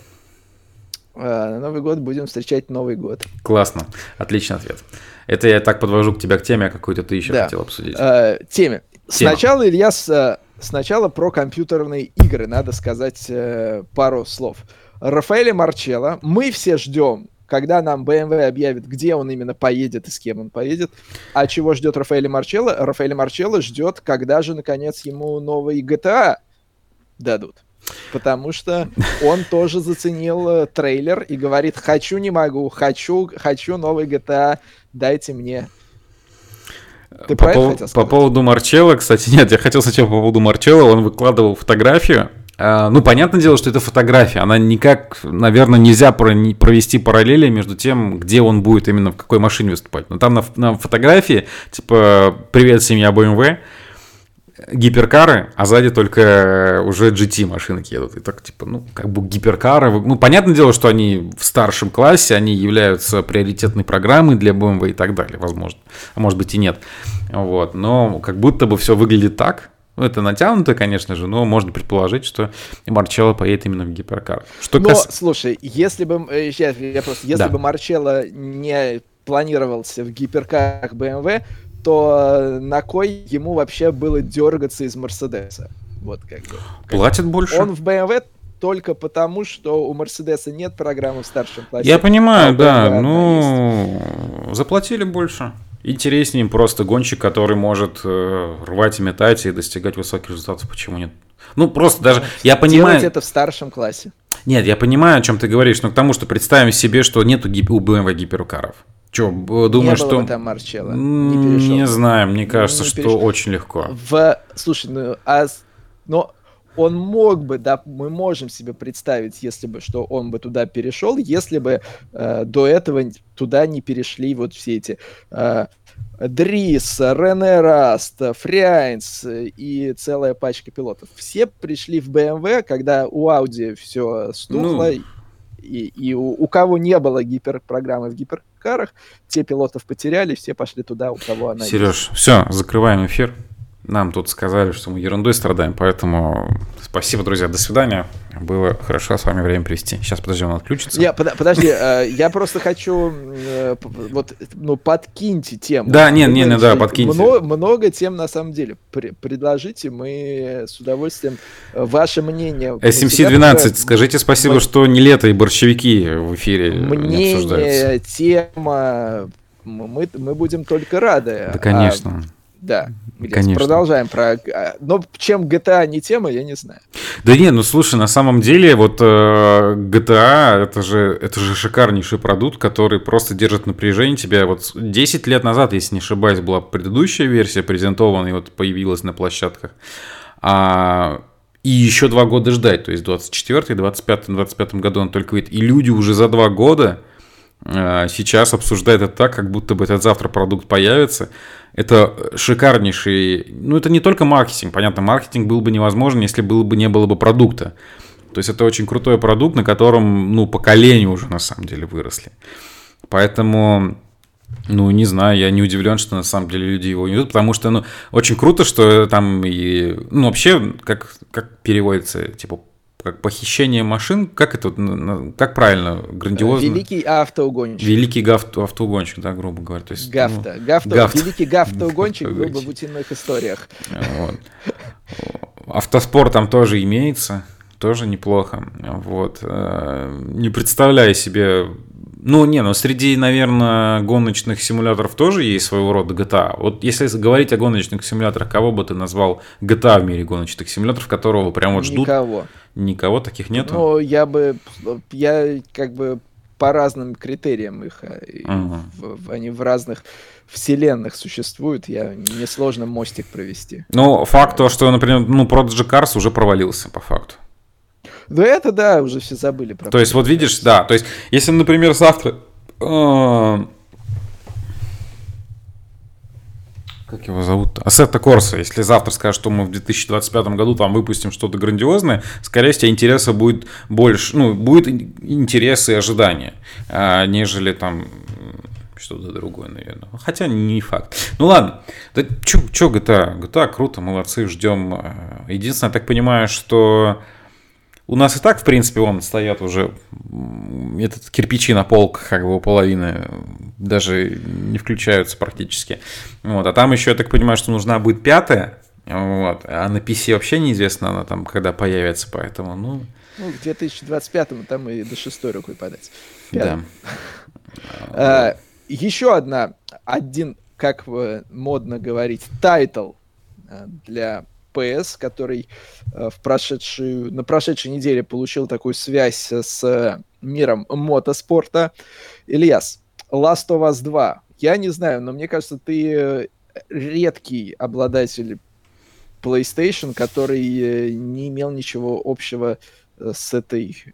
Э, на Новый год будем встречать Новый год. Классно. Отличный ответ. Это я так подвожу к тебя к теме, а какую-то ты еще хотел обсудить. Э, теме. Сначала, Илья, э, сначала про компьютерные игры надо сказать э, пару слов. Рафаэля Марчелло, мы все ждем, когда нам BMW объявит, где он именно поедет и с кем он поедет. А чего ждет Рафаэля Марчелло? Рафаэля Марчелло ждет, когда же, наконец, ему новый GTA дадут. Потому что он тоже заценил э, трейлер и говорит, хочу, не могу, хочу, хочу новый GTA, дайте мне. Ты по, пов- по поводу Марчелла, кстати, нет, я хотел сначала по поводу Марчелла, он выкладывал фотографию. А, ну, понятное дело, что это фотография. Она никак, наверное, нельзя провести параллели между тем, где он будет именно в какой машине выступать. Но там на, на фотографии, типа, привет, семья BMW, гиперкары, а сзади только уже GT машинки едут. И так, типа, ну, как бы гиперкары. Ну, понятное дело, что они в старшем классе, они являются приоритетной программой для BMW и так далее, возможно. А может быть и нет. Вот. Но как будто бы все выглядит так. Ну, это натянуто, конечно же, но можно предположить, что Марчелло поедет именно в гиперкар. Что но, кас... слушай, если бы, сейчас э, я просто, если да. бы Марчелло не планировался в гиперкарах BMW, то на кой ему вообще было дергаться из Мерседеса? Вот как бы. Платит больше? Он в BMW только потому, что у Мерседеса нет программы в старшем классе. Я понимаю, а да, ну, заплатили больше. Интереснее просто гонщик, который может э, рвать и метать и достигать высоких результатов. Почему нет? Ну, просто даже, я понимаю... Делать это в старшем классе. Нет, я понимаю, о чем ты говоришь, но к тому, что представим себе, что нету у BMW гиперкаров. Че, думаешь, что... там Марчелло. Не, не знаю, мне кажется, не что перешел. очень легко. В... Слушай, ну, а... но он мог бы, да, мы можем себе представить, если бы, что он бы туда перешел, если бы э, до этого туда не перешли вот все эти э, Дрис, Рене Раст, Фрейнс и целая пачка пилотов. Все пришли в BMW, когда у Audi все стухло, ну... и, и у, у кого не было гиперпрограммы в гиперкарах. Те пилотов потеряли, все пошли туда, у кого она Сереж, есть. все, закрываем эфир. Нам тут сказали, что мы ерундой страдаем, поэтому спасибо, друзья, до свидания. Было хорошо с вами время провести. Сейчас, подожди, он отключится. Я, под, подожди, э, я просто хочу, э, вот, ну, подкиньте тему. Да, нет, нет, нет, да, подкиньте. Много, тем, на самом деле. предложите, мы с удовольствием э, ваше мнение. SMC-12, скажите спасибо, что не лето и борщевики в эфире Мнение, тема, мы, мы будем только рады. Да, конечно. А, да. Конечно. Продолжаем про... А, но чем GTA не тема, я не знаю. Да не, ну слушай, на самом деле вот э, GTA это же, это же шикарнейший продукт, который просто держит напряжение тебя. Вот 10 лет назад, если не ошибаюсь, была предыдущая версия презентована и вот появилась на площадках. А, и еще два года ждать, то есть 24 25 25 году он только выйдет. И люди уже за два года сейчас обсуждают это так, как будто бы этот завтра продукт появится. Это шикарнейший... Ну, это не только маркетинг. Понятно, маркетинг был бы невозможен, если было бы, не было бы продукта. То есть это очень крутой продукт, на котором, ну, поколения уже на самом деле выросли. Поэтому, ну, не знаю, я не удивлен, что на самом деле люди его не идут, потому что, ну, очень круто, что там и, ну, вообще, как, как переводится, типа, как похищение машин, как это, как правильно, грандиозно? Великий автоугонщик. Великий гафт, автоугонщик, да, грубо говоря. То есть, Гафта. Ну, Гафта, гафта. Великий гафтоугонщик в утиных историях. Вот. Автоспор там тоже имеется, тоже неплохо. Вот. Э, не представляю себе Ну, не, ну среди, наверное, гоночных симуляторов тоже есть своего рода GTA. Вот если говорить о гоночных симуляторах, кого бы ты назвал GTA в мире гоночных симуляторов, которого прям вот ждут? Никого. Никого таких нету? Ну, я бы, я как бы по разным критериям их, uh-huh. в, они в разных вселенных существуют, я мне сложно мостик провести. Ну, факт то, что, например, ну, Prodigy Cars уже провалился, по факту. Да это да, уже все забыли про То есть, вот видишь, да, то есть, если, например, завтра... Э, как его зовут? Ассета Корса. Если завтра скажут, что мы в 2025 году там выпустим что-то грандиозное, скорее всего, интереса будет больше, ну, будет интерес и ожидания, а, нежели там что-то другое, наверное. Хотя не факт. Ну ладно, да чё, чё GTA? GTA круто, молодцы, ждем. Э, единственное, я так понимаю, что у нас и так, в принципе, вон стоят уже этот кирпичи на полках, как бы у половины даже не включаются практически. Вот. А там еще, я так понимаю, что нужна будет пятая. Вот. А на PC вообще неизвестно, она там когда появится, поэтому, ну... Ну, к 2025-му там и до шестой рукой подать. Пятым. Да. А, еще одна, один, как модно говорить, title а, для PS, который э, в прошедшую, на прошедшей неделе получил такую связь с миром мотоспорта. Ильяс, Last of Us 2. Я не знаю, но мне кажется, ты э, редкий обладатель PlayStation, который э, не имел ничего общего с, этой,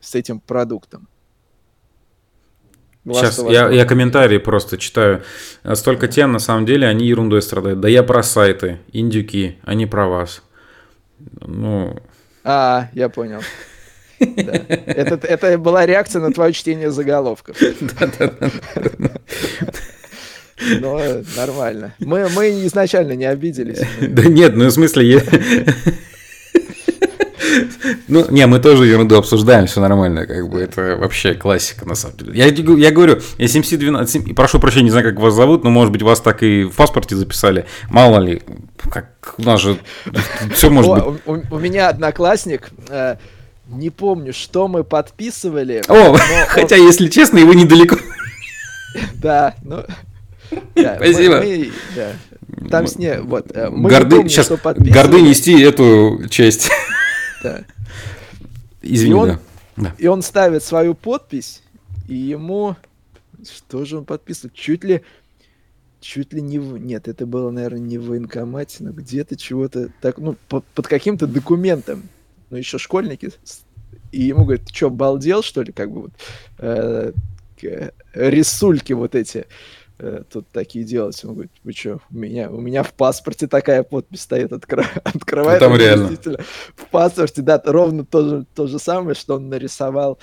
с этим продуктом. Сейчас я, я комментарии просто читаю. Столько тем, на самом деле, они ерундой страдают. Да я про сайты, индюки, они про вас. Ну... А, я понял. Это, это была реакция на твое чтение заголовков. Но нормально. Мы, мы изначально не обиделись. Да нет, ну в смысле. Ну, не, мы тоже ерунду обсуждаем, все нормально, как бы это вообще классика, на самом деле. Я, я говорю, SMC12, прошу прощения, не знаю, как вас зовут, но, может быть, вас так и в паспорте записали, мало ли, как у нас же все может быть. У, у, меня одноклассник, э, не помню, что мы подписывали. О, хотя, он... если честно, его недалеко. Да, ну... Да, Спасибо. Мы, мы, да. Там с ней, вот. Э, мы горды, помним, сейчас горды нести эту честь. Да. Извини, и он, да. да. И он ставит свою подпись, и ему... Что же он подписывает? Чуть ли... Чуть ли не в... Нет, это было, наверное, не в военкомате, но где-то чего-то... Так, ну, под, под каким-то документом. Ну, еще школьники. И ему говорят, ты что, балдел, что ли? Как бы вот... Э, рисульки вот эти э, тут такие делать. Он говорит, вы что, у меня, у меня в паспорте такая подпись стоит, откро... открывает. Ну, там реально. В паспорте, да, ровно то же, то же самое, что он нарисовал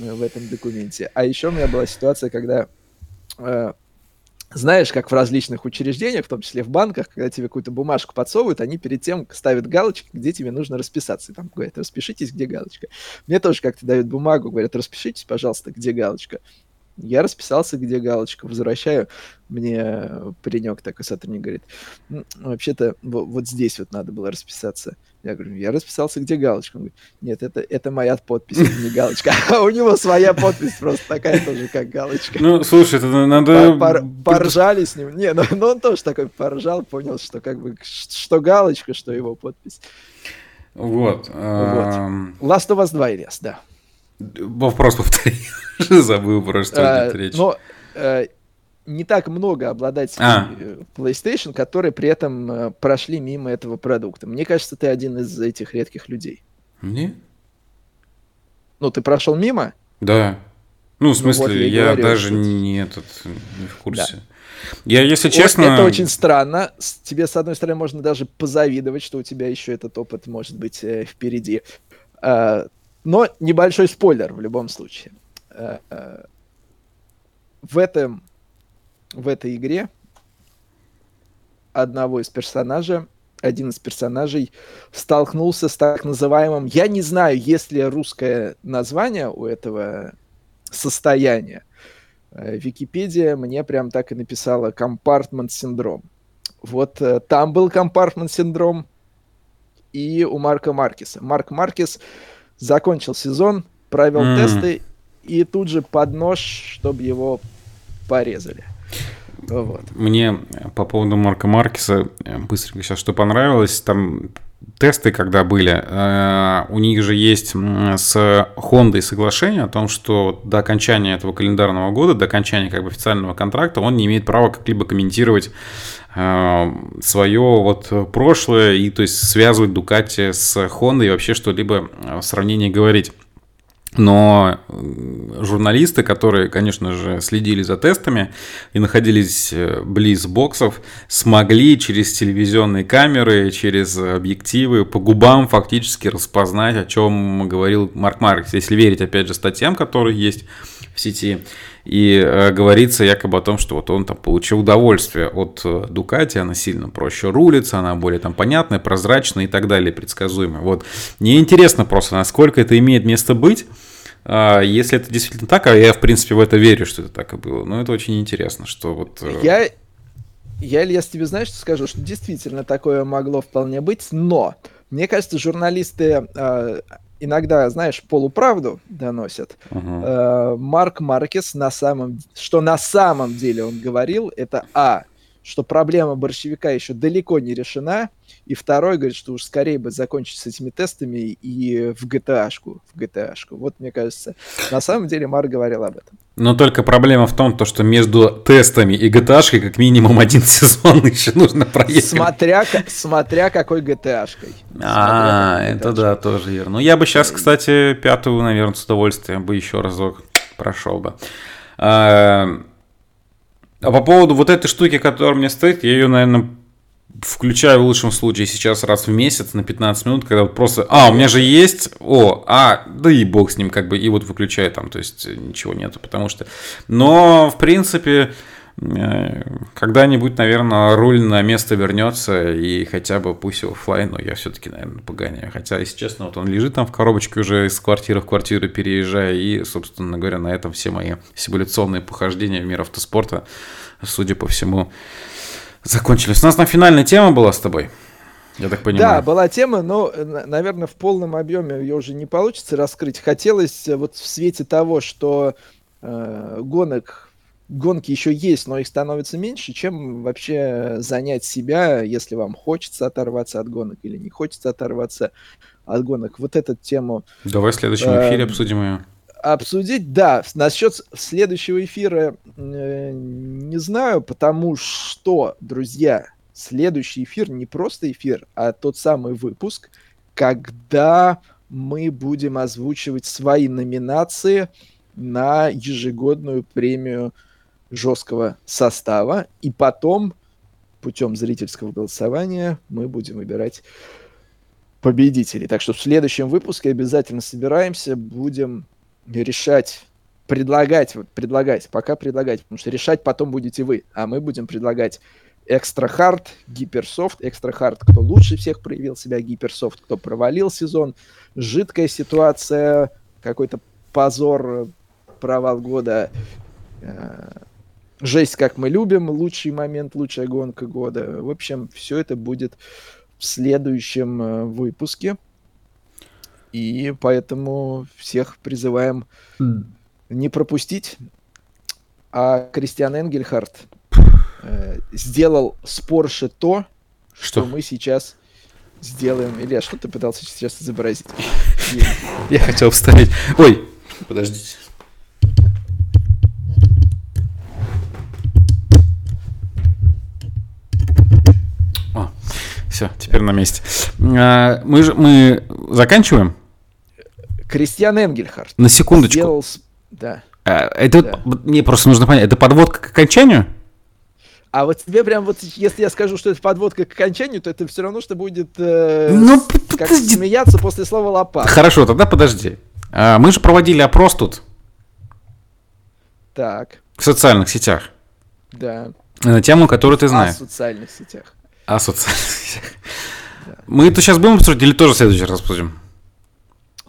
э, в этом документе. А еще у меня была ситуация, когда э, знаешь, как в различных учреждениях, в том числе в банках, когда тебе какую-то бумажку подсовывают, они перед тем ставят галочки, где тебе нужно расписаться. И там говорят, распишитесь, где галочка. Мне тоже как-то дают бумагу, говорят, распишитесь, пожалуйста, где галочка. Я расписался, где галочка. Возвращаю. Мне паренек такой сотрудник говорит, ну, вообще-то вот, здесь вот надо было расписаться. Я говорю, я расписался, где галочка? Он говорит, нет, это, это моя подпись, не галочка. А у него своя подпись просто такая тоже, как галочка. Ну, слушай, это надо... Пор, поржали с ним. Не, ну, ну он тоже такой поржал, понял, что как бы, что галочка, что его подпись. Вот. вот. Last of Us 2, Ильяс, да. Вопрос повтори. Забыл про что идет речь. Но э, не так много обладателей а. Э, PlayStation, которые при этом э, прошли мимо этого продукта. Мне кажется, ты один из этих редких людей. Не? Ну, ты прошел мимо? Да. Ну, в смысле, ну, вот я, я говорю, даже не, этот, не в курсе. Да. Я, если честно... Это очень странно. Тебе, с одной стороны, можно даже позавидовать, что у тебя еще этот опыт может быть э, впереди. А, но небольшой спойлер в любом случае. Э, э, в, этом, в этой игре одного из персонажей, один из персонажей столкнулся с так называемым, я не знаю, есть ли русское название у этого состояния. Э, Википедия мне прям так и написала компартмент синдром. Вот там был компартмент синдром и у Марка Маркеса. Марк Маркес закончил сезон, провел mm. тесты и тут же под нож, чтобы его порезали. Вот. Мне по поводу Марка Маркеса быстренько сейчас что понравилось. Там тесты, когда были, э, у них же есть с Honda соглашение о том, что до окончания этого календарного года, до окончания как бы официального контракта, он не имеет права как-либо комментировать э, свое вот прошлое и то есть связывать Дукати с Honda и вообще что-либо в сравнении говорить. Но журналисты, которые, конечно же, следили за тестами и находились э, близ боксов, смогли через телевизионные камеры, через объективы по губам фактически распознать, о чем говорил Марк Маркс. Если верить, опять же, статьям, которые есть в сети. И э, говорится якобы о том, что вот он там получил удовольствие от э, Дукати, она сильно проще рулится, она более там понятная, прозрачная и так далее, предсказуемая. Вот. Мне интересно просто, насколько это имеет место быть. А, если это действительно так, а я, в принципе, в это верю, что это так и было, но это очень интересно, что вот... Э, я, я, Ильяс, тебе знаешь, что скажу, что действительно такое могло вполне быть, но мне кажется, журналисты э, иногда, знаешь, полуправду доносят. Uh-huh. Э, Марк Маркес на самом, что на самом деле он говорил, это а, что проблема борщевика еще далеко не решена, и второй говорит, что уж скорее бы закончить с этими тестами и в GTA-шку. В GTA-шку. Вот, мне кажется, на самом деле Марк говорил об этом. Но только проблема в том, то, что между тестами и GTA-шкой как минимум один сезон еще нужно проехать. Смотря, смотря какой GTA-шкой. А, это да, тоже верно. Ну, я бы сейчас, кстати, пятую, наверное, с удовольствием бы еще разок прошел бы. А, а по поводу вот этой штуки, которая мне стоит, я ее, наверное, включаю в лучшем случае сейчас раз в месяц на 15 минут, когда вот просто, а, у меня же есть, о, а, да и бог с ним, как бы, и вот выключаю там, то есть ничего нету, потому что, но, в принципе, э, когда-нибудь, наверное, руль на место вернется, и хотя бы пусть офлайн, но я все-таки, наверное, погоняю. Хотя, если честно, вот он лежит там в коробочке уже из квартиры в квартиру переезжая, и, собственно говоря, на этом все мои симуляционные похождения в мир автоспорта, судя по всему, закончились. У нас там финальная тема была с тобой. Я так понимаю. Да, была тема, но, наверное, в полном объеме ее уже не получится раскрыть. Хотелось э, вот в свете того, что э, гонок, гонки еще есть, но их становится меньше, чем вообще занять себя, если вам хочется оторваться от гонок или не хочется оторваться от гонок. Вот эту тему... Давай в следующем эфире э, обсудим ее обсудить, да, насчет следующего эфира э, не знаю, потому что, друзья, следующий эфир не просто эфир, а тот самый выпуск, когда мы будем озвучивать свои номинации на ежегодную премию жесткого состава, и потом путем зрительского голосования мы будем выбирать победителей. Так что в следующем выпуске обязательно собираемся, будем решать, предлагать, предлагать, пока предлагать, потому что решать потом будете вы, а мы будем предлагать экстра хард, гиперсофт, экстра хард, кто лучше всех проявил себя, гиперсофт, кто провалил сезон, жидкая ситуация, какой-то позор, провал года, э, жесть, как мы любим, лучший момент, лучшая гонка года. В общем, все это будет в следующем э, выпуске. И поэтому всех призываем mm. не пропустить. А Кристиан Энгельхарт э, сделал с Порше то, что? что мы сейчас сделаем. Илья, что ты пытался сейчас изобразить? Я хотел вставить. Ой, подождите. Все, теперь на месте. А, мы же мы заканчиваем? Кристиан Энгельхард. На секундочку. Сделал... Да. А, это да. Мне просто нужно понять, это подводка к окончанию? А вот тебе прям вот, если я скажу, что это подводка к окончанию, то это все равно, что будет э, ну, как подожди. смеяться после слова лопата. Хорошо, тогда подожди. А, мы же проводили опрос тут. Так. В социальных сетях. Да. На тему, которую ты знаешь. В социальных сетях. А социальных. Мы это сейчас будем обсуждать или тоже в следующий раз обсудим?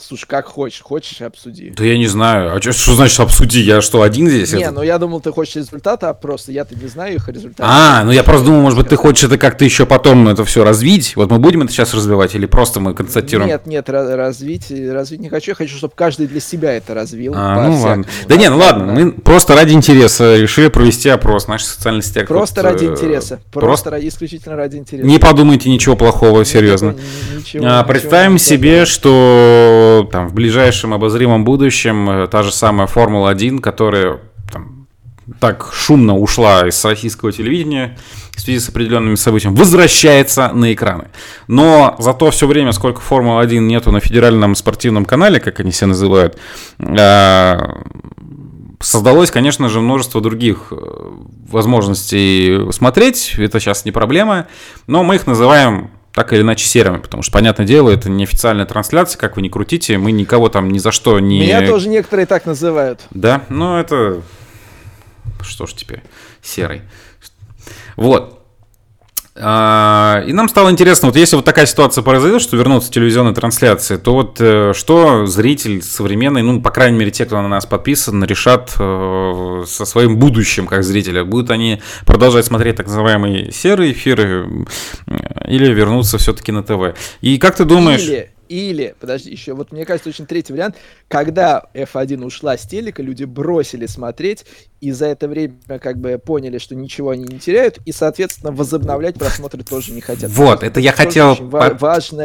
Слушай, как хочешь, хочешь обсуди. Да я не знаю. А что, что значит обсуди? Я что, один здесь? Не, это? ну я думал, ты хочешь результаты, а просто я-то не знаю их результаты. А, ну я просто думал, может быть, ты хочешь это как-то еще потом это все развить. Вот мы будем это сейчас развивать или просто мы констатируем? Нет, нет, развить, развить не хочу. Я хочу, чтобы каждый для себя это развил. А, ну ладно. Да не, ну ладно, мы просто ради интереса решили провести опрос в наших социальных сетях. Просто вот, ради э, интереса. Просто, просто ради, исключительно ради интереса. Не подумайте ничего плохого, серьезно. Ничего, а, представим ничего себе, что там в ближайшем обозримом будущем э, та же самая Формула-1, которая там, так шумно ушла из российского телевидения в связи с определенными событиями, возвращается на экраны. Но зато все время, сколько Формулы-1 нету на федеральном спортивном канале, как они себя называют, э, создалось, конечно же, множество других э, возможностей смотреть. Это сейчас не проблема. Но мы их называем так или иначе серыми, потому что, понятное дело, это не официальная трансляция, как вы не крутите, мы никого там ни за что не... Меня тоже некоторые так называют. Да, ну это... Что ж теперь, серый. Вот. А, и нам стало интересно, вот если вот такая ситуация произойдет, что вернутся телевизионные трансляции, то вот э, что зритель современный, ну, по крайней мере, те, кто на нас подписан, решат э, со своим будущим как зрителя. Будут они продолжать смотреть так называемые серые эфиры или вернуться все-таки на ТВ. И как ты думаешь... Или или, подожди, еще, вот мне кажется, очень третий вариант, когда F1 ушла с телека, люди бросили смотреть, и за это время как бы поняли, что ничего они не теряют, и, соответственно, возобновлять просмотры тоже не хотят. Вот, это я хотел по-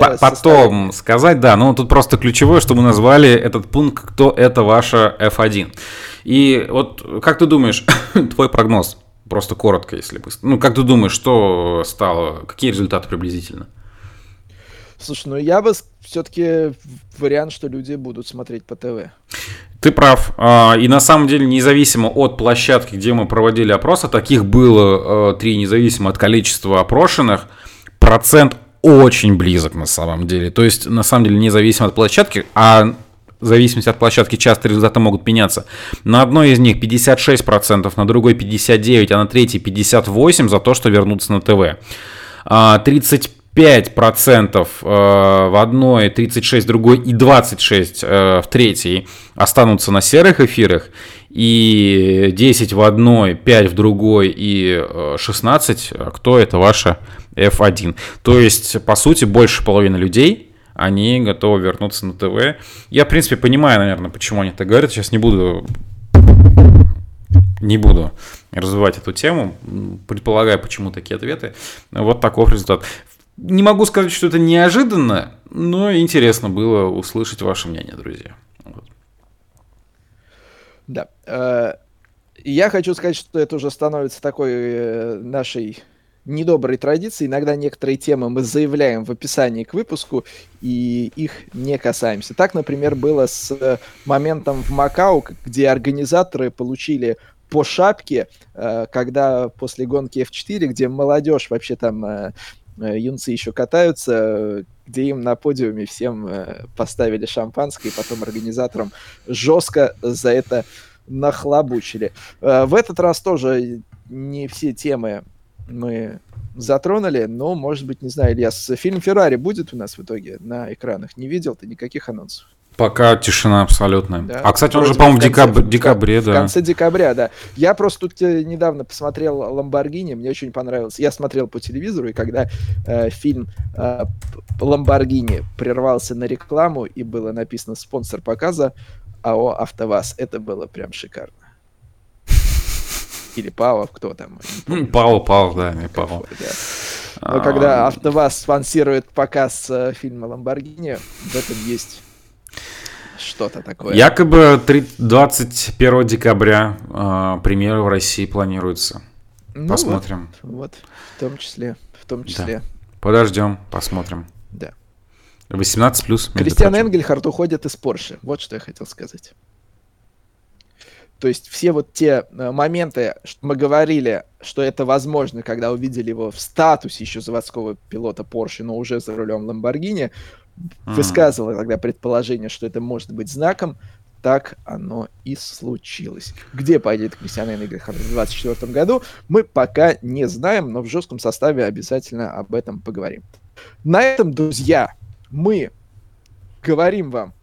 по- потом сказать, да, но тут просто ключевое, что мы назвали этот пункт, кто это ваша F1. И вот как ты думаешь, твой прогноз, просто коротко, если бы, ну как ты думаешь, что стало, какие результаты приблизительно? Слушай, ну я бы все-таки вариант, что люди будут смотреть по ТВ. Ты прав. А, и на самом деле, независимо от площадки, где мы проводили опрос, а таких было э, три, независимо от количества опрошенных, процент очень близок на самом деле. То есть, на самом деле, независимо от площадки, а в зависимости от площадки часто результаты могут меняться. На одной из них 56%, на другой 59%, а на третьей 58% за то, что вернуться на ТВ. 35 5% э, в одной, 36 в другой и 26 э, в третьей останутся на серых эфирах, и 10 в одной, 5 в другой и 16, э, кто это ваша F1. То есть, по сути, больше половины людей, они готовы вернуться на ТВ. Я, в принципе, понимаю, наверное, почему они так говорят. Сейчас не буду не буду развивать эту тему, предполагаю, почему такие ответы. Вот такой результат. Не могу сказать, что это неожиданно, но интересно было услышать ваше мнение, друзья. Вот. Да. Э, я хочу сказать, что это уже становится такой э, нашей недоброй традицией. Иногда некоторые темы мы заявляем в описании к выпуску и их не касаемся. Так, например, было с э, моментом в Макао, где организаторы получили по шапке, когда после гонки F4, где молодежь вообще там юнцы еще катаются, где им на подиуме всем э, поставили шампанское, и потом организаторам жестко за это нахлобучили. Э, в этот раз тоже не все темы мы затронули, но, может быть, не знаю, Ильяс, фильм «Феррари» будет у нас в итоге на экранах? Не видел ты никаких анонсов? Пока тишина абсолютная. Да. А, кстати, он же, по-моему, в декаб... декабре, да. В конце декабря, да. Я просто тут э, недавно посмотрел «Ламборгини», мне очень понравилось. Я смотрел по телевизору, и когда э, фильм э, «Ламборгини» прервался на рекламу, и было написано «спонсор показа», АО «АвтоВАЗ», это было прям шикарно. Или Пава, кто там? Пава, Пава, да, не Пава. Но когда АвтоВАЗ спонсирует показ э, фильма «Ламборгини», в этом есть что-то такое. Якобы 21 декабря э, премьера в России планируется. Ну посмотрим. Вот, вот, в том числе, в том числе. Да. Подождем, посмотрим. Да. 18 плюс. Кристиан Энгельхард уходит из Порше. Вот что я хотел сказать. То есть все вот те э, моменты, что мы говорили, что это возможно, когда увидели его в статусе еще заводского пилота Porsche, но уже за рулем Lamborghini, высказывала тогда предположение, что это может быть знаком, так оно и случилось. Где пойдет Кристиан Энгельхард в 2024 году, мы пока не знаем, но в жестком составе обязательно об этом поговорим. На этом, друзья, мы говорим вам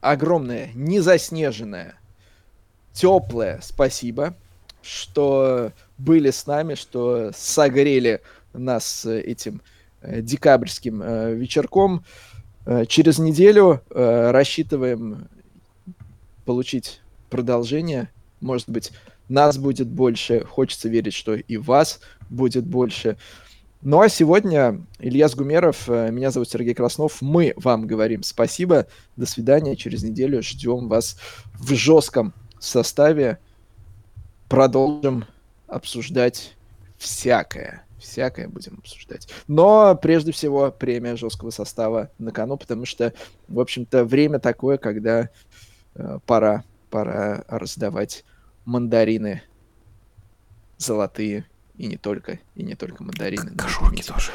огромное, незаснеженное, теплое спасибо, что были с нами, что согрели нас этим э, декабрьским э, вечерком. Э, через неделю рассчитываем получить продолжение. Может быть, нас будет больше. Хочется верить, что и вас будет больше. Ну а сегодня Илья Гумеров, меня зовут Сергей Краснов. Мы вам говорим спасибо. До свидания. Через неделю ждем вас в жестком составе. Продолжим обсуждать всякое. Всякое будем обсуждать. Но прежде всего премия жесткого состава на кону, потому что, в общем-то, время такое, когда э, пора, пора раздавать мандарины золотые и не только, и не только мандарины. Кожурки тоже.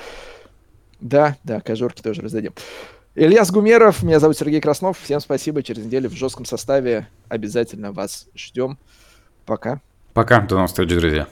Да, да, кожурки тоже раздадим. Ильяс Гумеров, меня зовут Сергей Краснов. Всем спасибо. Через неделю в жестком составе обязательно вас ждем. Пока. Пока. До новых встреч, друзья.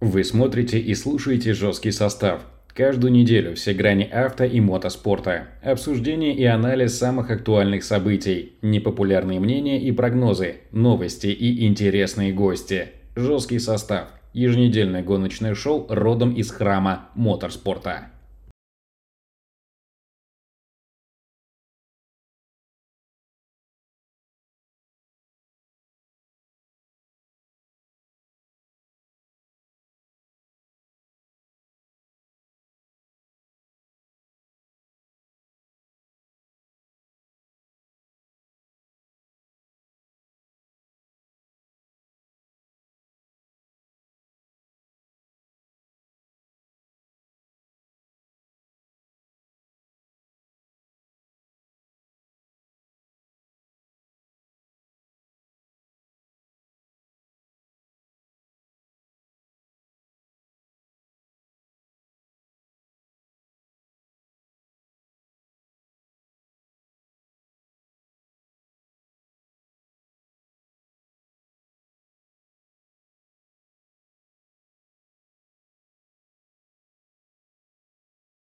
Вы смотрите и слушаете жесткий состав. Каждую неделю все грани авто и мотоспорта. Обсуждение и анализ самых актуальных событий. Непопулярные мнения и прогнозы. Новости и интересные гости. Жесткий состав. Еженедельное гоночное шоу родом из храма моторспорта.